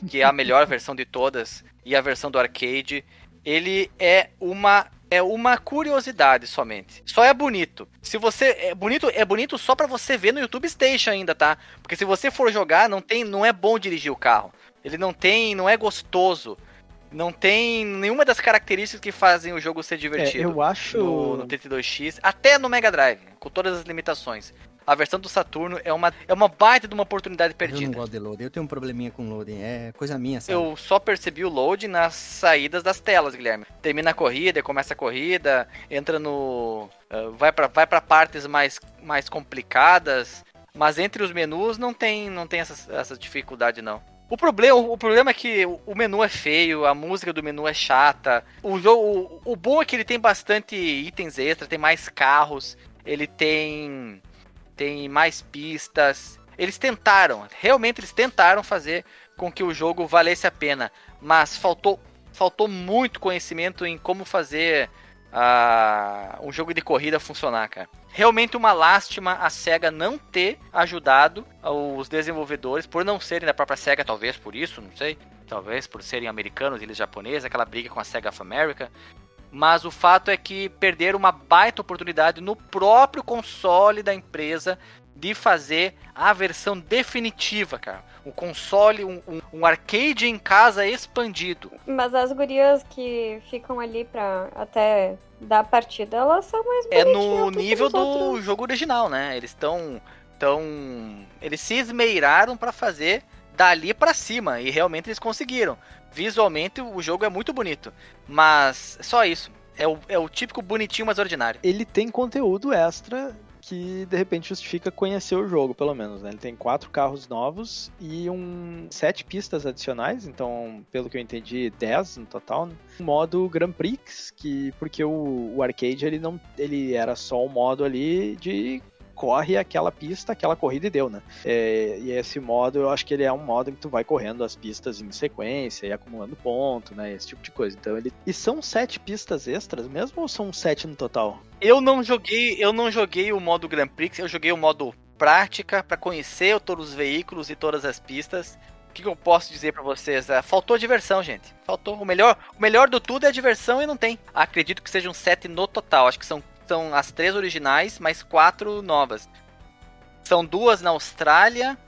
que é a melhor versão de todas, e a versão do arcade. Ele é uma é uma curiosidade somente. Só é bonito. Se você é bonito, é bonito só para você ver no YouTube Station ainda, tá? Porque se você for jogar, não tem, não é bom dirigir o carro. Ele não tem, não é gostoso. Não tem nenhuma das características que fazem o jogo ser divertido. É, eu acho. No, no 32X, até no Mega Drive, com todas as limitações. A versão do Saturno é uma, é uma baita de uma oportunidade perdida. Eu não gosto de loading, eu tenho um probleminha com loading, é coisa minha, sabe? Eu só percebi o loading nas saídas das telas, Guilherme. Termina a corrida, começa a corrida, entra no. Uh, vai para vai pra partes mais, mais complicadas, mas entre os menus não tem, não tem essa, essa dificuldade, não. O problema, o problema é que o menu é feio, a música do menu é chata. O jogo, o, o bom é que ele tem bastante itens extras, tem mais carros, ele tem tem mais pistas. Eles tentaram, realmente eles tentaram fazer com que o jogo valesse a pena, mas faltou faltou muito conhecimento em como fazer uh, um jogo de corrida funcionar, cara. Realmente uma lástima a SEGA não ter ajudado os desenvolvedores, por não serem da própria SEGA, talvez por isso, não sei. Talvez por serem americanos, eles japoneses, aquela briga com a SEGA of America. Mas o fato é que perderam uma baita oportunidade no próprio console da empresa de fazer a versão definitiva, cara. Um console, um, um, um, arcade em casa expandido. Mas as gurias que ficam ali pra até dar partida, elas são mais É no nível do outros. jogo original, né? Eles estão. Tão... Eles se esmeiraram para fazer dali para cima. E realmente eles conseguiram. Visualmente o jogo é muito bonito. Mas só isso. É o, é o típico bonitinho, mas ordinário. Ele tem conteúdo extra que de repente justifica conhecer o jogo, pelo menos. Né? Ele tem quatro carros novos e um sete pistas adicionais, então, pelo que eu entendi, dez no total. Né? Um modo Grand Prix, que porque o, o arcade ele não, ele era só um modo ali de corre aquela pista, aquela corrida e deu, né? É, e esse modo, eu acho que ele é um modo em que tu vai correndo as pistas em sequência e acumulando ponto, né? Esse tipo de coisa. Então ele. E são sete pistas extras mesmo ou são sete no total? Eu não joguei, eu não joguei o modo Grand Prix, eu joguei o modo prática para conhecer todos os veículos e todas as pistas. O que, que eu posso dizer para vocês? É, faltou diversão, gente. Faltou. O melhor, o melhor do tudo é a diversão e não tem. Acredito que sejam sete no total. Acho que são são as três originais, mais quatro novas. São duas na Austrália,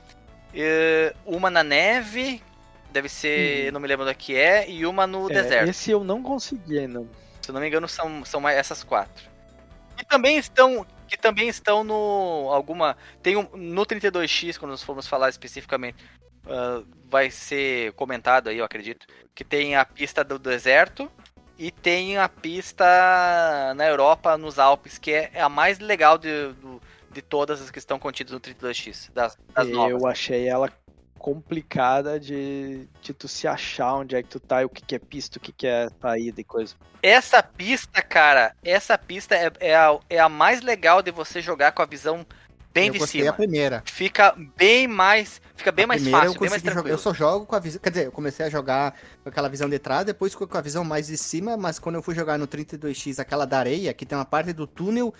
uma na neve, deve ser, hum. não me lembro da que é, e uma no é, deserto. Esse eu não consegui ainda. Se eu não me engano, são, são essas quatro. E também estão que também estão no alguma tem um, no 32x quando nós formos falar especificamente uh, vai ser comentado aí eu acredito que tem a pista do deserto e tem a pista na Europa, nos Alpes, que é a mais legal de, de todas as que estão contidas no 32X, das, das Eu novas. achei ela complicada de, de tu se achar onde é que tu tá e o que, que é pista, o que, que é saída e coisa. Essa pista, cara, essa pista é, é, a, é a mais legal de você jogar com a visão bem eu de cima. a primeira. Fica bem mais, fica bem a mais fácil, eu bem mais tranquilo. Eu só jogo com a visão, quer dizer, eu comecei a jogar com aquela visão de trás, depois com a visão mais de cima, mas quando eu fui jogar no 32X, aquela da areia, que tem uma parte do túnel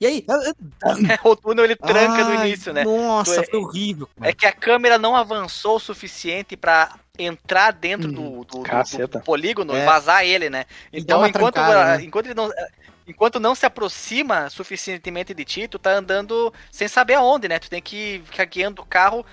e aí? o túnel ele tranca Ai, no início, né? Nossa, foi horrível. É que a câmera não avançou o suficiente para entrar dentro hum, do, do, do, do, polígono é. e vazar ele, né? Então, enquanto, trancada, né? enquanto ele não enquanto não se aproxima suficientemente de ti, tu tá andando sem saber aonde, né? Tu tem que ficar guiando o carro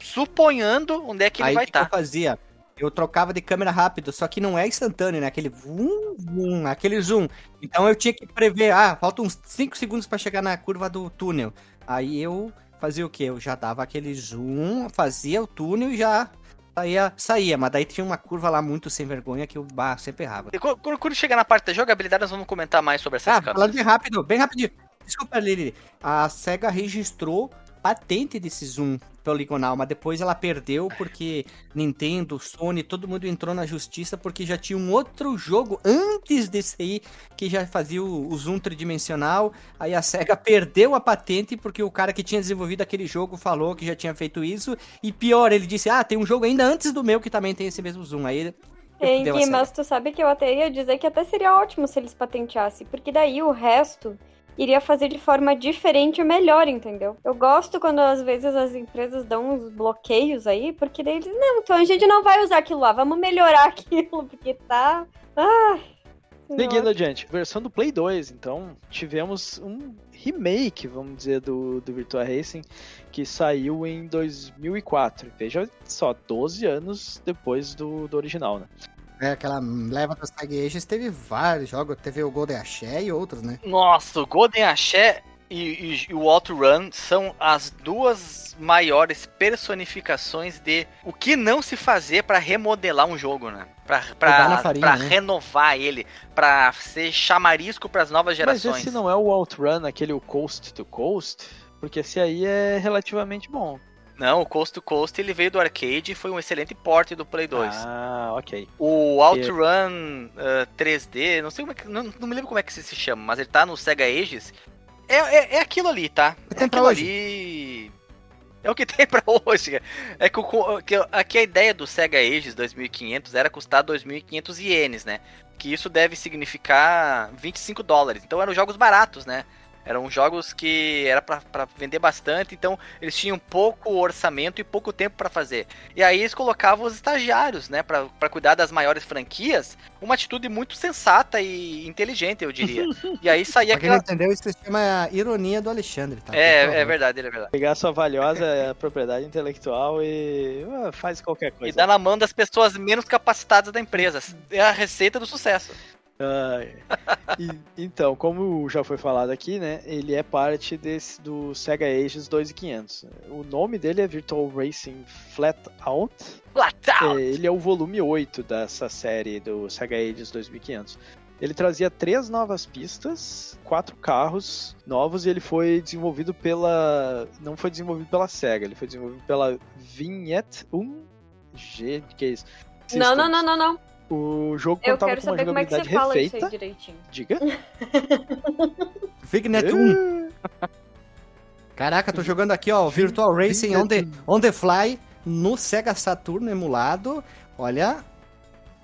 suponhando onde é que Aí ele vai estar. Tá. eu fazia? Eu trocava de câmera rápido, só que não é instantâneo, né? Aquele vum, vum, aquele zoom. Então eu tinha que prever, ah, faltam uns 5 segundos para chegar na curva do túnel. Aí eu fazia o quê? Eu já dava aquele zoom, fazia o túnel e já saía, saía, mas daí tinha uma curva lá muito sem vergonha que o bah, sempre errava. E quando, quando chegar na parte da jogabilidade, nós vamos comentar mais sobre essas ah, câmeras. Falando de rápido, bem rapidinho. Desculpa, Lili. A SEGA registrou patente desse zoom poligonal, mas depois ela perdeu porque Nintendo, Sony, todo mundo entrou na justiça porque já tinha um outro jogo antes desse aí que já fazia o, o zoom tridimensional. Aí a SEGA perdeu a patente porque o cara que tinha desenvolvido aquele jogo falou que já tinha feito isso. E pior, ele disse: Ah, tem um jogo ainda antes do meu que também tem esse mesmo zoom. Aí tem que, mas tu sabe que eu até ia dizer que até seria ótimo se eles patenteassem, porque daí o resto iria fazer de forma diferente e melhor, entendeu? Eu gosto quando às vezes as empresas dão uns bloqueios aí, porque daí eles, não, então a gente não vai usar aquilo lá, vamos melhorar aquilo, porque tá. Ah, Seguindo adiante, versão do Play 2, então tivemos um remake, vamos dizer, do, do Virtua Racing, que saiu em 2004. Veja só, 12 anos depois do, do original, né? É, aquela leva dos Tag Ages teve vários jogos, teve o Golden Axé e outros, né? Nossa, o Golden Axé e, e- e o Outrun são as duas maiores personificações de o que não se fazer pra remodelar um jogo, né? Pra, pra, farinha, pra né? renovar ele, pra ser chamarisco pras novas Mas gerações. esse não é o Outrun, aquele o Coast to Coast? Porque esse aí é relativamente bom. Não, o Coast to Coast ele veio do arcade e foi um excelente porte do Play 2. Ah, ok. O Outrun ah, 3D, não sei como é que, não, não me lembro como é que se chama, mas ele tá no Sega Ages. É, é, é aquilo ali, tá? É tem pra aquilo hoje. ali. É o que tem pra hoje. É que, que aqui a ideia do Sega Ages 2500 era custar 2.500 ienes, né? Que isso deve significar 25 dólares. Então eram jogos baratos, né? Eram jogos que era pra, pra vender bastante, então eles tinham pouco orçamento e pouco tempo pra fazer. E aí eles colocavam os estagiários, né, Pra pra cuidar das maiores franquias, uma atitude muito sensata e inteligente, eu diria. E aí saía Pra quem não aquela. entendeu, isso se chama ironia do Alexandre, tá? É, é verdade, é verdade. Pegar sua valiosa propriedade intelectual e ah, faz qualquer E coisa. dá na mão das pessoas menos capacitadas da empresa. É a receita do sucesso. E- então, como já foi falado aqui, né, ele é parte desse do Sega Ages 2500. O nome dele é Virtual Racing Flat Out. Platão! É, ele é o volume 8 dessa série do Sega Ages 2500. Ele trazia três novas pistas, quatro carros novos e ele foi desenvolvido pela. Não foi desenvolvido pela Sega, ele foi desenvolvido pela Vignette 1G. Que é isso? Não, não, não, não, não. O jogo Eu contava quero com uma saber como é que você jogabilidade fala isso refeita. aí direitinho. Diga. Vignet 1. Caraca, tô jogando aqui, ó, Virtual Racing on the, on the Fly no Sega Saturn emulado. Olha,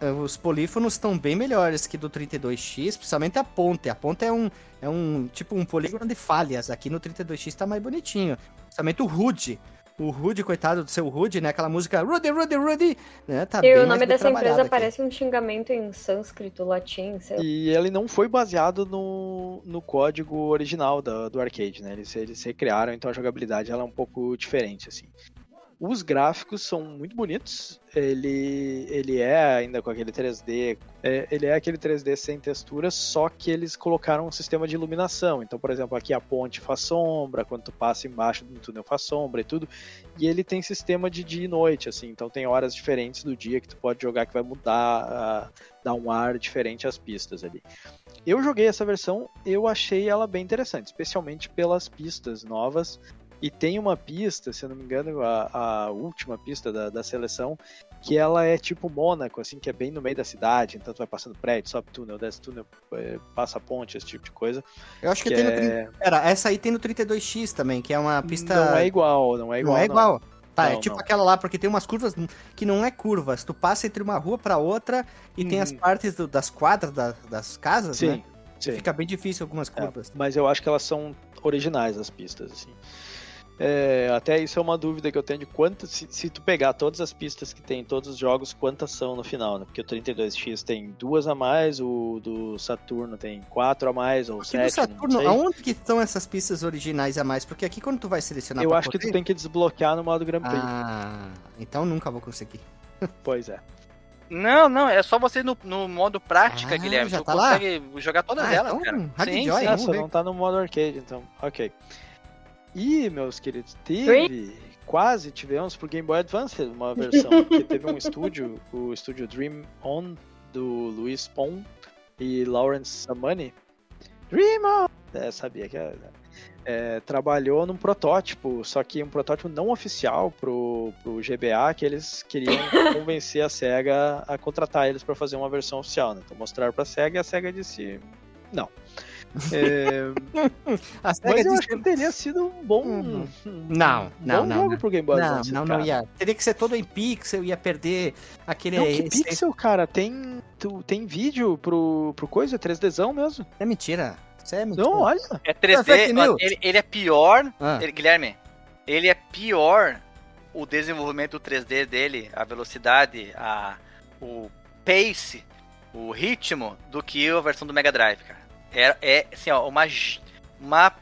eh, os polífonos estão bem melhores que do 32X, principalmente a ponte. A ponte é um, é um tipo um polígono de falhas. Aqui no 32X tá mais bonitinho. Principalmente o Rude. O Rude, coitado do seu Rude, né? Aquela música Rudy, Rudy, Rudy, né? Tá E bem o nome dessa empresa aqui. parece um xingamento em sânscrito, latim, sei lá. E ele não foi baseado no, no código original da- do arcade, né? Eles, eles recriaram, então a jogabilidade ela é um pouco diferente, assim. Os gráficos são muito bonitos. Ele, ele é ainda com aquele 3D. é, ele é aquele 3D sem textura, só que eles colocaram um sistema de iluminação. Então, por exemplo, aqui a ponte faz sombra, quando tu passa embaixo do túnel faz sombra e tudo. E ele tem sistema de dia e noite, assim. Então tem horas diferentes do dia que tu pode jogar que vai mudar, ah, dar um ar diferente às pistas ali. Eu joguei essa versão, eu achei ela bem interessante, especialmente pelas pistas novas. E tem uma pista, se eu não me engano, a, a última pista da, da seleção, que ela é tipo Mônaco, assim, que é bem no meio da cidade, então tu vai passando prédio, sobe túnel, desce túnel, eh, passa ponte, esse tipo de coisa. Eu acho que, Que tem no. é- trin- Pera, essa aí tem no 32X também, que é uma pista. Não é igual, não é igual. Não é igual. Tá, é Não, tipo não. aquela lá, porque tem umas curvas que não é curvas. Tu passa entre uma rua pra outra e tem Uhum. as partes do- das quadras da- das casas, Sim, né? sim. Fica bem difícil algumas É, curvas. mas eu acho que elas são originais as pistas, assim. É, até isso é uma dúvida que eu tenho de quantas, se, se tu pegar todas as pistas que tem em todos os jogos, quantas são no final, né? Porque o 32X tem duas a mais, o do Saturno tem quatro a mais, ou Aqui do sete, não Saturno, sei. aonde que estão essas pistas originais a mais? Porque aqui quando tu vai selecionar Eu acho que tu tem que desbloquear no modo Grand Prix. Ah, então nunca vou conseguir. Pois é. Não, não, é só você no, no modo prática, Ah, Guilherme. já tu tá lá? consegue jogar todas Ah, elas, então, cara. Sim, joy, sim. ver. não tá no modo arcade, então. Ok. E, meus queridos, teve. Quase tivemos pro Game Boy Advance uma versão. que teve um estúdio, o estúdio Dream On, do Luiz Pon e Lawrence Samani. Dream On! É, sabia que era. É, trabalhou num protótipo, só que um protótipo não oficial pro, pro GBA, que eles queriam convencer a SEGA a contratar eles para fazer uma versão oficial. Né? Então mostraram pra SEGA e a SEGA disse não. É, A SEGA mas eu disse acho que teria sido um bom, Uhum. um Não, bom não, não, jogo não. pro Game Boy Não, Advance. não, não ia. Teria que ser todo em pixel, ia perder aquele. Não, que esse- pixel, cara, tem, tu, tem vídeo pro, pro coisa, 3Dzão mesmo. É mentira. Isso é mentira. Não, olha. É Fake 3D, ó, news. ele, ele é pior, Ah. ele- Guilherme, ele é pior o desenvolvimento do 3D dele, a velocidade, a, o pace, o ritmo, do que a versão do Mega Drive, cara. É, é assim, ó, uma, uma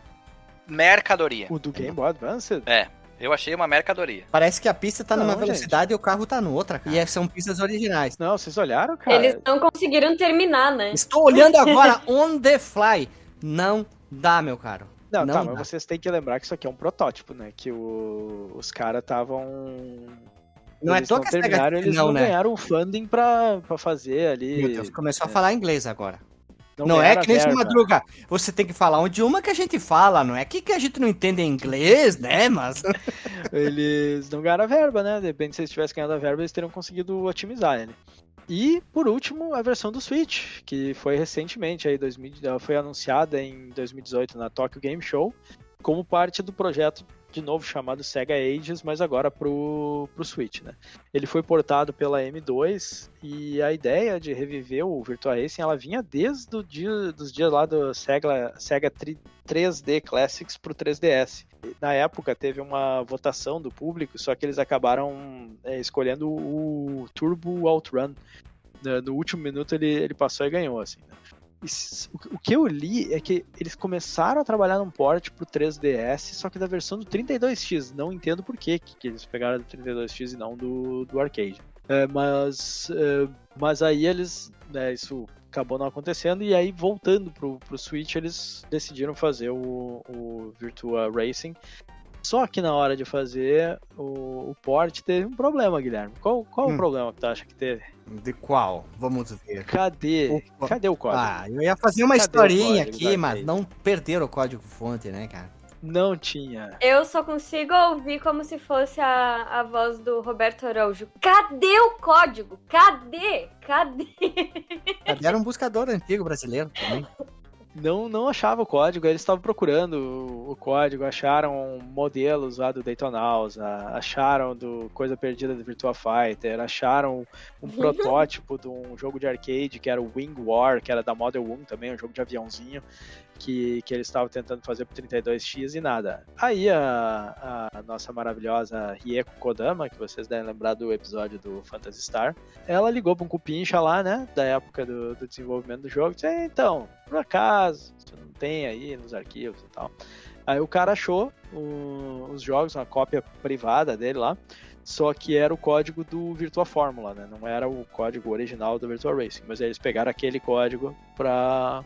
mercadoria. O do Game Boy Advance? É. Eu achei uma mercadoria. Parece que a pista tá numa Não, velocidade e o carro tá noutra, cara. E é- são pistas originais. Não, vocês olharam, cara? Eles não conseguiram terminar, né? Estou olhando agora on the fly. Não dá, meu caro. Não, Não tá, dá. mas vocês têm que lembrar que isso aqui é um protótipo, né? Que o- os caras estavam. Não é eles toa não que a SEGA terminaram, eles não, não né? ganharam o funding pra, pra fazer ali. Meu Deus, começou a falar inglês agora. Não, Não, é que nem verba. Madruga. Você tem que falar um idioma que a gente fala, não é que, que a gente não entende inglês, né? Mas. Eles não ganharam a verba, né? De repente, se eles tivessem ganhado a verba, eles teriam conseguido otimizar ele. E, por último, a versão do Switch, que foi recentemente, aí, 2000, ela foi anunciada em 2018 na Tokyo Game Show, como parte do projeto de novo chamado Sega Ages, mas agora pro, pro Switch, né? Ele foi portado pela M2 e a ideia de reviver o Virtua Racing, ela vinha desde o dia, dos dias lá do Sega, Sega 3D Classics pro 3DS. Na época teve uma votação do público, só que eles acabaram é, escolhendo o Turbo Outrun. No, último minuto ele, ele passou e ganhou, assim. né? O que eu li é que eles começaram a trabalhar num port pro 3DS, só que da versão do 32X. Não entendo por que, que eles pegaram do 32X e não do, do arcade. É, mas, é, mas aí eles. né, isso acabou não acontecendo, e aí voltando pro, pro Switch, eles decidiram fazer o, o Virtua Racing. Só que na hora de fazer o, o port teve um problema, Guilherme. Qual, qual Hum. o problema que tu acha que teve? De qual? Vamos ver. Cadê? Opa. Cadê o código? Ah, eu ia fazer uma Cadê o historinha aqui, da mas arcade? não perderam o código fonte, né, cara? Não tinha. Eu só consigo ouvir como se fosse a, a voz do Roberto Araújo. Cadê o código? Cadê? Cadê? Cadê Era um buscador antigo brasileiro também. Não, não achava o código, eles estavam procurando o, código, acharam modelos lá do Daytonausa, acharam do Coisa Perdida do Virtua Fighter, acharam um protótipo de um jogo de arcade que era o Wing War, que era da Model 1 também, um jogo de aviãozinho, que, que eles estavam tentando fazer pro 32X e nada. Aí a, a nossa maravilhosa Rieko Kodama, que vocês devem lembrar do episódio do Phantasy Star, ela ligou pra um cupincha lá, né, da época do, do desenvolvimento do jogo, e disse, "É, então, por acaso, você não tem aí nos arquivos e tal. Aí o cara achou o- os jogos, uma cópia privada dele lá, só que era o código do Virtua Fórmula, né? Não era o código original do Virtua Racing, mas eles pegaram aquele código pra,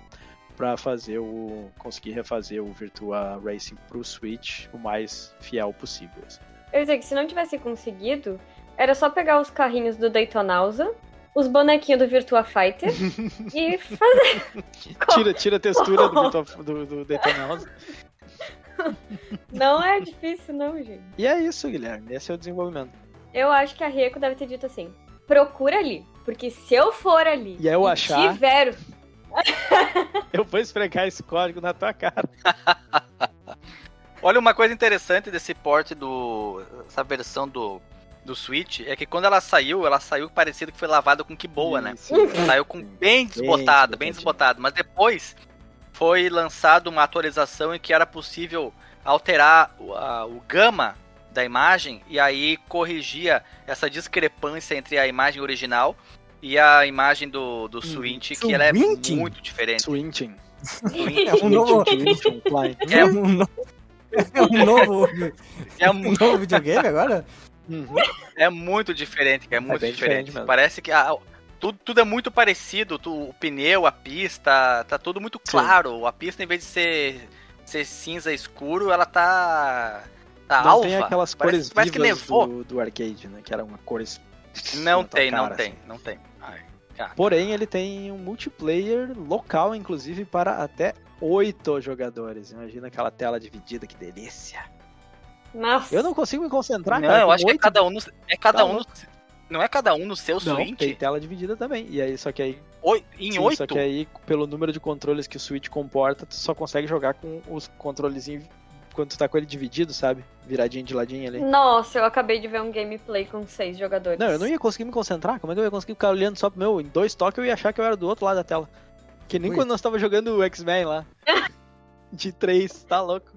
pra fazer o. conseguir refazer o Virtua Racing pro Switch o mais fiel possível. assim. Eu ia dizer que se não tivesse conseguido, era só pegar os carrinhos do Daytonausa, os bonequinhos do Virtua Fighter e fazer. Tira, tira a textura do, Virtua, do, do Daytonausa. Não é difícil, não, gente. E é isso, Guilherme. Esse é o desenvolvimento. Eu acho que a Rieko deve ter dito assim: procura ali. Porque se eu for ali E eu achar- tiver. Eu vou esfregar esse código na tua cara. Olha, uma coisa interessante desse port do. essa versão do, do Switch é que quando ela saiu, ela saiu parecido que foi lavada com que boa, né? Isso. Saiu com bem desbotada, bem desbotada. Mas depois foi lançado uma atualização em que era possível alterar o, a- o gama da imagem e aí corrigia essa discrepância entre a imagem original e a imagem do, do Switch, que ela é muito diferente. Switching. É um novo, é um novo, é um novo, É, um novo videogame agora? Uhum. é muito diferente, cara, é muito bem diferente. diferente. Parece que a- tudo, tudo é muito parecido, tu- o pneu, a pista, tá tudo muito claro. A pista, em vez de ser, ser cinza escuro, ela tá. tá Não alva. tem aquelas Parece- cores parece vivas do, do arcade, né? Que era uma cores. Não na tua tem, não tem, assim. não tem. Porém, ele tem um multiplayer local, inclusive, para até oito jogadores. Imagina aquela tela dividida, que delícia. Nossa. Eu não consigo me concentrar, não, cara. eu acho que é cada um no, é cada Tá um no, Não é cada um no seu Não, Switch? tem tela dividida também. E aí, só que aí. Oi- em sim, oito? Só que aí, pelo número de controles que o Switch comporta, tu só consegue jogar com os controlezinhos quando tu tá com ele dividido, sabe? Viradinho de ladinho ali. Nossa, eu acabei de ver um gameplay com seis jogadores. Não, eu não ia conseguir me concentrar. Como é que eu ia conseguir ficar olhando só pro meu? Em dois toques eu ia achar que eu era do outro lado da tela. Que nem Ui. quando nós tava jogando o X-Men lá. De três, tá louco?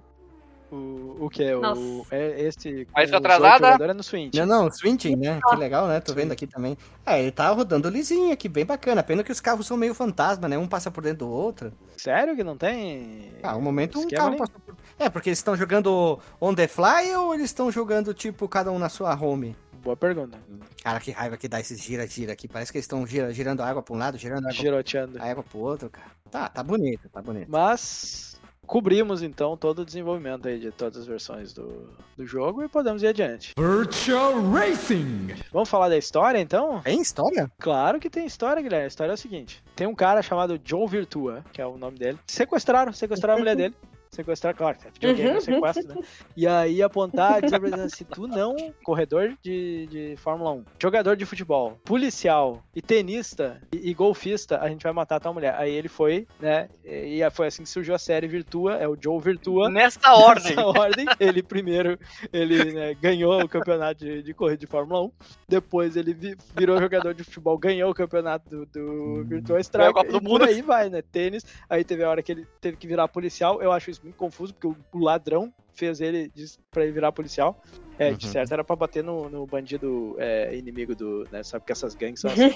O, o que é? O, é esse. Mas oito atrasada? É no Switch. Não, não, Swinting, né? Que legal, né? Tô vendo aqui também. É, ele tá rodando lisinho aqui, bem bacana. Pena que os carros são meio fantasma, né? Um passa por dentro do outro. Sério que não tem. Ah, um momento um carro passou por... É, porque eles estão jogando on the fly ou eles estão jogando, tipo, cada um na sua home? Boa pergunta. Cara, que raiva que dá esses gira-gira aqui. Parece que eles estão gira, girando água pra um lado, girando água, Giroteando. água pro outro, cara. Tá, tá bonito, tá bonito. Mas cobrimos então todo o desenvolvimento aí de todas as versões do, do jogo e podemos ir adiante. Virtual Racing. Vamos falar da história então? Tem história? Claro que tem história, Guilherme. A história é o seguinte: tem um cara chamado Joe Virtua, que é o nome dele. Sequestraram, sequestraram a mulher dele. Sequestrar, claro, é videogame, é sequestro, né? E aí apontar, dizer pra ele assim, tu não, corredor de, de Fórmula 1, jogador de futebol, policial e tenista e, e golfista, a gente vai matar a tua mulher. Aí ele foi, né? E foi assim que surgiu a série Virtua, é o Joe Virtua. Nessa ordem. Nessa ordem, ele primeiro ele né, ganhou o campeonato de, de corrida de Fórmula 1, depois ele vi- virou jogador de futebol, ganhou o campeonato do, do Virtua Ganhou Strike, a Copa do e por aí vai, né? Tênis, aí teve a hora que ele teve que virar policial, eu acho isso muito confuso, porque o, o ladrão fez ele pra ele virar policial. É, de Uhum. certo era pra bater no, no bandido é, inimigo do, né, sabe que essas gangues são assim.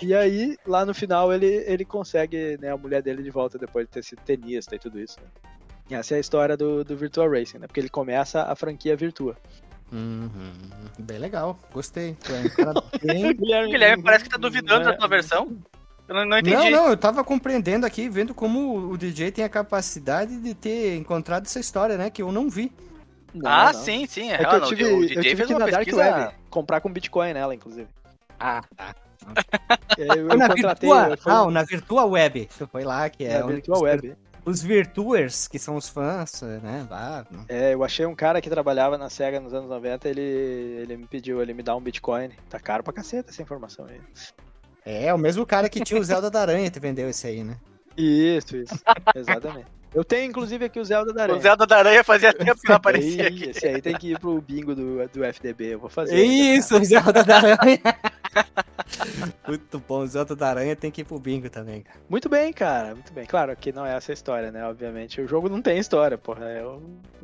e aí, lá no final, ele, ele consegue, né, a mulher dele de volta depois de ter sido tenista e tudo isso, né? E Essa é a história do, do Virtua Racing, né? Porque ele começa a franquia Virtua. Uhum. Bem legal, gostei. É um bem- Guilherme, parece que tá duvidando da tua versão. Eu não, não entendi. Não, não, eu tava compreendendo aqui, vendo como o DJ tem a capacidade de ter encontrado essa história, né? Que eu não vi. Não, ah, não. sim, sim. É que ah, eu tive, o eu DJ tive fez que ir uma na Dark pesquisa... Web comprar com Bitcoin nela, inclusive. Ah, tá. Aí eu, Foi na contratei. Virtua, foi não, na Virtua Web. Foi lá, que é na Virtua os, Web. os Virtuers, que são os fãs, né? Vá, É, eu achei um cara que trabalhava na SEGA nos anos 90, ele, ele me pediu, ele me dá um Bitcoin. Tá caro pra caceta essa informação aí. É, o mesmo cara que tinha o Zelda da Aranha te vendeu esse aí, né? Isso, isso. Exatamente. Eu tenho, inclusive, aqui o Zelda da Aranha. O Zelda da Aranha fazia tempo que não aparecia aqui. Esse aí tem que ir pro bingo do, do FDB, eu vou fazer. Isso, o Zelda da Aranha. Muito bom, o Zelda da Aranha tem que ir pro bingo também, cara. Muito bem, cara, muito bem. Claro que não é essa história, né? Obviamente, o jogo não tem história, porra. É o-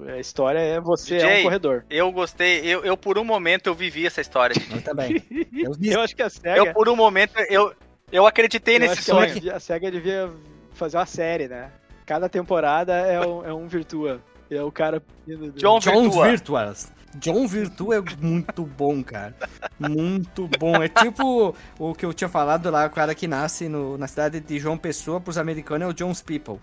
a história é você é DJ. um corredor. Eu gostei, eu, eu por um momento eu vivi essa história. Eu também. Eu vi Eu acho que a SEGA... Eu por um momento eu, eu acreditei eu nesse sonho. a SEGA devia fazer uma série, né? Cada temporada é um, é um Virtua. É o cara... John John Virtua. Virtuas. John Virtua é muito bom, cara. Muito bom. É tipo o que eu tinha falado lá, o cara que nasce no- na cidade de João Pessoa, pros americanos é o John's People.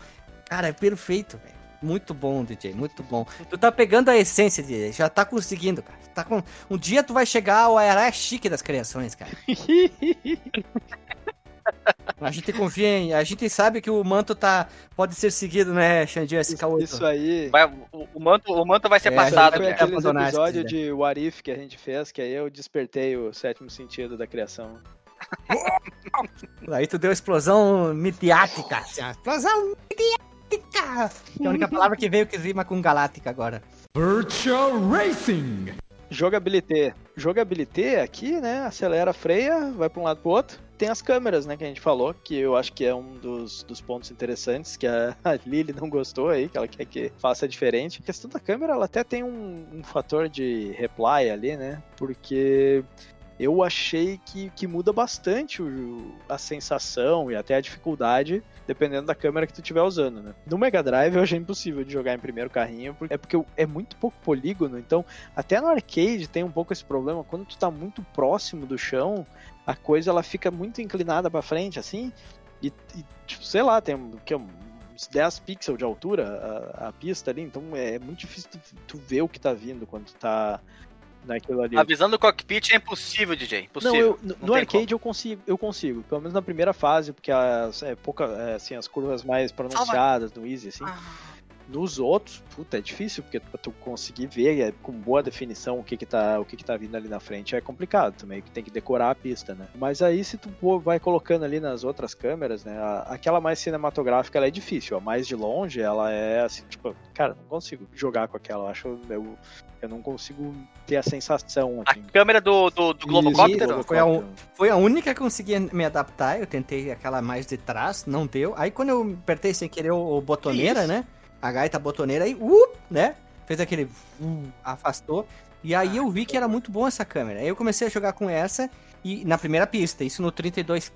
Cara, é perfeito, velho. Muito bom, DJ, muito bom. Tu tá pegando a essência, DJ, já tá conseguindo, cara. Tá com... Um dia tu vai chegar ao era chique das criações, cara. A gente confia em. A gente sabe que o manto tá. Pode ser seguido, né, Xandinho SK8? Isso aí... Vai, o, o manto, o manto vai ser É, passado. Foi episódios quiser. de What If que a gente fez, que aí eu despertei o sétimo sentido da criação. Aí tu deu explosão midiática. assim, explosão midiática. Que é a única palavra que veio que rima com galáctica agora. Virtual Racing. Jogabilité. Jogabilité aqui, né? Acelera, freia, vai pra um lado pro outro. Tem as câmeras, né, que a gente falou, que eu acho que é um dos, dos pontos interessantes, que a, a Lily não gostou aí, que ela quer que faça diferente. A questão da câmera, ela até tem um, um fator de reply ali, né? Porque eu achei que, que muda bastante o- a sensação e até a dificuldade, dependendo da câmera que tu estiver usando, né? No Mega Drive eu achei impossível de jogar em primeiro carrinho, é porque é muito pouco polígono, então até no arcade tem um pouco esse problema, quando tu tá muito próximo do chão, a coisa ela fica muito inclinada pra frente, assim, e, e, tipo, sei lá, tem que, uns 10 pixels de altura a, a pista ali, então é muito difícil tu, tu ver o que tá vindo quando tu tá naquilo ali. A visão do cockpit é impossível, DJ. Impossível. Não, eu, no, Não no arcade eu consigo, eu consigo, pelo menos na primeira fase, porque as, é, pouca, é, assim, as curvas mais pronunciadas no Easy, assim. Ah. Nos outros, puta, é difícil, porque pra tu conseguir ver é, com boa definição o que que, tá, o que que tá vindo ali na frente é complicado também, que tem que decorar a pista, né? Mas aí se tu pô, vai colocando ali nas outras câmeras, né, a- aquela mais cinematográfica ela é difícil, a mais de longe ela é assim, tipo, cara, não consigo jogar com aquela, eu acho, eu, eu não consigo ter a sensação, A assim. câmera do, do, do Globocóptero? Isso, Foi a. Foi a única que eu consegui me adaptar. Eu tentei aquela mais de trás, não deu. Aí quando eu apertei sem querer o, o botoneira, isso? né? A gaita botoneira aí, uh, né? Fez aquele. uh, afastou. E aí eu vi que era muito bom essa câmera. Aí eu comecei a jogar com essa e na primeira pista, isso no 32.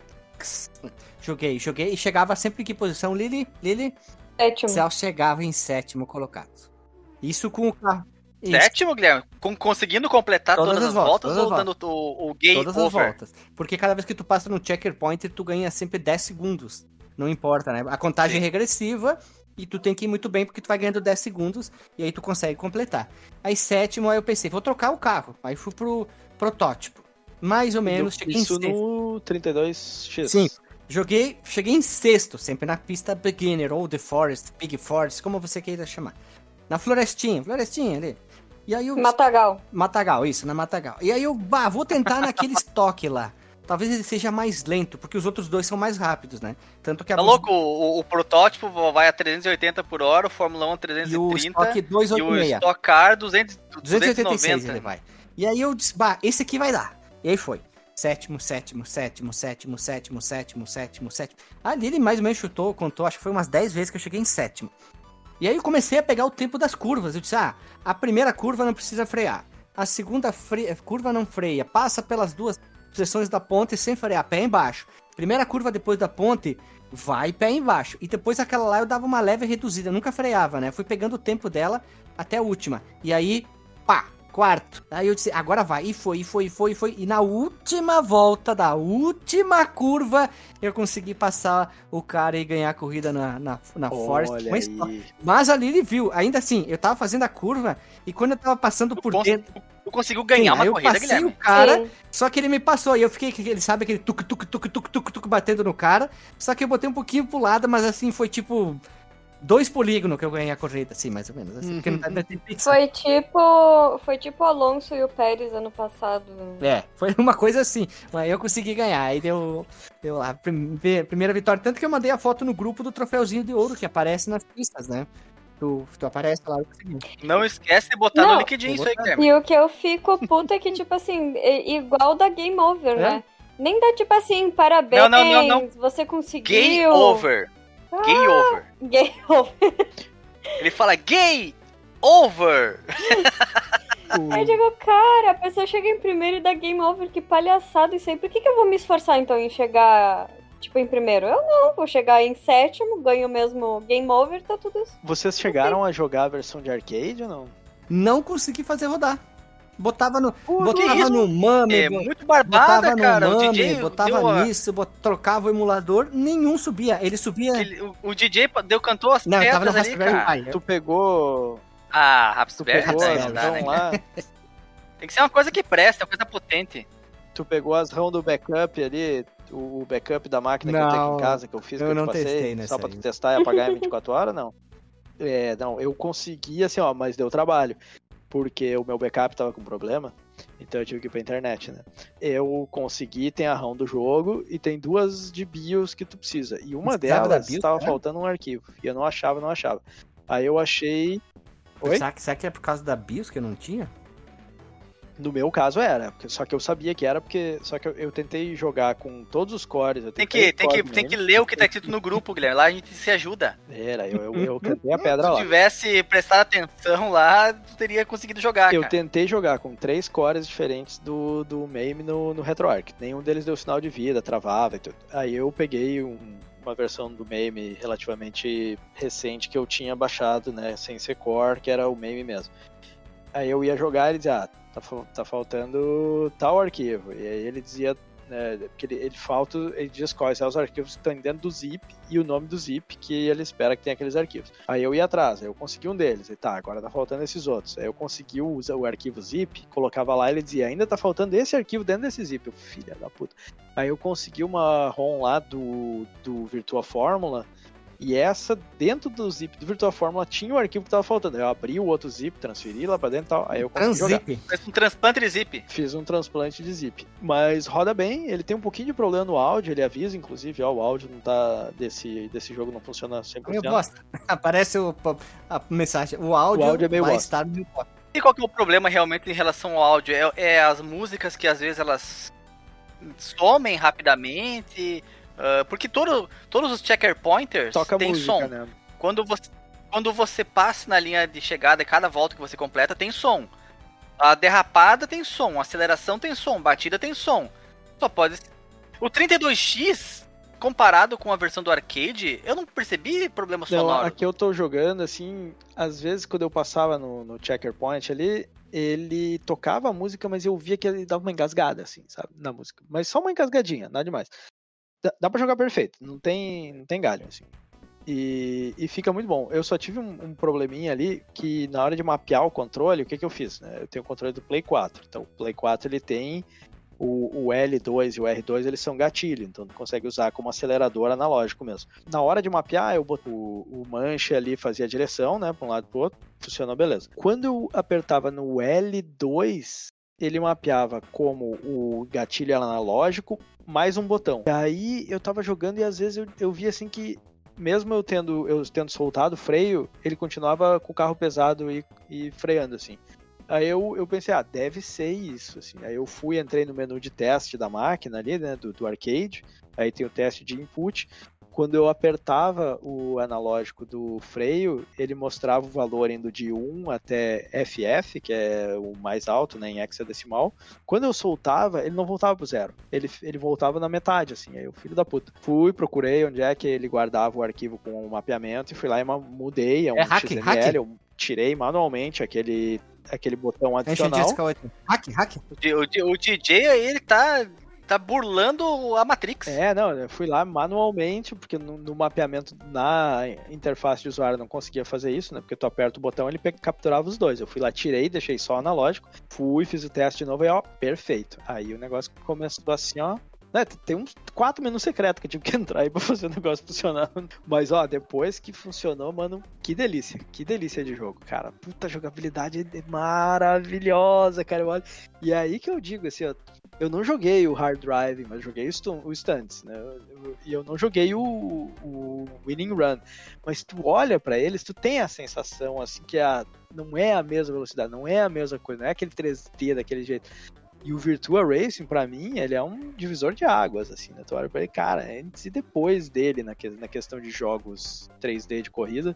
Joguei, joguei e chegava sempre em que posição? Lili, Lili? Sétimo. Céu chegava em sétimo colocado. Isso com o carro. Isso, Sétimo, Guilherme? Com- conseguindo completar Todas todas, as as voltas, voltas, todas ou as dando o, o game todas as over? voltas. Porque cada vez que tu passa no checkpoint, tu ganha sempre 10 segundos. Não importa, né? A contagem é Sim. regressiva e tu tem que ir muito bem porque tu vai ganhando 10 segundos e aí tu consegue completar. Aí sétimo, aí eu pensei, vou trocar o carro. Aí fui pro protótipo. Mais ou menos, cheguei em Isso sexto. no 32X. Sim. Joguei, cheguei em sexto, sempre na pista beginner, ou The Forest, Big Forest, como você queira chamar. Na florestinha, florestinha ali. E aí eu... Matagal. Matagal, isso, na Matagal. E aí eu, bah, vou tentar naquele estoque lá. Talvez ele seja mais lento, porque os outros dois são mais rápidos, né? Tanto que a Tá louco? O, o- protótipo vai a 380 por hora, o Fórmula 1 E o 330 estoque e o 286. Stock Car 200, 286 290. ele vai. E aí eu disse, bah, esse aqui vai dar. E aí foi. Sétimo, sétimo, sétimo, sétimo, sétimo, sétimo, sétimo, sétimo. Ali ele mais ou menos chutou, contou, acho que foi umas 10 vezes que eu cheguei em sétimo. E aí eu comecei a pegar o tempo das curvas. Eu disse, ah, a primeira curva não precisa frear. A segunda curva não freia. Passa pelas duas seções da ponte sem frear, pé embaixo. Primeira curva depois da ponte, vai pé embaixo. E depois aquela lá eu dava uma leve reduzida, nunca freava, né? Fui pegando o tempo dela até a última. E aí, quarto. Aí eu disse, agora vai. E foi, e foi, e foi, e foi. E na última volta da última curva, eu consegui passar o cara e ganhar a corrida na, na, na Forest. Aí. Mas ali ele viu, ainda assim, eu tava fazendo a curva e quando eu tava passando por dentro. Tu conseguiu ganhar Sim, uma eu corrida, passei Guilherme. o cara, Sim. só que ele me passou. E eu fiquei, ele sabe aquele tuk tuk tuk tuk tuk tuk batendo no cara. Só que eu botei um pouquinho pro lado, mas assim, foi tipo. Dois polígonos que eu ganhei a corrida, assim, mais ou menos. Assim, porque não ainda tem pixel. Foi tipo. Foi tipo o Alonso e o Pérez ano passado. É, foi uma coisa assim. Mas eu consegui ganhar. Aí deu, deu lá, prim- primeira vitória. Tanto que eu mandei a foto no grupo do troféuzinho de ouro que aparece nas pistas, né? Tu, tu aparece lá. consegui. Não esquece de botar Não. no LinkedIn isso aí, Guilherme. E o que eu fico puta é que, tipo assim, é igual da Game Over, É? né? Nem dá tipo assim, parabéns, Não, não, não, não. você conseguiu. Game over. Game over. Game over. Ele fala gay over. Aí eu digo, cara, a pessoa chega em primeiro e dá game over, que palhaçada isso aí. Por que, que eu vou me esforçar então em chegar, tipo, em primeiro? Eu não, vou chegar em sétimo, ganho mesmo game over, tá tudo isso. Vocês chegaram a jogar a versão de arcade ou não? Não consegui fazer rodar. Botava no, que botava no mame, É muito botava barbada, no cara. O mame, DJ botava deu a- nisso, bot- trocava o emulador, nenhum subia. Ele subia. ele- o, o DJ deu, cantou as Não, tava no ali, Raspberry. Pi. Tu pegou. Ah, Tu Raspberry pegou as não né? Lá? Tem que ser uma coisa que presta, uma coisa potente. Tu pegou as ROM do backup ali, o backup da máquina que eu tenho aqui Não, em casa, que eu fiz, eu que eu te não passei, testei nessa só pra tu testar e apagar em 24 horas, não. É, não, eu consegui assim, ó, mas deu trabalho. Porque o meu backup tava com problema, então eu tive que ir pra internet, né? Eu consegui, tem a ROM do jogo e tem duas de BIOS que tu precisa. E uma delas BIOS, tava cara? faltando um arquivo. E eu não achava, não achava. Aí eu achei. Oi? Será que, será que é por causa da BIOS que eu não tinha? No meu caso era, porque- só que eu sabia que era, porque. Só que eu, eu tentei jogar com todos os cores. Eu Tem que, tem, que, cores tem que ler o que tá escrito no grupo, Guilherme. Lá a gente se ajuda. Era, eu, eu, eu cantei a pedra Se lá. tivesse prestado atenção lá, tu teria conseguido jogar, Eu cara. tentei jogar com três cores diferentes do, do MAME no, no RetroArch. Nenhum deles deu sinal de vida, travava e tudo. Aí eu peguei um- uma versão do MAME relativamente recente que eu tinha baixado, né, sem ser core, que era o MAME mesmo. Aí eu ia jogar e ele dizia, ah, tá, tá faltando tal arquivo. E aí ele dizia, né, que ele, ele falta, ele diz quais são os arquivos que estão dentro do zip e o nome do zip que ele espera que tenha aqueles arquivos. Aí eu ia atrás, eu consegui um deles, e tá, agora tá faltando esses outros. Aí eu consegui o, o arquivo zip, colocava lá ele dizia, ainda tá faltando esse arquivo dentro desse zip. Filha da puta. Aí eu consegui uma ROM lá do, do Virtua Fórmula, e essa, dentro do zip do Virtua Fórmula, tinha o arquivo que tava faltando. Eu abri o outro zip, transferi lá pra dentro e tal, aí eu consegui jogar. Transzip. Fez um transplante de zip. Fiz um transplante de zip. Mas roda bem, ele tem um pouquinho de problema no áudio, ele avisa, inclusive, ó, o áudio não tá. Desse, desse jogo não funciona 100%. Meio bosta. Aparece o, a mensagem. O áudio, O áudio é meio vai bosta. estar bosta. E qual que é o problema realmente em relação ao áudio? É, é as músicas que às vezes elas somem rapidamente. Ah, porque todo, todos os checker pointers Toca têm música, som. né? Quando você, quando você passa na linha de chegada, cada volta que você completa tem som. A derrapada tem som, a aceleração tem som, batida tem som. Só pode. O 32X, comparado com a versão do arcade, eu não percebi problema Não, sonoro. aqui eu tô jogando, assim, às vezes quando eu passava no, no checkerpoint ali, ele tocava a música, mas eu via que ele dava uma engasgada, assim, sabe, na música. Mas só uma engasgadinha, nada demais. Dá, pra jogar perfeito, não tem, não tem galho, assim. E, e fica muito bom. Eu só tive um, um probleminha ali que na hora de mapear o controle, o que que eu fiz? né? Eu tenho o controle do Play 4. Então o Play 4 ele tem o, o L2 e o R2 eles são gatilho, então tu consegue usar como acelerador analógico mesmo. Na hora de mapear, eu botei o, o manche ali, fazia a direção, né, para um lado e pro outro, funcionou beleza. Quando eu apertava no L2, ele mapeava como o gatilho analógico mais um botão. E aí eu tava jogando e às vezes eu, eu via assim que mesmo eu tendo eu tendo soltado o freio, ele continuava com o carro pesado e, e freando assim. Aí eu, eu pensei, ah, deve ser isso, assim. Aí eu fui, entrei no menu de teste da máquina ali, né, do, do arcade. Aí tem o teste de input. Quando eu apertava o analógico do freio, ele mostrava o valor indo de 1 até FF, que é o mais alto, né, em hexadecimal. Quando eu soltava, ele não voltava pro zero. Ele, ele voltava na metade, assim. Aí eu, filho da puta. Fui, procurei onde é que ele guardava o arquivo com o mapeamento e fui lá e mudei. É um É hack, XML, hack. eu tirei manualmente aquele, aquele botão o adicional. Jessica 8. Hack, hack. O, o o DJ aí, ele tá, tá burlando a Matrix. É, não, eu fui lá manualmente, porque no, no mapeamento na interface de usuário não conseguia fazer isso, né? Porque tu aperta o botão ele capturava os dois. Eu fui lá, tirei, deixei só analógico, fui, fiz o teste de novo e ó, perfeito. Aí o negócio começou assim, ó. Né, tem uns quatro menus secretos que eu tive que entrar aí pra fazer o negócio funcionar. Mas ó, depois que funcionou, mano, que delícia. Que delícia de jogo, cara. Puta jogabilidade é maravilhosa, cara. eu E aí que eu digo assim, ó, eu não joguei o Hard Drive, mas joguei o, Stu- o Stunts, né? Eu- E eu, não joguei o, o Winning Run. Mas tu olha pra eles, tu tem a sensação assim que a, não é a mesma velocidade, não é a mesma coisa, não é aquele 3D daquele jeito. E o Virtua Racing, pra mim, ele é um divisor de águas, assim, né? Tu olha pra ele, cara, antes e depois dele na, que- na questão de jogos 3D de corrida.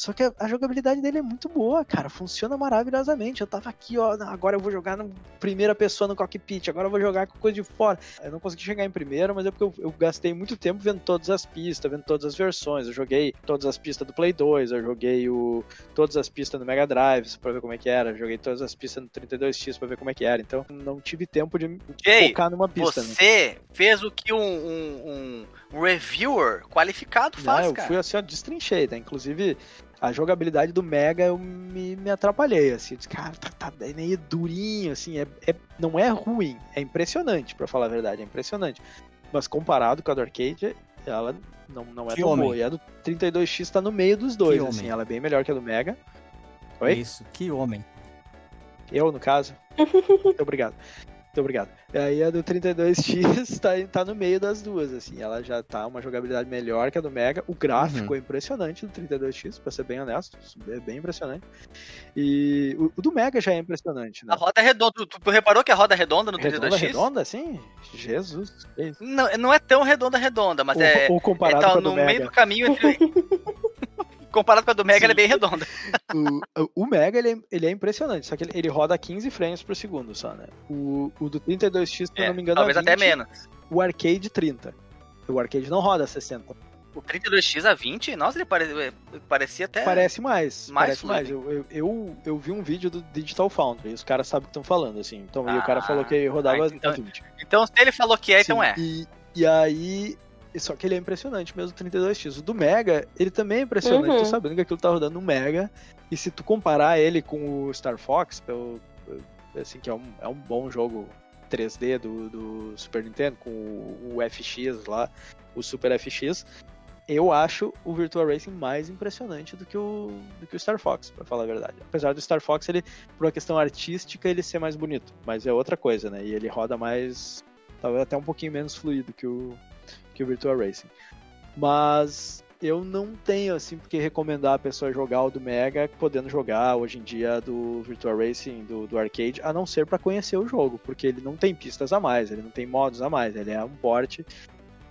Só que a, a jogabilidade dele é muito boa, cara. Funciona maravilhosamente. Eu tava aqui, ó. "Não, Agora eu vou jogar na primeira pessoa no cockpit. Agora eu vou jogar com coisa de fora. Eu não consegui chegar em primeiro, mas é porque eu, eu gastei muito tempo vendo todas as pistas, vendo todas as versões. Eu joguei todas as pistas do Play 2, eu joguei o, todas as pistas no Mega Drive pra ver como é que era. Eu joguei todas as pistas no 32X pra ver como é que era. Então não tive tempo de Jay, focar numa pista. né? Você fez o que um, um- um reviewer qualificado Não, faz, eu cara. fui assim, ó, destrinchei, tá? Inclusive, a jogabilidade do Mega eu me, me atrapalhei, assim, eu disse, cara, tá, tá é meio durinho, assim, é, é- não é ruim, é impressionante, pra falar a verdade, é impressionante. Mas comparado com a do arcade, ela não, não é Que tão homem. boa. E a do 32X tá no meio dos dois, Que assim, homem. ela é bem melhor que a do Mega. Oi? Isso, que homem. Eu, no caso. Muito obrigado. Muito obrigado. E aí a do 32X tá, tá no meio das duas, assim. Ela já tá uma jogabilidade melhor que a do Mega. O gráfico Uhum. é impressionante do 32X, pra ser bem honesto. É bem impressionante. E o, o do Mega já é impressionante, né? A roda é redonda. Tu, tu reparou que a roda é redonda no Redonda, 32X? redonda, assim? Jesus. que isso. Não, não é tão redonda, redonda, mas ou, é. ou é comparado tá com a do no meio Mega. do caminho entre. Comparado com a do Mega, ela é bem redonda. O, o Mega, ele é, ele é impressionante, só que ele, ele roda a 15 frames por segundo só, né? O, o do 32X, se eu É, não me engano, talvez é até 20, menos. O arcade 30. O arcade não roda a 60. O 32X a 20, nossa, ele pare- parecia até. Parece mais. mais parece mais. Eu, eu, eu, vi um vídeo do Digital Foundry, os caras sabem o que estão falando, assim. Então, e o cara Ah, falou que rodava ah, então- a 20. Então, se ele falou que é, então Sim, é. E, e aí. Só que ele é impressionante mesmo, o 32X. O do Mega, ele também é impressionante. Uhum. Tu sabendo que aquilo tá rodando no Mega. E se tu comparar ele com o Star Fox, pelo, assim, que é um, é um bom jogo 3D do, do Super Nintendo, com o, o FX lá, o Super FX, eu acho o Virtua Racing mais impressionante do que o, do que o Star Fox, pra falar a verdade. Apesar do Star Fox, ele, por uma questão artística, ele ser mais bonito. Mas é outra coisa, né? E ele roda mais. talvez até um pouquinho menos fluido que o, que o Virtua Racing. Mas eu não tenho, assim, porque recomendar a pessoa jogar o do Mega, podendo jogar hoje em dia do Virtua Racing, do, do arcade, a não ser para conhecer o jogo, porque ele não tem pistas a mais, ele não tem modos a mais, ele é um porte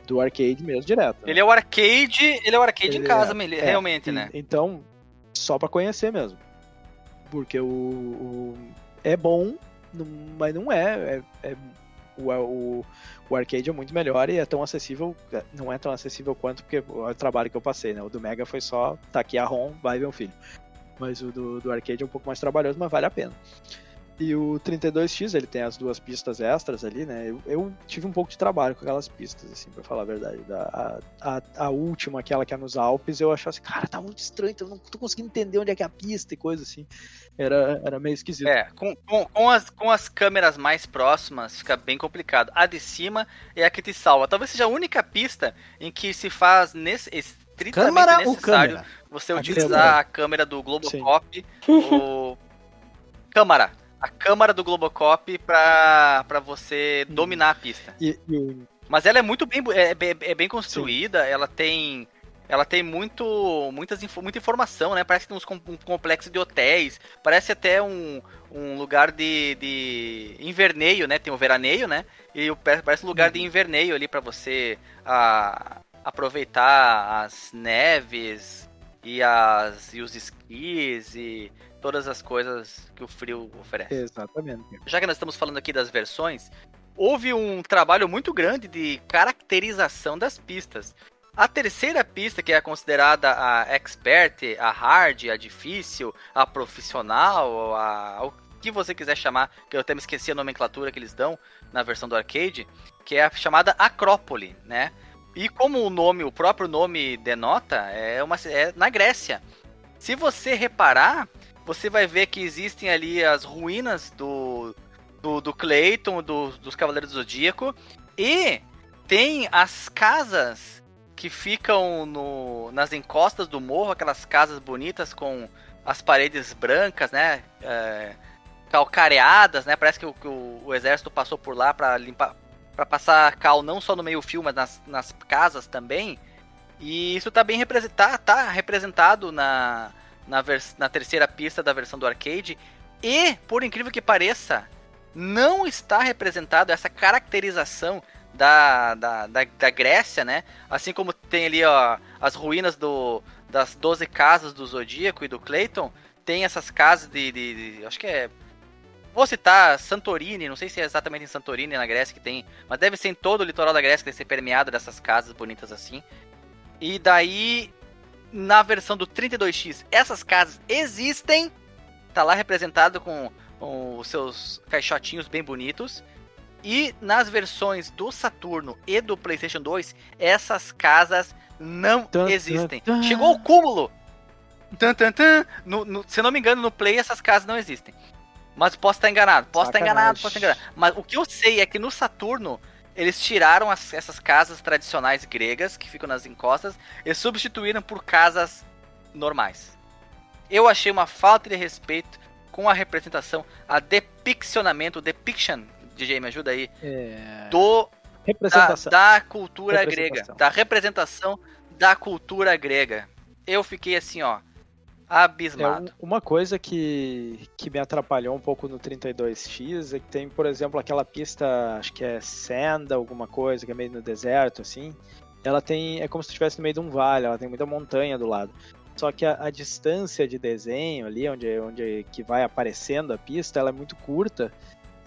do arcade mesmo direto. né? Ele é o arcade, ele é o arcade em Ele casa, é- é, realmente, né? Então, só pra conhecer mesmo. Porque o, o- é bom, mas não é, é, é o, o, o arcade é muito melhor e é tão acessível, é, não é tão acessível quanto porque o trabalho que eu passei, né? O do Mega foi só, tá aqui a ROM, vai ver um filho. Mas o do, do arcade é um pouco mais trabalhoso, mas vale a pena. E o 32X, ele tem as duas pistas extras ali, né? Eu, eu tive um pouco de trabalho com aquelas pistas, assim, pra falar a verdade. Da, a, a, a, última, aquela que é nos Alpes, eu achava assim, cara, tá muito estranho, eu não tô conseguindo entender onde é que é a pista e coisa assim. Era, era meio esquisito. É, com, com, com, as, com as câmeras mais próximas fica bem complicado. A de cima é a que te salva. Talvez seja a única pista em que se faz nesse, estritamente câmera necessário câmera? você A utilizar câmera. a câmera do Globocop, o câmara, a câmera do Globocop pra, pra você dominar a pista. E, e Mas ela é muito bem, é, bem- é bem construída, ela tem ela tem muito muitas, muita informação, né? Parece que tem uns um complexo de hotéis, parece até um, um lugar de, de inverneio, né? Tem o veraneio, né? E o- parece um lugar de inverneio ali pra você ah, aproveitar as neves e as e os esquis e todas as coisas que o frio oferece. exatamente. Já que nós estamos falando aqui das versões, houve um trabalho muito grande de caracterização das pistas. A terceira pista, que é considerada a expert, a hard, a difícil, a profissional, a, o que você quiser chamar, que eu até me esqueci a nomenclatura que eles dão na versão do arcade, que é a chamada Acrópole, né? E como o nome, o próprio nome denota, é, uma, é na Grécia. Se você reparar, você vai ver que existem ali as ruínas do, do, do do- dos Cavaleiros do Zodíaco, e tem as casas que ficam no, nas encostas do morro, aquelas casas bonitas com as paredes brancas, né? é, calcareadas, né? Parece que, o, que o- o exército passou por lá para limpar, para passar cal não só no meio-fio, mas nas, nas casas também. E isso tá bem representado, tá representado na, na, na terceira pista da versão do arcade. E, por incrível que pareça, não está representado essa caracterização da, da, da, da Grécia, né? Assim como tem ali ó, as ruínas do, das 12 casas do Zodíaco e do Clayton, tem essas casas de, de- de- Acho que é. Vou citar Santorini, não sei se é exatamente em Santorini, na Grécia, que tem. Mas deve ser em todo o litoral da Grécia que deve ser permeado dessas casas bonitas assim. E daí, na versão do 32X, essas casas existem. Tá lá representado com, com os seus caixotinhos bem bonitos. E nas versões do Saturno e do PlayStation 2, essas casas não tan, existem. tan. Chegou ao cúmulo. Tan, tan, tan. No- no- se não me engano, no Play essas casas não existem. Mas posso estar enganado, posso estar Sacanagem. enganado, posso estar enganado. Mas o que eu sei é que no Saturno, eles tiraram as- essas casas tradicionais gregas, que ficam nas encostas, e substituíram por casas normais. Eu achei uma falta de respeito com a representação, a depiccionamento, depiction, DJ, me ajuda aí, É, do da, da cultura grega, da representação da cultura grega. Eu fiquei assim, ó, abismado. É, um- uma coisa que, que me atrapalhou um pouco no 32X é que tem, por exemplo, aquela pista, acho que é Sanda, alguma coisa, que é meio no deserto, assim. Ela tem. É como se estivesse no meio de um vale, ela tem muita montanha do lado. Só que a, a distância de desenho ali, onde, onde que vai aparecendo a pista, ela é muito curta.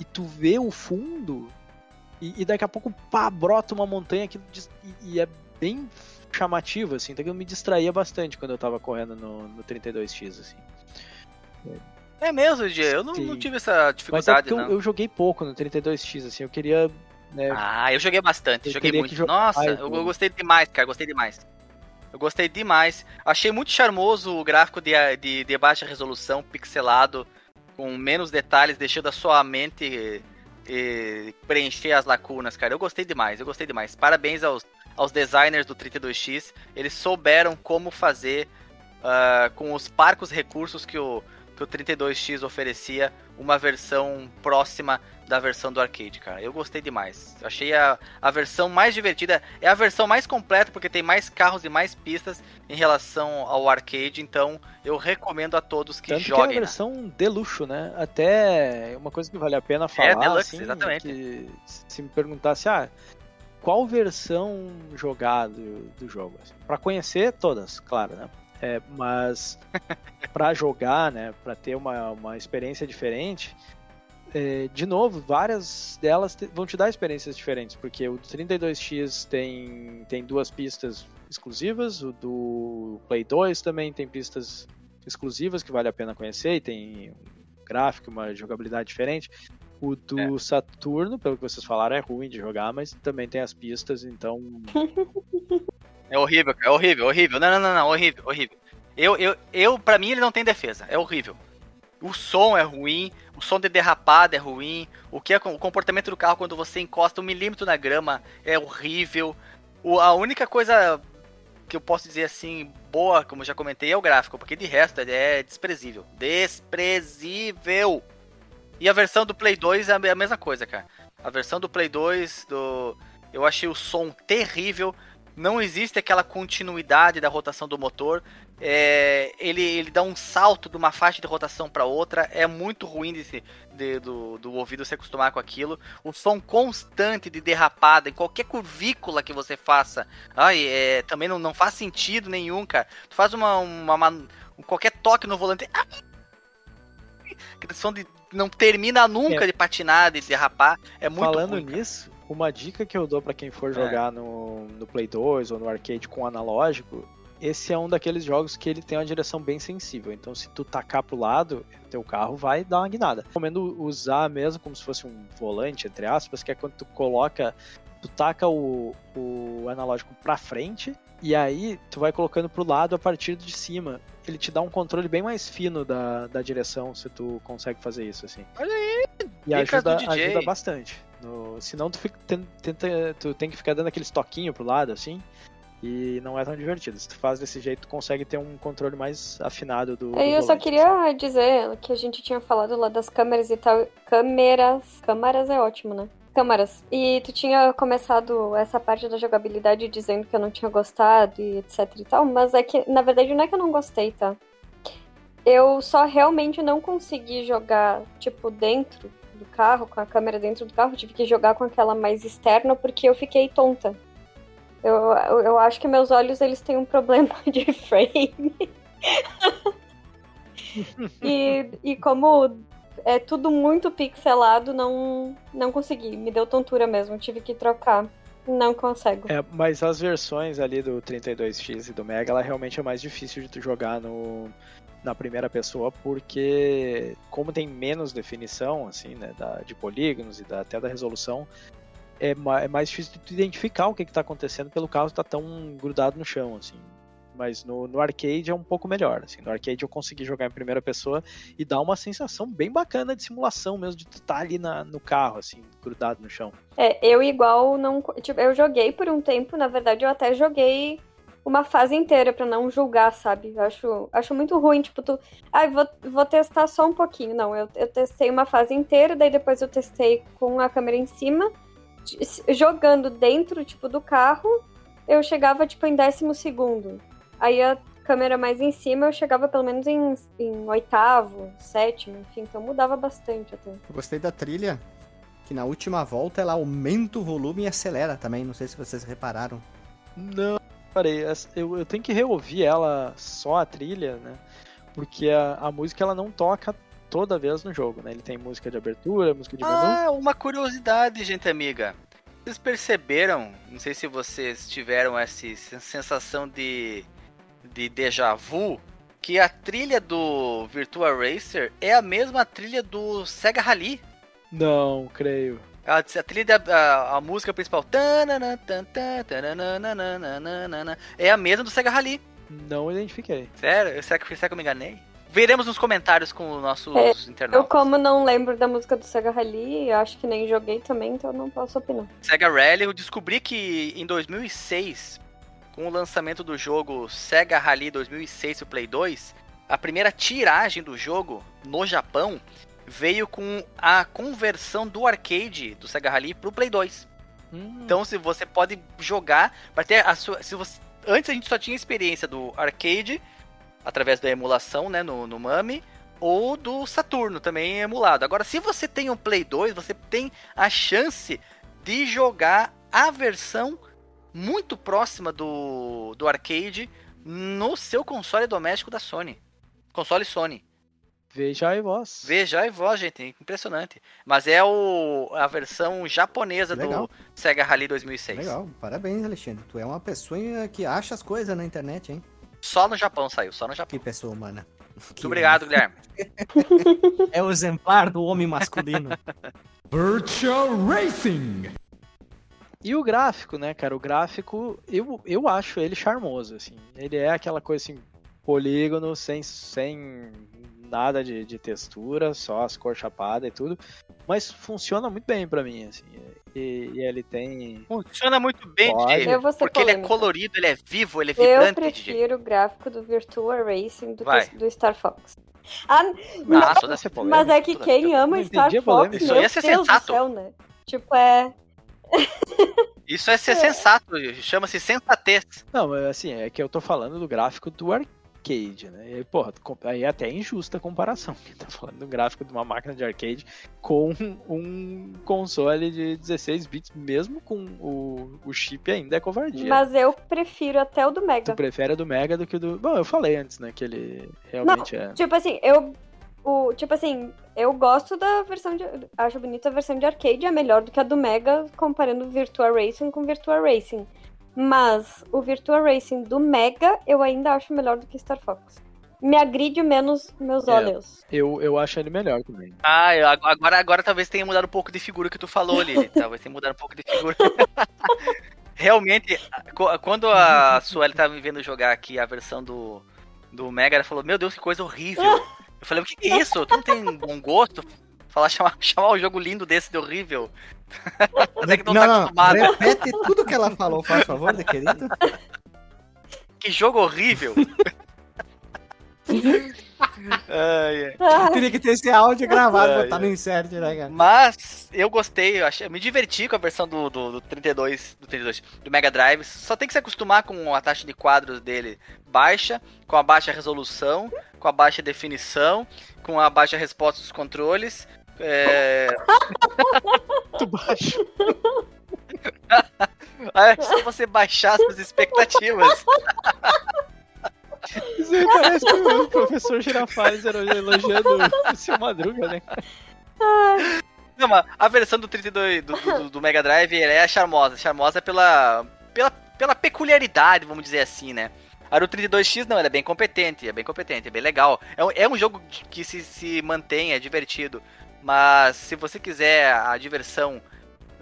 E tu vê o fundo, e, e daqui a pouco, pá, brota uma montanha que, e, e é bem chamativo, assim. Então eu me distraía bastante quando eu tava correndo no, no 32X, assim. É mesmo, eu não, não tive essa Mas é dificuldade, eu, não. eu joguei pouco no 32X, assim, eu queria. Né, Ah, eu joguei bastante, Eu joguei muito. Nossa, mais, eu, eu gostei demais, cara, gostei demais. Eu gostei demais. Achei muito charmoso o gráfico de, de, de baixa resolução, pixelado, com menos detalhes, deixando a sua mente eh, preencher as lacunas, cara. Eu gostei demais, eu gostei demais. Parabéns aos, aos designers do 32X. Eles souberam como fazer ah, com os parcos recursos que o, que o 32X oferecia uma versão próxima da versão do arcade, cara. Eu gostei demais. Achei a, a versão mais divertida. É a versão mais completa porque tem mais carros e mais pistas em relação ao arcade. Então eu recomendo a todos que Tanto que é a joguem. né? versão de luxo, né? Até uma coisa que vale a pena falar, Deluxe, assim, exatamente. se me perguntasse, ah, qual versão jogar do, do jogo? Assim, para conhecer todas, claro, né? É, mas para jogar, né, para ter uma, uma experiência diferente, é, de novo, várias delas te- vão te dar experiências diferentes, porque o do 32X tem, tem duas pistas exclusivas, o do Play 2 também tem pistas exclusivas que vale a pena conhecer e tem um gráfico, uma jogabilidade diferente. O do Saturno, pelo que vocês falaram, é ruim de jogar, mas também tem as pistas, então É horrível, cara, é horrível, horrível. Não, não, não, não, horrível, horrível. Eu, eu, eu, pra mim, ele não tem defesa. É horrível. O som é ruim, o som de derrapada é ruim, o que é o comportamento do carro quando você encosta um milímetro na grama é horrível. O, a única coisa que eu posso dizer assim, boa, como eu já comentei, é o gráfico, porque de resto ele é desprezível. Desprezível! E a versão do Play 2 é a me- a mesma coisa, cara. A versão do Play 2, do... eu achei o som terrível. Não existe aquela continuidade da rotação do motor. É, ele, ele dá um salto de uma faixa de rotação para outra. É muito ruim de, de- do, do ouvido se acostumar com aquilo. O som constante de derrapada em qualquer curvícula que você faça. Ai, é, também não, não faz sentido nenhum, cara. Tu faz uma, uma, uma- qualquer toque no volante. ah, Aquele som de não termina nunca É. de patinar, de derrapar. É muito Falando ruim, nisso, uma dica que eu dou pra quem for É. jogar no, no Play 2 ou no arcade com analógico, esse é um daqueles jogos que ele tem uma direção bem sensível. Então, se tu tacar pro lado, teu carro vai dar uma guinada. Recomendo usar mesmo como se fosse um volante, entre aspas, que é quando tu coloca, tu taca o, o analógico pra frente e aí tu vai colocando pro lado a partir de cima. Ele te dá um controle bem mais fino da, da direção se tu consegue fazer isso, assim. Olha aí! E do ajuda, ajuda bastante. No, senão tu, fica, ten- tenta, tu tem que ficar dando aqueles toquinhos pro lado, assim. E não é tão divertido. Se tu faz desse jeito, tu consegue ter um controle mais afinado do. do Aí eu só volante. queria dizer que a gente tinha falado lá das câmeras e tal. Câmeras. Câmeras é ótimo, né? Câmeras. E tu tinha começado essa parte da jogabilidade dizendo que eu não tinha gostado e etc e tal. Mas é que, na verdade, não é que eu não gostei, tá? Eu só realmente não consegui jogar, tipo, dentro do carro, com a câmera dentro do carro. Tive que jogar com aquela mais externa porque eu fiquei tonta. Eu, eu, eu acho que meus olhos eles têm um problema de frame. e, e como é tudo muito pixelado, não, não consegui. Me deu tontura mesmo, tive que trocar. Não consigo. É, mas as versões ali do 32X e do Mega, ela realmente é mais difícil de tu jogar no, na primeira pessoa, porque como tem menos definição, assim, né, da, de polígonos e da- até da resolução, é, ma- é mais difícil de tu identificar o que, que tá acontecendo pelo carro estar tão grudado no chão, assim. Mas no, no arcade é um pouco melhor, assim. No arcade eu consegui jogar em primeira pessoa e dá uma sensação bem bacana de simulação mesmo, de estar ali na, no carro, assim, grudado no chão. É, eu igual não. Tipo, eu joguei por um tempo, na verdade, eu até joguei uma fase inteira pra não julgar, sabe? Eu acho, acho muito ruim, tipo, tu. Ai, vou, vou testar só um pouquinho. Não, eu, eu testei uma fase inteira, daí depois eu testei com a câmera em cima, jogando dentro, tipo, do carro, eu chegava, tipo, em décimo segundo. Aí a câmera mais em cima, eu chegava pelo menos em, em oitavo, sétimo, enfim, então mudava bastante até. Eu gostei da trilha, que na última volta ela aumenta o volume e acelera também. Não sei se vocês repararam. Não, parei. Eu, eu tenho que reouvir ela só a trilha, né? Porque a, a música ela não toca toda vez no jogo, né? Ele tem música de abertura, música de menu. Ah, uma curiosidade, gente amiga. Vocês perceberam, não sei se vocês tiveram essa sensação de, de déjà vu, que a trilha do Virtua Racer é a mesma trilha do Sega Rally. Não, creio. A, a trilha da a, a música principal é a mesma do Sega Rally. Não identifiquei. Sério? Será que, será que eu me enganei? Veremos nos comentários com os nossos É, Eu, internautas. como não lembro da música do Sega Rally, eu acho que nem joguei também, então eu não posso opinar. Sega Rally, eu descobri que em 2006, com o lançamento do jogo Sega Rally 2006 pro Play 2, a primeira tiragem do jogo no Japão veio com a conversão do arcade do Sega Rally pro Play 2. Hum, Então, se você pode jogar, para ter a sua, se você, antes a gente só tinha experiência do arcade através da emulação, né, no, no Mami, ou do Saturno também emulado. Agora, se você tem um Play 2, você tem a chance de jogar a versão muito próxima do, do arcade no seu console doméstico da Sony. Console Sony. Veja e voz. Veja e voz, gente, impressionante. Mas é o, a versão japonesa Legal. do Sega Rally 2006. Legal, parabéns, Alexandre. Tu é uma pessoa que acha as coisas na internet, hein? Só no Japão saiu, só no Japão. Que pessoa humana. Muito obrigado, Guilherme. É o exemplar do homem masculino. Virtual Racing. E o gráfico, né, cara? O gráfico, eu, eu acho ele charmoso, assim. Ele é aquela coisa assim, polígono, sem, sem nada de, de textura, só as cores chapadas e tudo. Mas funciona muito bem pra mim, assim. E, e ele tem. Funciona muito bem. DJ, Eu porque ele é polêmica. colorido, ele é vivo, ele é Eu vibrante, DJ. prefiro o gráfico do Virtua Racing do que do Star Fox. Ah, Ah, toda essa mas é que quem ama Não Star Fox, polêmica. Isso meu ia ser Deus sensato. do céu, né? Tipo, é... Isso é ser sensato, chama-se sensatez. Não, mas assim, é que eu tô falando do gráfico do arcade, né? E, porra, aí é até injusta a comparação. Porque tá falando do gráfico de uma máquina de arcade com um console de 16 bits, mesmo com o, o chip ainda é covardia. Mas eu prefiro até o do Tu Mega. prefere o do Mega do que o do. Bom, eu falei antes, né? Que ele realmente é. Tipo assim, eu... O, tipo assim, eu gosto da versão de... Acho bonita a versão de arcade, é melhor do que a do Mega, comparando o Virtua Racing com o Virtua Racing. Mas o Virtua Racing do Mega, eu ainda acho melhor do que Star Fox. Me agride menos meus É. olhos. Eu, eu acho ele melhor também. Ah, eu- agora, agora talvez tenha mudado um pouco de figura que tu falou, Lili. talvez tenha mudado um pouco de figura. Realmente, quando a Sueli tava me vendo jogar aqui a versão do, do Mega, ela falou, meu Deus, que coisa horrível. Eu falei, o que, que é isso? Tu não tem bom gosto? Falar, chamar, chamar um jogo lindo desse de horrível. Até que não, tá acostumado. repete tudo que ela falou, faz favor, né, querido. Que jogo horrível. Ai, ai. Teria que ter esse áudio gravado, Ai, botar no insert, né, cara? Mas eu gostei, eu, achei, eu me diverti com a versão do, do, do 32, do 32, do Mega Drive. Só tem que se acostumar com a taxa de quadros dele baixa, com a baixa resolução, com a baixa definição, com a baixa resposta dos controles. É... Muito baixo. é só você baixar suas expectativas. Isso aí parece que o professor Girafales era elogiando o seu Madruga, né? Não, mas a versão do 32 do, do, do Mega Drive é charmosa. Charmosa pela, pela, pela peculiaridade, vamos dizer assim, né? A do 32X não, ela é bem competente, é bem competente, é bem legal. É um, é um jogo que se, se mantém, é divertido. Mas se você quiser a diversão,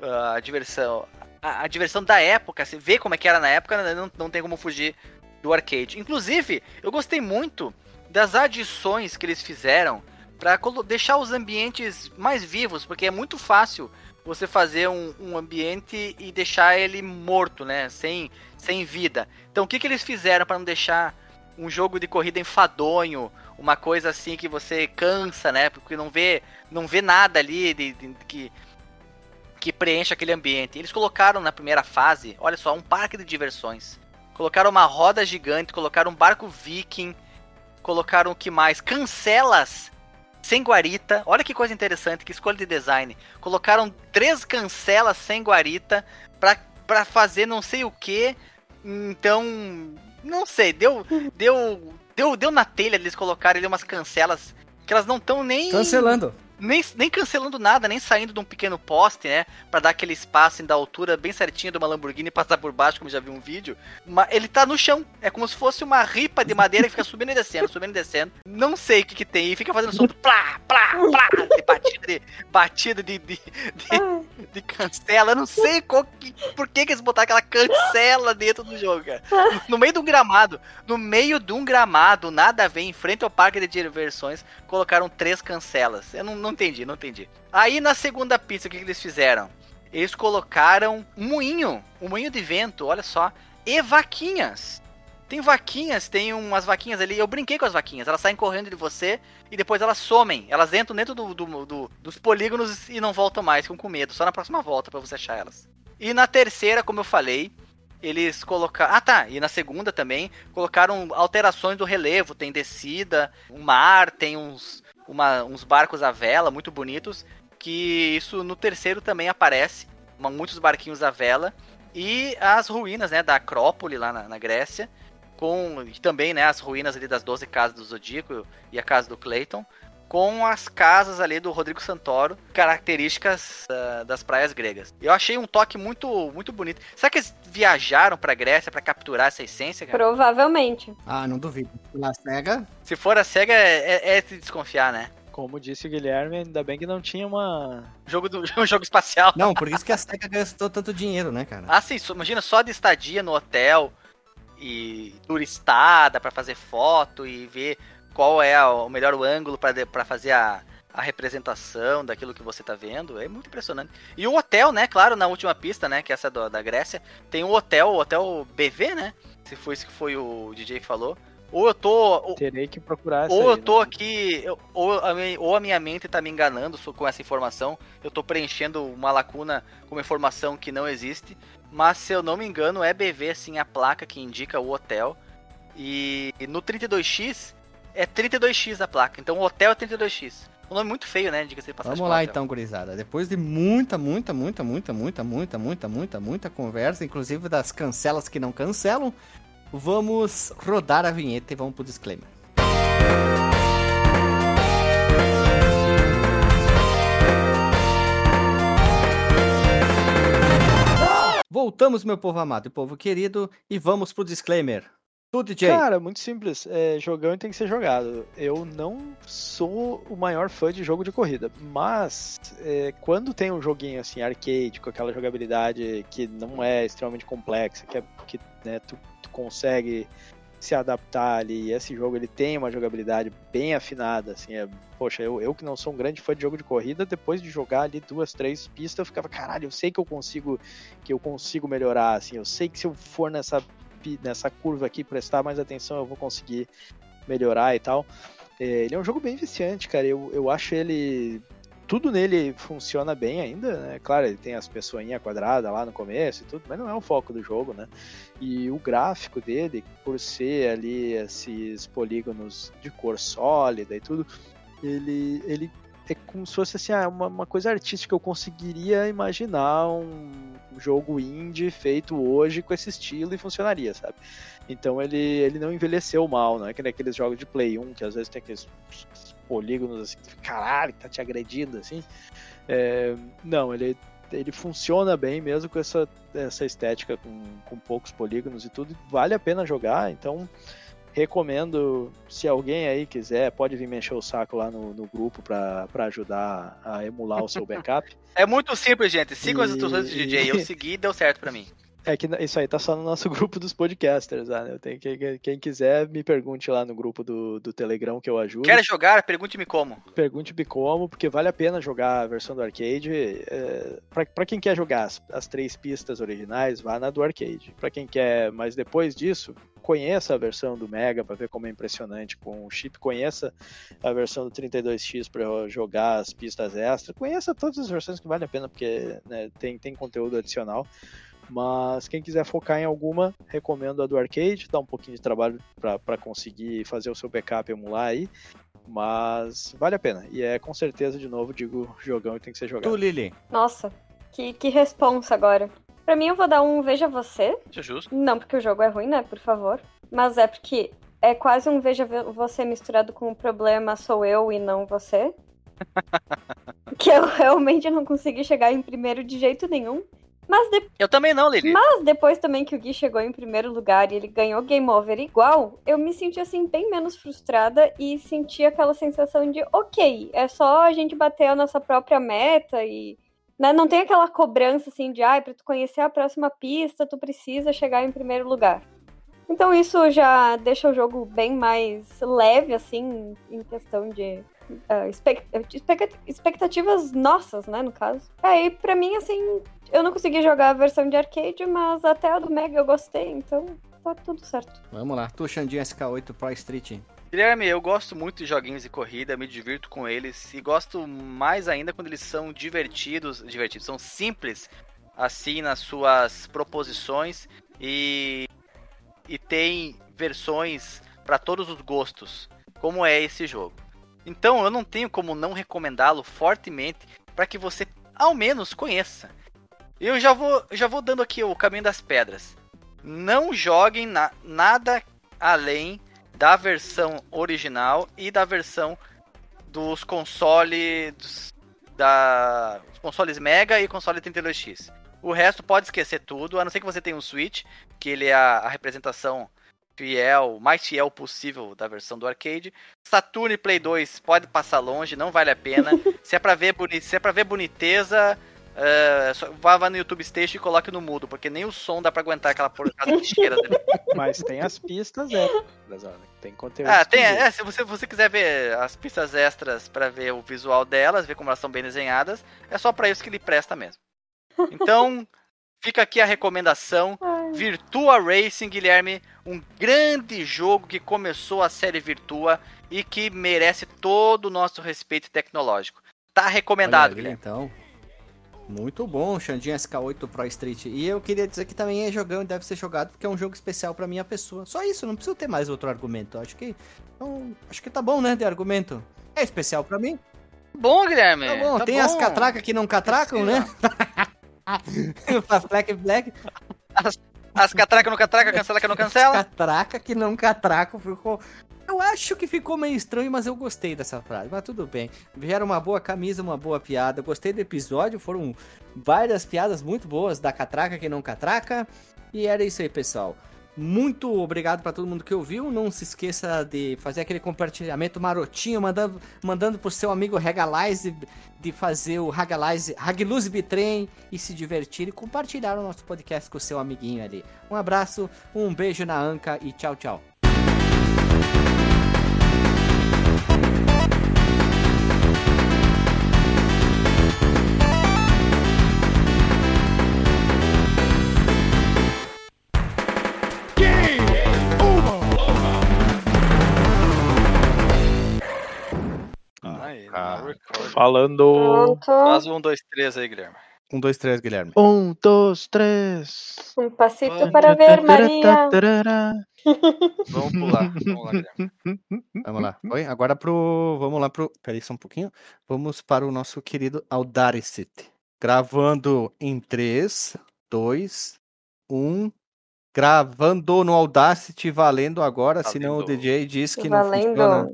ah, a diversão, a, a diversão da época, se vê como é que era na época, né, não, não tem como fugir do arcade. Inclusive, eu gostei muito das adições que eles fizeram para deixar os ambientes mais vivos, porque é muito fácil você fazer um, um ambiente e deixar ele morto, né? Sem, sem vida. Então o que, que eles fizeram para não deixar um jogo de corrida enfadonho, uma coisa assim que você cansa, né? Porque não vê, não vê nada ali de, de- de que que preenche aquele ambiente. Eles colocaram na primeira fase, olha só, um parque de diversões. Colocaram uma roda gigante, colocaram um barco viking, colocaram o que mais? Cancelas sem guarita. Olha que coisa interessante, que escolha de design. Colocaram três cancelas sem guarita pra, fazer não sei o que. Então, não sei, deu deu deu deu na telha eles colocarem ali umas cancelas que elas não estão nem Cancelando. Nem, nem cancelando nada, nem saindo de um pequeno poste, né? Pra dar aquele espaço da altura bem certinho de uma Lamborghini passar por baixo, como já vi um vídeo. Mas ele tá no chão. É como se fosse uma ripa de madeira que fica subindo e descendo, subindo e descendo. Não sei o que que tem. E fica fazendo som plá, plá, plá, de batida de, batida de, de, de, de cancela. Eu não sei qual que, por que, que eles botaram aquela cancela dentro do jogo, cara. No meio de um gramado. No meio de um gramado, nada a ver, em frente ao parque de diversões, colocaram três cancelas. Eu não, não entendi, não entendi. Aí na segunda pista, o que, que eles fizeram? Eles colocaram um moinho, um moinho de vento, olha só, e vaquinhas. Tem vaquinhas, tem umas vaquinhas ali. Eu brinquei com as vaquinhas. Elas saem correndo de você e depois elas somem. Elas entram dentro do, do- do- dos polígonos e não voltam mais, ficam com medo. Só na próxima volta pra você achar elas. E na terceira, como eu falei, eles colocaram. Ah, tá. E na segunda também colocaram alterações do relevo. Tem descida, um mar, tem uns, uma- uns barcos à vela muito bonitos. Que isso no terceiro também aparece. Muitos barquinhos à vela. E as ruínas, né, da Acrópole lá na, na Grécia. Com e também, né, as ruínas ali das 12 casas do Zodíaco e a casa do Clayton. com as casas ali do Rodrigo Santoro, características uh, das praias gregas. Eu achei um toque muito muito bonito. Será que eles viajaram pra Grécia para capturar essa essência, cara? Provavelmente. Ah, não duvido. Na SEGA. Se for a SEGA, é, é de desconfiar, né? Como disse o Guilherme, ainda bem que não tinha uma. Jogo do um jogo espacial. Não, por isso que a SEGA gastou tanto dinheiro, né, cara? Ah, sim, imagina só de estadia no hotel e turistada para fazer foto e ver qual é o melhor ângulo para fazer a, a representação daquilo que você tá vendo. É muito impressionante. E o hotel, né? Claro, na última pista, né? Que é essa do, da Grécia, tem um hotel, o hotel BV, né? Se foi isso que foi o DJ falou. Ou eu tô. Terei que procurar Ou aí, eu tô né? aqui. Ou a, minha, ou a minha mente tá me enganando com essa informação. Eu tô preenchendo uma lacuna com uma informação que não existe. Mas se eu não me engano, é BV assim a placa que indica o hotel. E no 32X é 32X a placa. Então o hotel é 32X. Um nome muito feio, né? Diga-se passagem. Vamos lá então, gurizada. Depois de muita, muita, muita, muita, muita, muita, muita, muita, muita conversa, inclusive das cancelas que não cancelam, vamos rodar a vinheta e vamos pro disclaimer. Voltamos, meu povo amado e povo querido, e vamos pro disclaimer. Tu, DJ. Cara, muito simples. É, jogão tem que ser jogado. Eu não sou o maior fã de jogo de corrida, mas é, quando tem um joguinho assim, arcade, com aquela jogabilidade que não é extremamente complexa, que, é, que né, tu, tu consegue se adaptar ali, e esse jogo ele tem uma jogabilidade bem afinada, assim, é, poxa, eu, eu que não sou um grande fã de jogo de corrida, depois de jogar ali duas, três pistas, eu ficava, caralho, eu sei que eu consigo, que eu consigo melhorar, assim, eu sei que se eu for nessa nessa curva aqui, prestar mais atenção, eu vou conseguir melhorar e tal. É, ele é um jogo bem viciante, cara. Eu, eu acho ele. Tudo nele funciona bem ainda, né? Claro, ele tem as pessoinhas quadradas lá no começo e tudo, mas não é o foco do jogo, né? E o gráfico dele, por ser ali esses polígonos de cor sólida e tudo, ele, ele é como se fosse assim, ah, uma, uma coisa artística. Eu conseguiria imaginar um jogo indie feito hoje com esse estilo e funcionaria, sabe? Então ele, ele não envelheceu mal, não é que aqueles jogos de Play 1 que às vezes tem aqueles polígonos assim, caralho, tá te agredindo assim. É, não, ele, ele funciona bem mesmo com essa, essa estética com, com poucos polígonos e tudo. Vale a pena jogar, então recomendo, se alguém aí quiser, pode vir mexer o saco lá no, no grupo para ajudar a emular o seu backup. É muito simples, gente. Siga as instruções do DJ. Eu segui e deu certo para mim. É que isso aí tá só no nosso grupo dos podcasters, né? Eu tenho que, quem quiser, me pergunte lá no grupo do, do Telegram que eu ajudo. Quer jogar? Pergunte-me como. Pergunte-me como, porque vale a pena jogar a versão do arcade. É, pra, pra quem quer jogar as, as três pistas originais, vá na do arcade. Pra quem quer, mas depois disso, conheça a versão do Mega para ver como é impressionante com o chip, conheça a versão do 32X para jogar as pistas extras, conheça todas as versões que vale a pena, porque né, tem, tem conteúdo adicional. Mas quem quiser focar em alguma, recomendo a do arcade, dá um pouquinho de trabalho para conseguir fazer o seu backup emular aí. Mas vale a pena. E é com certeza, de novo, digo, jogão e tem que ser jogado. Tu, Lili. Nossa, que, que responsa agora. Pra mim, eu vou dar um Veja Você. Isso é justo. Não porque o jogo é ruim, né? Por favor. Mas é porque é quase um Veja Você misturado com o problema sou eu e não você. que eu realmente não consegui chegar em primeiro de jeito nenhum. Mas de... Eu também não, Lili. Mas depois também que o Gui chegou em primeiro lugar e ele ganhou Game Over igual, eu me senti assim bem menos frustrada e senti aquela sensação de ok, é só a gente bater a nossa própria meta e né, não tem aquela cobrança assim de, ai, ah, para tu conhecer a próxima pista, tu precisa chegar em primeiro lugar. Então isso já deixa o jogo bem mais leve, assim, em questão de uh, expectativas nossas, né, no caso. É, e pra mim, assim, eu não consegui jogar a versão de arcade, mas até a do Mega eu gostei, então tá tudo certo. Vamos lá, tu, Xandinho SK8 Pro Street. Guilherme, eu gosto muito de joguinhos de corrida, me divirto com eles e gosto mais ainda quando eles são divertidos, divertidos, são simples assim nas suas proposições e e tem versões para todos os gostos, como é esse jogo. Então eu não tenho como não recomendá-lo fortemente para que você ao menos conheça. Eu já vou já vou dando aqui o caminho das pedras. Não joguem na, nada além da versão original e da versão dos consoles da os consoles Mega e console 32X. O resto pode esquecer tudo, a não ser que você tenha um Switch, que ele é a, a representação fiel, mais fiel possível da versão do arcade. Saturn e Play 2 pode passar longe, não vale a pena. se é pra ver, boni se é pra ver boniteza, uh, só- vá, vá no YouTube Station e coloque no mudo, porque nem o som dá pra aguentar aquela porcaria lixeira dele. Mas tem as pistas extras, ó. Tem conteúdo. Ah, tem, é, se você, você quiser ver as pistas extras pra ver o visual delas, ver como elas são bem desenhadas, é só pra isso que ele presta mesmo. Então, fica aqui a recomendação. Virtua Racing, Guilherme, um grande jogo que começou a série Virtua e que merece todo o nosso respeito tecnológico. Tá recomendado, aí, Guilherme. então. Muito bom, Xandinho SK8 Pro Street. E eu queria dizer que também é jogão e deve ser jogado porque é um jogo especial pra minha pessoa. Só isso, não preciso ter mais outro argumento. Acho que então, acho que tá bom, né, de argumento. É especial pra mim. Bom, Guilherme. Tá bom, tá tem as bom. catracas que não catracam, né? As Black Black, As catraca no catraca, cancela que não cancela. catraca que não catraca, ficou. Eu acho que ficou meio estranho, mas eu gostei dessa frase. Mas tudo bem. Vieram uma boa camisa, uma boa piada. Gostei do episódio, foram várias piadas muito boas da catraca que não catraca. E era isso aí, pessoal. Muito obrigado para todo mundo que ouviu. Não se esqueça de fazer aquele compartilhamento marotinho, mandando, mandando pro seu amigo Regalize, de fazer o Regalize, Hagluz Bitrem e se divertir e compartilhar o nosso podcast com o seu amiguinho ali. Um abraço, um beijo na anca e tchau, tchau. Ah. Falando. Pronto. Faz um, dois, três aí, Guilherme. Um, dois, três, Guilherme. Um, dois, três. Um passito para ver, Maria. Vamos pular. Vamos lá, Guilherme. Vamos lá. Oi, agora pro. Vamos lá pro. Peraí só um pouquinho. Vamos para o nosso querido Audacity. Gravando em 3, 2, 1. Gravando no Audacity, valendo agora, senão o Valendo. DJ diz que não funciona.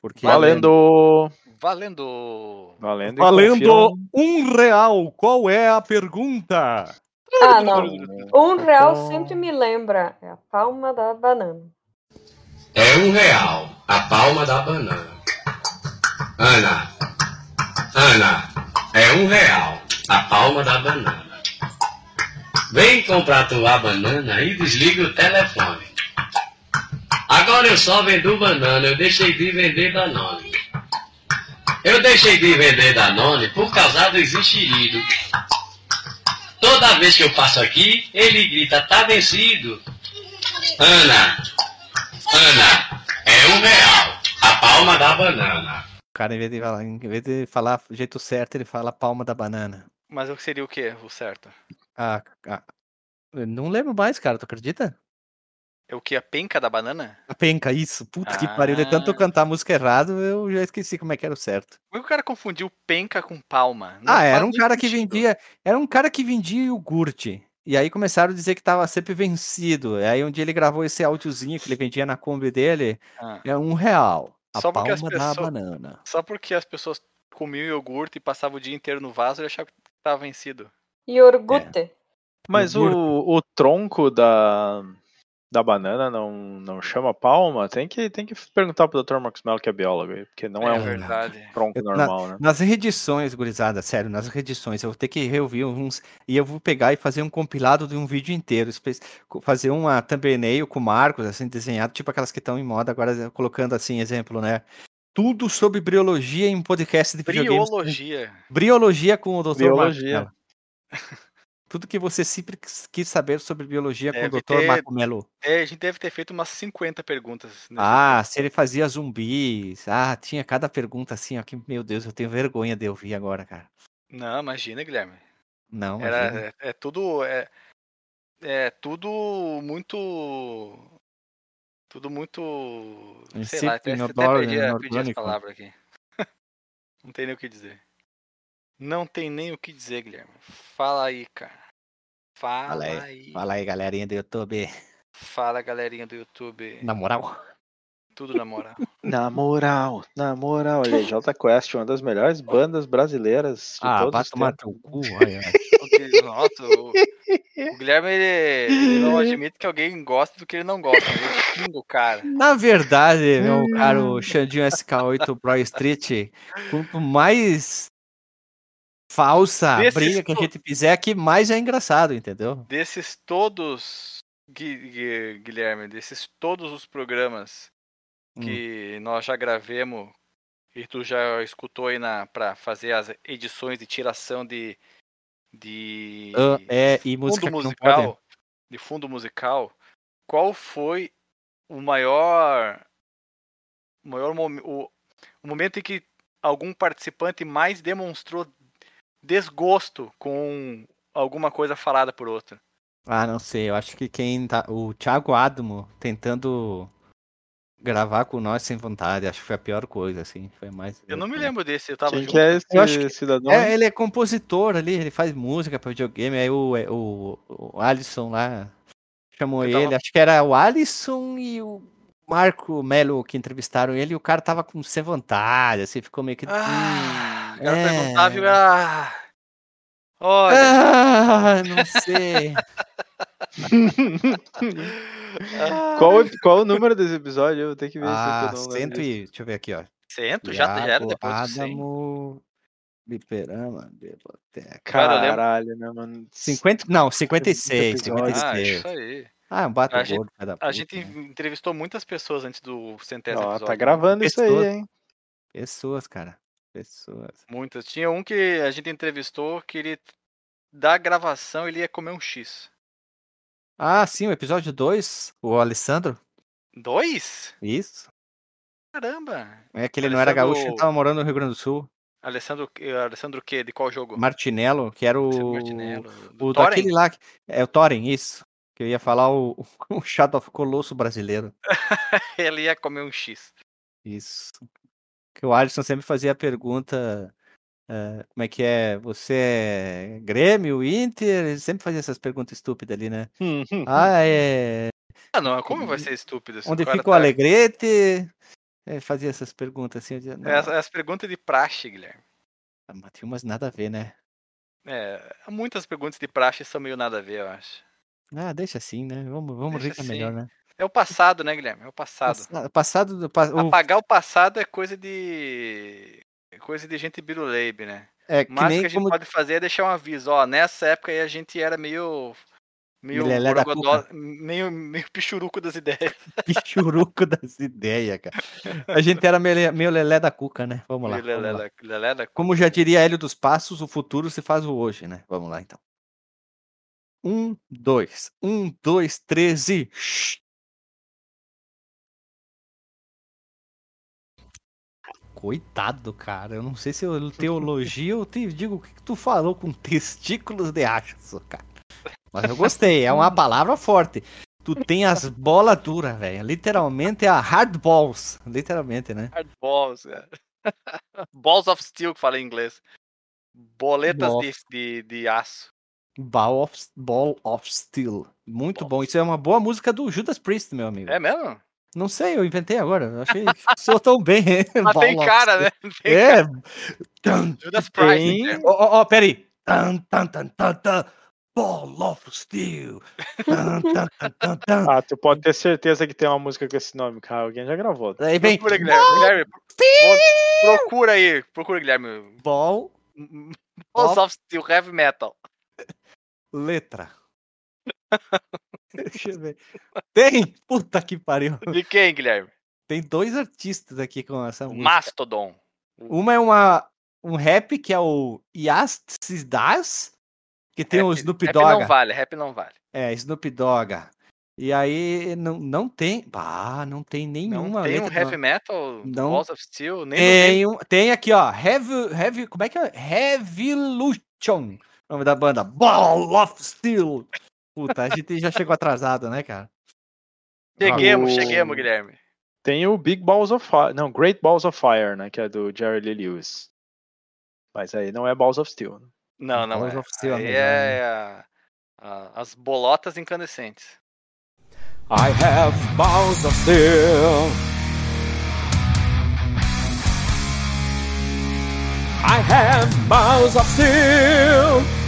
Valendo. Porque Valendo. Valendo! Valendo. e Valendo um real. Qual é a pergunta? Ah, não. Um real sempre me lembra. É a palma da banana. É um real a palma da banana. Ana, Ana, é um real a palma da banana. Vem comprar tua banana e desliga o telefone. Agora eu só vendo banana, eu deixei de vender Danone. Eu deixei de vender Danone por causa do enxerido. Toda vez que eu passo aqui, ele grita, tá vencido. Ana, Ana, é um real. A palma da banana. O cara, em vez de falar, em vez de falar do jeito certo, ele fala palma da banana. Mas o que seria o quê? O certo? Ah, ah, eu não lembro mais, cara, tu acredita? É o que? A penca da banana? A penca, isso. Puta que pariu. De tanto eu Ah. cantar música errado, eu já esqueci como é que era o certo. Como é que o cara confundiu penca com palma? Não ah, era um cara que sentido. vendia. Era um cara que vendia iogurte. E aí começaram a dizer que tava sempre vencido. E aí um dia ele gravou esse áudiozinho que ele vendia na Kombi dele. Ah. É um real. A Só porque as palma da pessoas- banana. Só porque as pessoas comiam iogurte e passavam o dia inteiro no vaso, ele achava que tava vencido. Iogurte. Mas o, o tronco da, da banana não, não chama palma? Tem que, tem que perguntar pro Dr. Marcos Mello, que é biólogo, porque não é, é um verdade. tronco Eu- na- normal, né? Nas reedições, gurizada, sério, nas reedições, eu vou ter que reouvir uns. E eu vou pegar e fazer um compilado de um vídeo inteiro. Fazer uma thumbnail com marcos, assim, desenhado, tipo aquelas que estão em moda agora, colocando assim, exemplo, né? Tudo sobre briologia em um podcast de videogames. com- Briologia. Briologia com o Dr. Biologia. Marco Mello. Tudo que você sempre quis- saber sobre biologia com Deve o Dr. ter- Marco Mello. É, a gente deve ter feito umas 50 perguntas. nesse Ah, se ele fazia zumbis. Ah, tinha cada pergunta assim, ó, que, meu Deus, eu tenho vergonha de ouvir agora, cara. Não, imagina, Guilherme. Não, imagina. Era, é, é tudo. É, é tudo muito. Tudo muito. Sei lá, até, até perdi, a- perdi as palavras aqui. Não tem nem o que dizer. Não tem nem o que dizer, Guilherme. Fala aí, cara. Fala, Fala aí, aí. Fala aí, galerinha do YouTube. Fala, galerinha do YouTube. Na moral. Tudo na moral. Na moral, na moral, olha Jota Quest, uma das melhores bandas brasileiras de Ah, todos vai tomar teu cu, Nossa, o, o Guilherme ele, ele não admite que alguém gosta do que ele não gosta. Ele xinga o cara. Na verdade, meu caro Xandinho SK8 Pro Street, quanto mais falsa Desses briga que a gente fizer aqui, mais é engraçado, entendeu? Desses todos, Gui- Gui- Guilherme, desses todos os programas Hum. que nós já gravemos e tu já escutou aí na, pra fazer as edições de tiração de, de Ah, é, e música fundo que musical, de fundo musical, qual foi o maior, o maior o, o momento em que algum participante mais demonstrou desgosto com alguma coisa falada por outro? Ah, não sei, eu acho que quem tá. O Thiago Adamo tentando gravar com nós sem vontade, acho que foi a pior coisa, assim. Foi mais. Eu não me lembro desse, eu tava Quem junto. que é esse Eu acho que- cidadão? É, ele é compositor ali, ele faz música pra videogame, aí o, o, o Alisson lá chamou Eu tava- ele, acho que era o Alisson e o Marco Melo que entrevistaram ele, e o cara tava com sem vontade, assim, ficou meio que. Ah, hum, cara é. perguntava e ah, olha, Ah, não sei. qual, qual o número desse episódio? Eu vou ter que ver ah, eu não lembro cento e. Deixa eu ver aqui, ó. cento já, já era depois do 100. Adamo, Biperama, Biblioteca. Cara, eu Caralho, né, mano? 50, não, 56, episódio. Ah, 56. isso aí. Ah, um bato A gente- gordo, A gente né? entrevistou muitas pessoas antes do centésimo Ó, episódio. tá gravando isso aí, Pessoas. hein? Pessoas, cara. Pessoas. Muitas. Tinha um que a gente entrevistou que ele, da gravação, ele ia comer um X. Ah, sim, o episódio 2, o Alessandro. Dois? Isso. Caramba! É que ele não era Alessandro- gaúcho, ele tava morando no Rio Grande do Sul. Alessandro, Alessandro o quê? De qual jogo? Martinello, que era Alessandro o. Martinello. Do O Thorin? daquele lá. que- É o Thorin, isso. Que eu ia falar o, o Shadow of Colosso brasileiro. Ele ia comer um X. Isso. Que o Alisson sempre fazia a pergunta. eh, como é que é? Você é Grêmio, Inter? Ele sempre fazia essas perguntas estúpidas ali, né? Ah, é. Ah, não, como vai ser estúpido? se Onde fica o tá- Alegrete? É, fazia essas perguntas assim. Dizia, É As, as perguntas de praxe, Guilherme. mas tinha umas nada a ver, né? É, muitas perguntas de praxe são meio nada a ver, eu acho. Ah, deixa assim, né? Vamos, vamos Deixa rir que é assim. melhor, né? É o passado, né, Guilherme? É o passado. Passa- Passado do. pa- o- Apagar o passado é coisa de. coisa de gente biruleibe, né? É O que máximo nem que a gente como. pode fazer é deixar um aviso, ó, nessa época aí a gente era meio. Meio meio, meio pichuruco das ideias. Pichuruco das ideias, cara. A gente era meio, meio lelé da cuca, né? Vamos lá. Vamos lelé, lá. lelé da Como já diria Hélio dos Passos, o futuro se faz o hoje, né? Vamos lá, então. Um, dois. Um, dois, três Coitado, cara. Eu não sei se eu te elogio ou te digo o que que tu falou com testículos de aço, cara. Mas eu gostei, é uma palavra forte. Tu tem as bolas duras, velho. Literalmente é a hard balls. Literalmente, né? Hard balls, cara. Balls of steel, que fala em inglês. Boletas de, de, de aço. Ball of, Ball of Steel. Muito bom. Isso é uma boa música do Judas Priest, meu amigo. É mesmo? Não sei, eu inventei agora. Achei que soou tão bem. Mas tem Ball of cara, Steel. né? Tem É. cara. Tum, Judas tem. né? Ó, ó, ó, peraí. Tan, tan, tan, tan, tan. Ball of Steel. Tan, tan, tan, tan, tan. Ah, tu pode ter certeza que tem uma música com esse nome, cara. Alguém já gravou. Aí vem. Procura, Guilherme. Guilherme, pro- procura aí. Procura, Guilherme. Ball, Balls of Steel Heavy Metal. letra. Deixa eu ver. Tem! Puta que pariu. De quem, Guilherme? Tem dois artistas aqui com essa O música. Mastodon. Uma é uma, um rap que é o Yastis Das, que tem o Rap- Snoop Rap Dogg. não vale, rap não vale. É, Snoop Dogg. E aí não, não tem. Ah, não tem nenhuma Não tem um letra. heavy metal, Não. Balls of Steel, nem tem, um, tem aqui, ó. Heavy, heavy, como é que é? Revolution. O nome da banda. Ball of Steel. Puta, a gente já chegou atrasado, né, cara? Ah, cheguemos, ah, o... cheguemos, Guilherme. Tem o Big Balls of Fire, não, Great Balls of Fire, né, que é do Jerry Lee Lewis. Mas aí não é Balls of Steel. Né? Não, é não Balls é. Of Steel, aí né? é as bolotas incandescentes. I have balls of steel. I have balls of steel.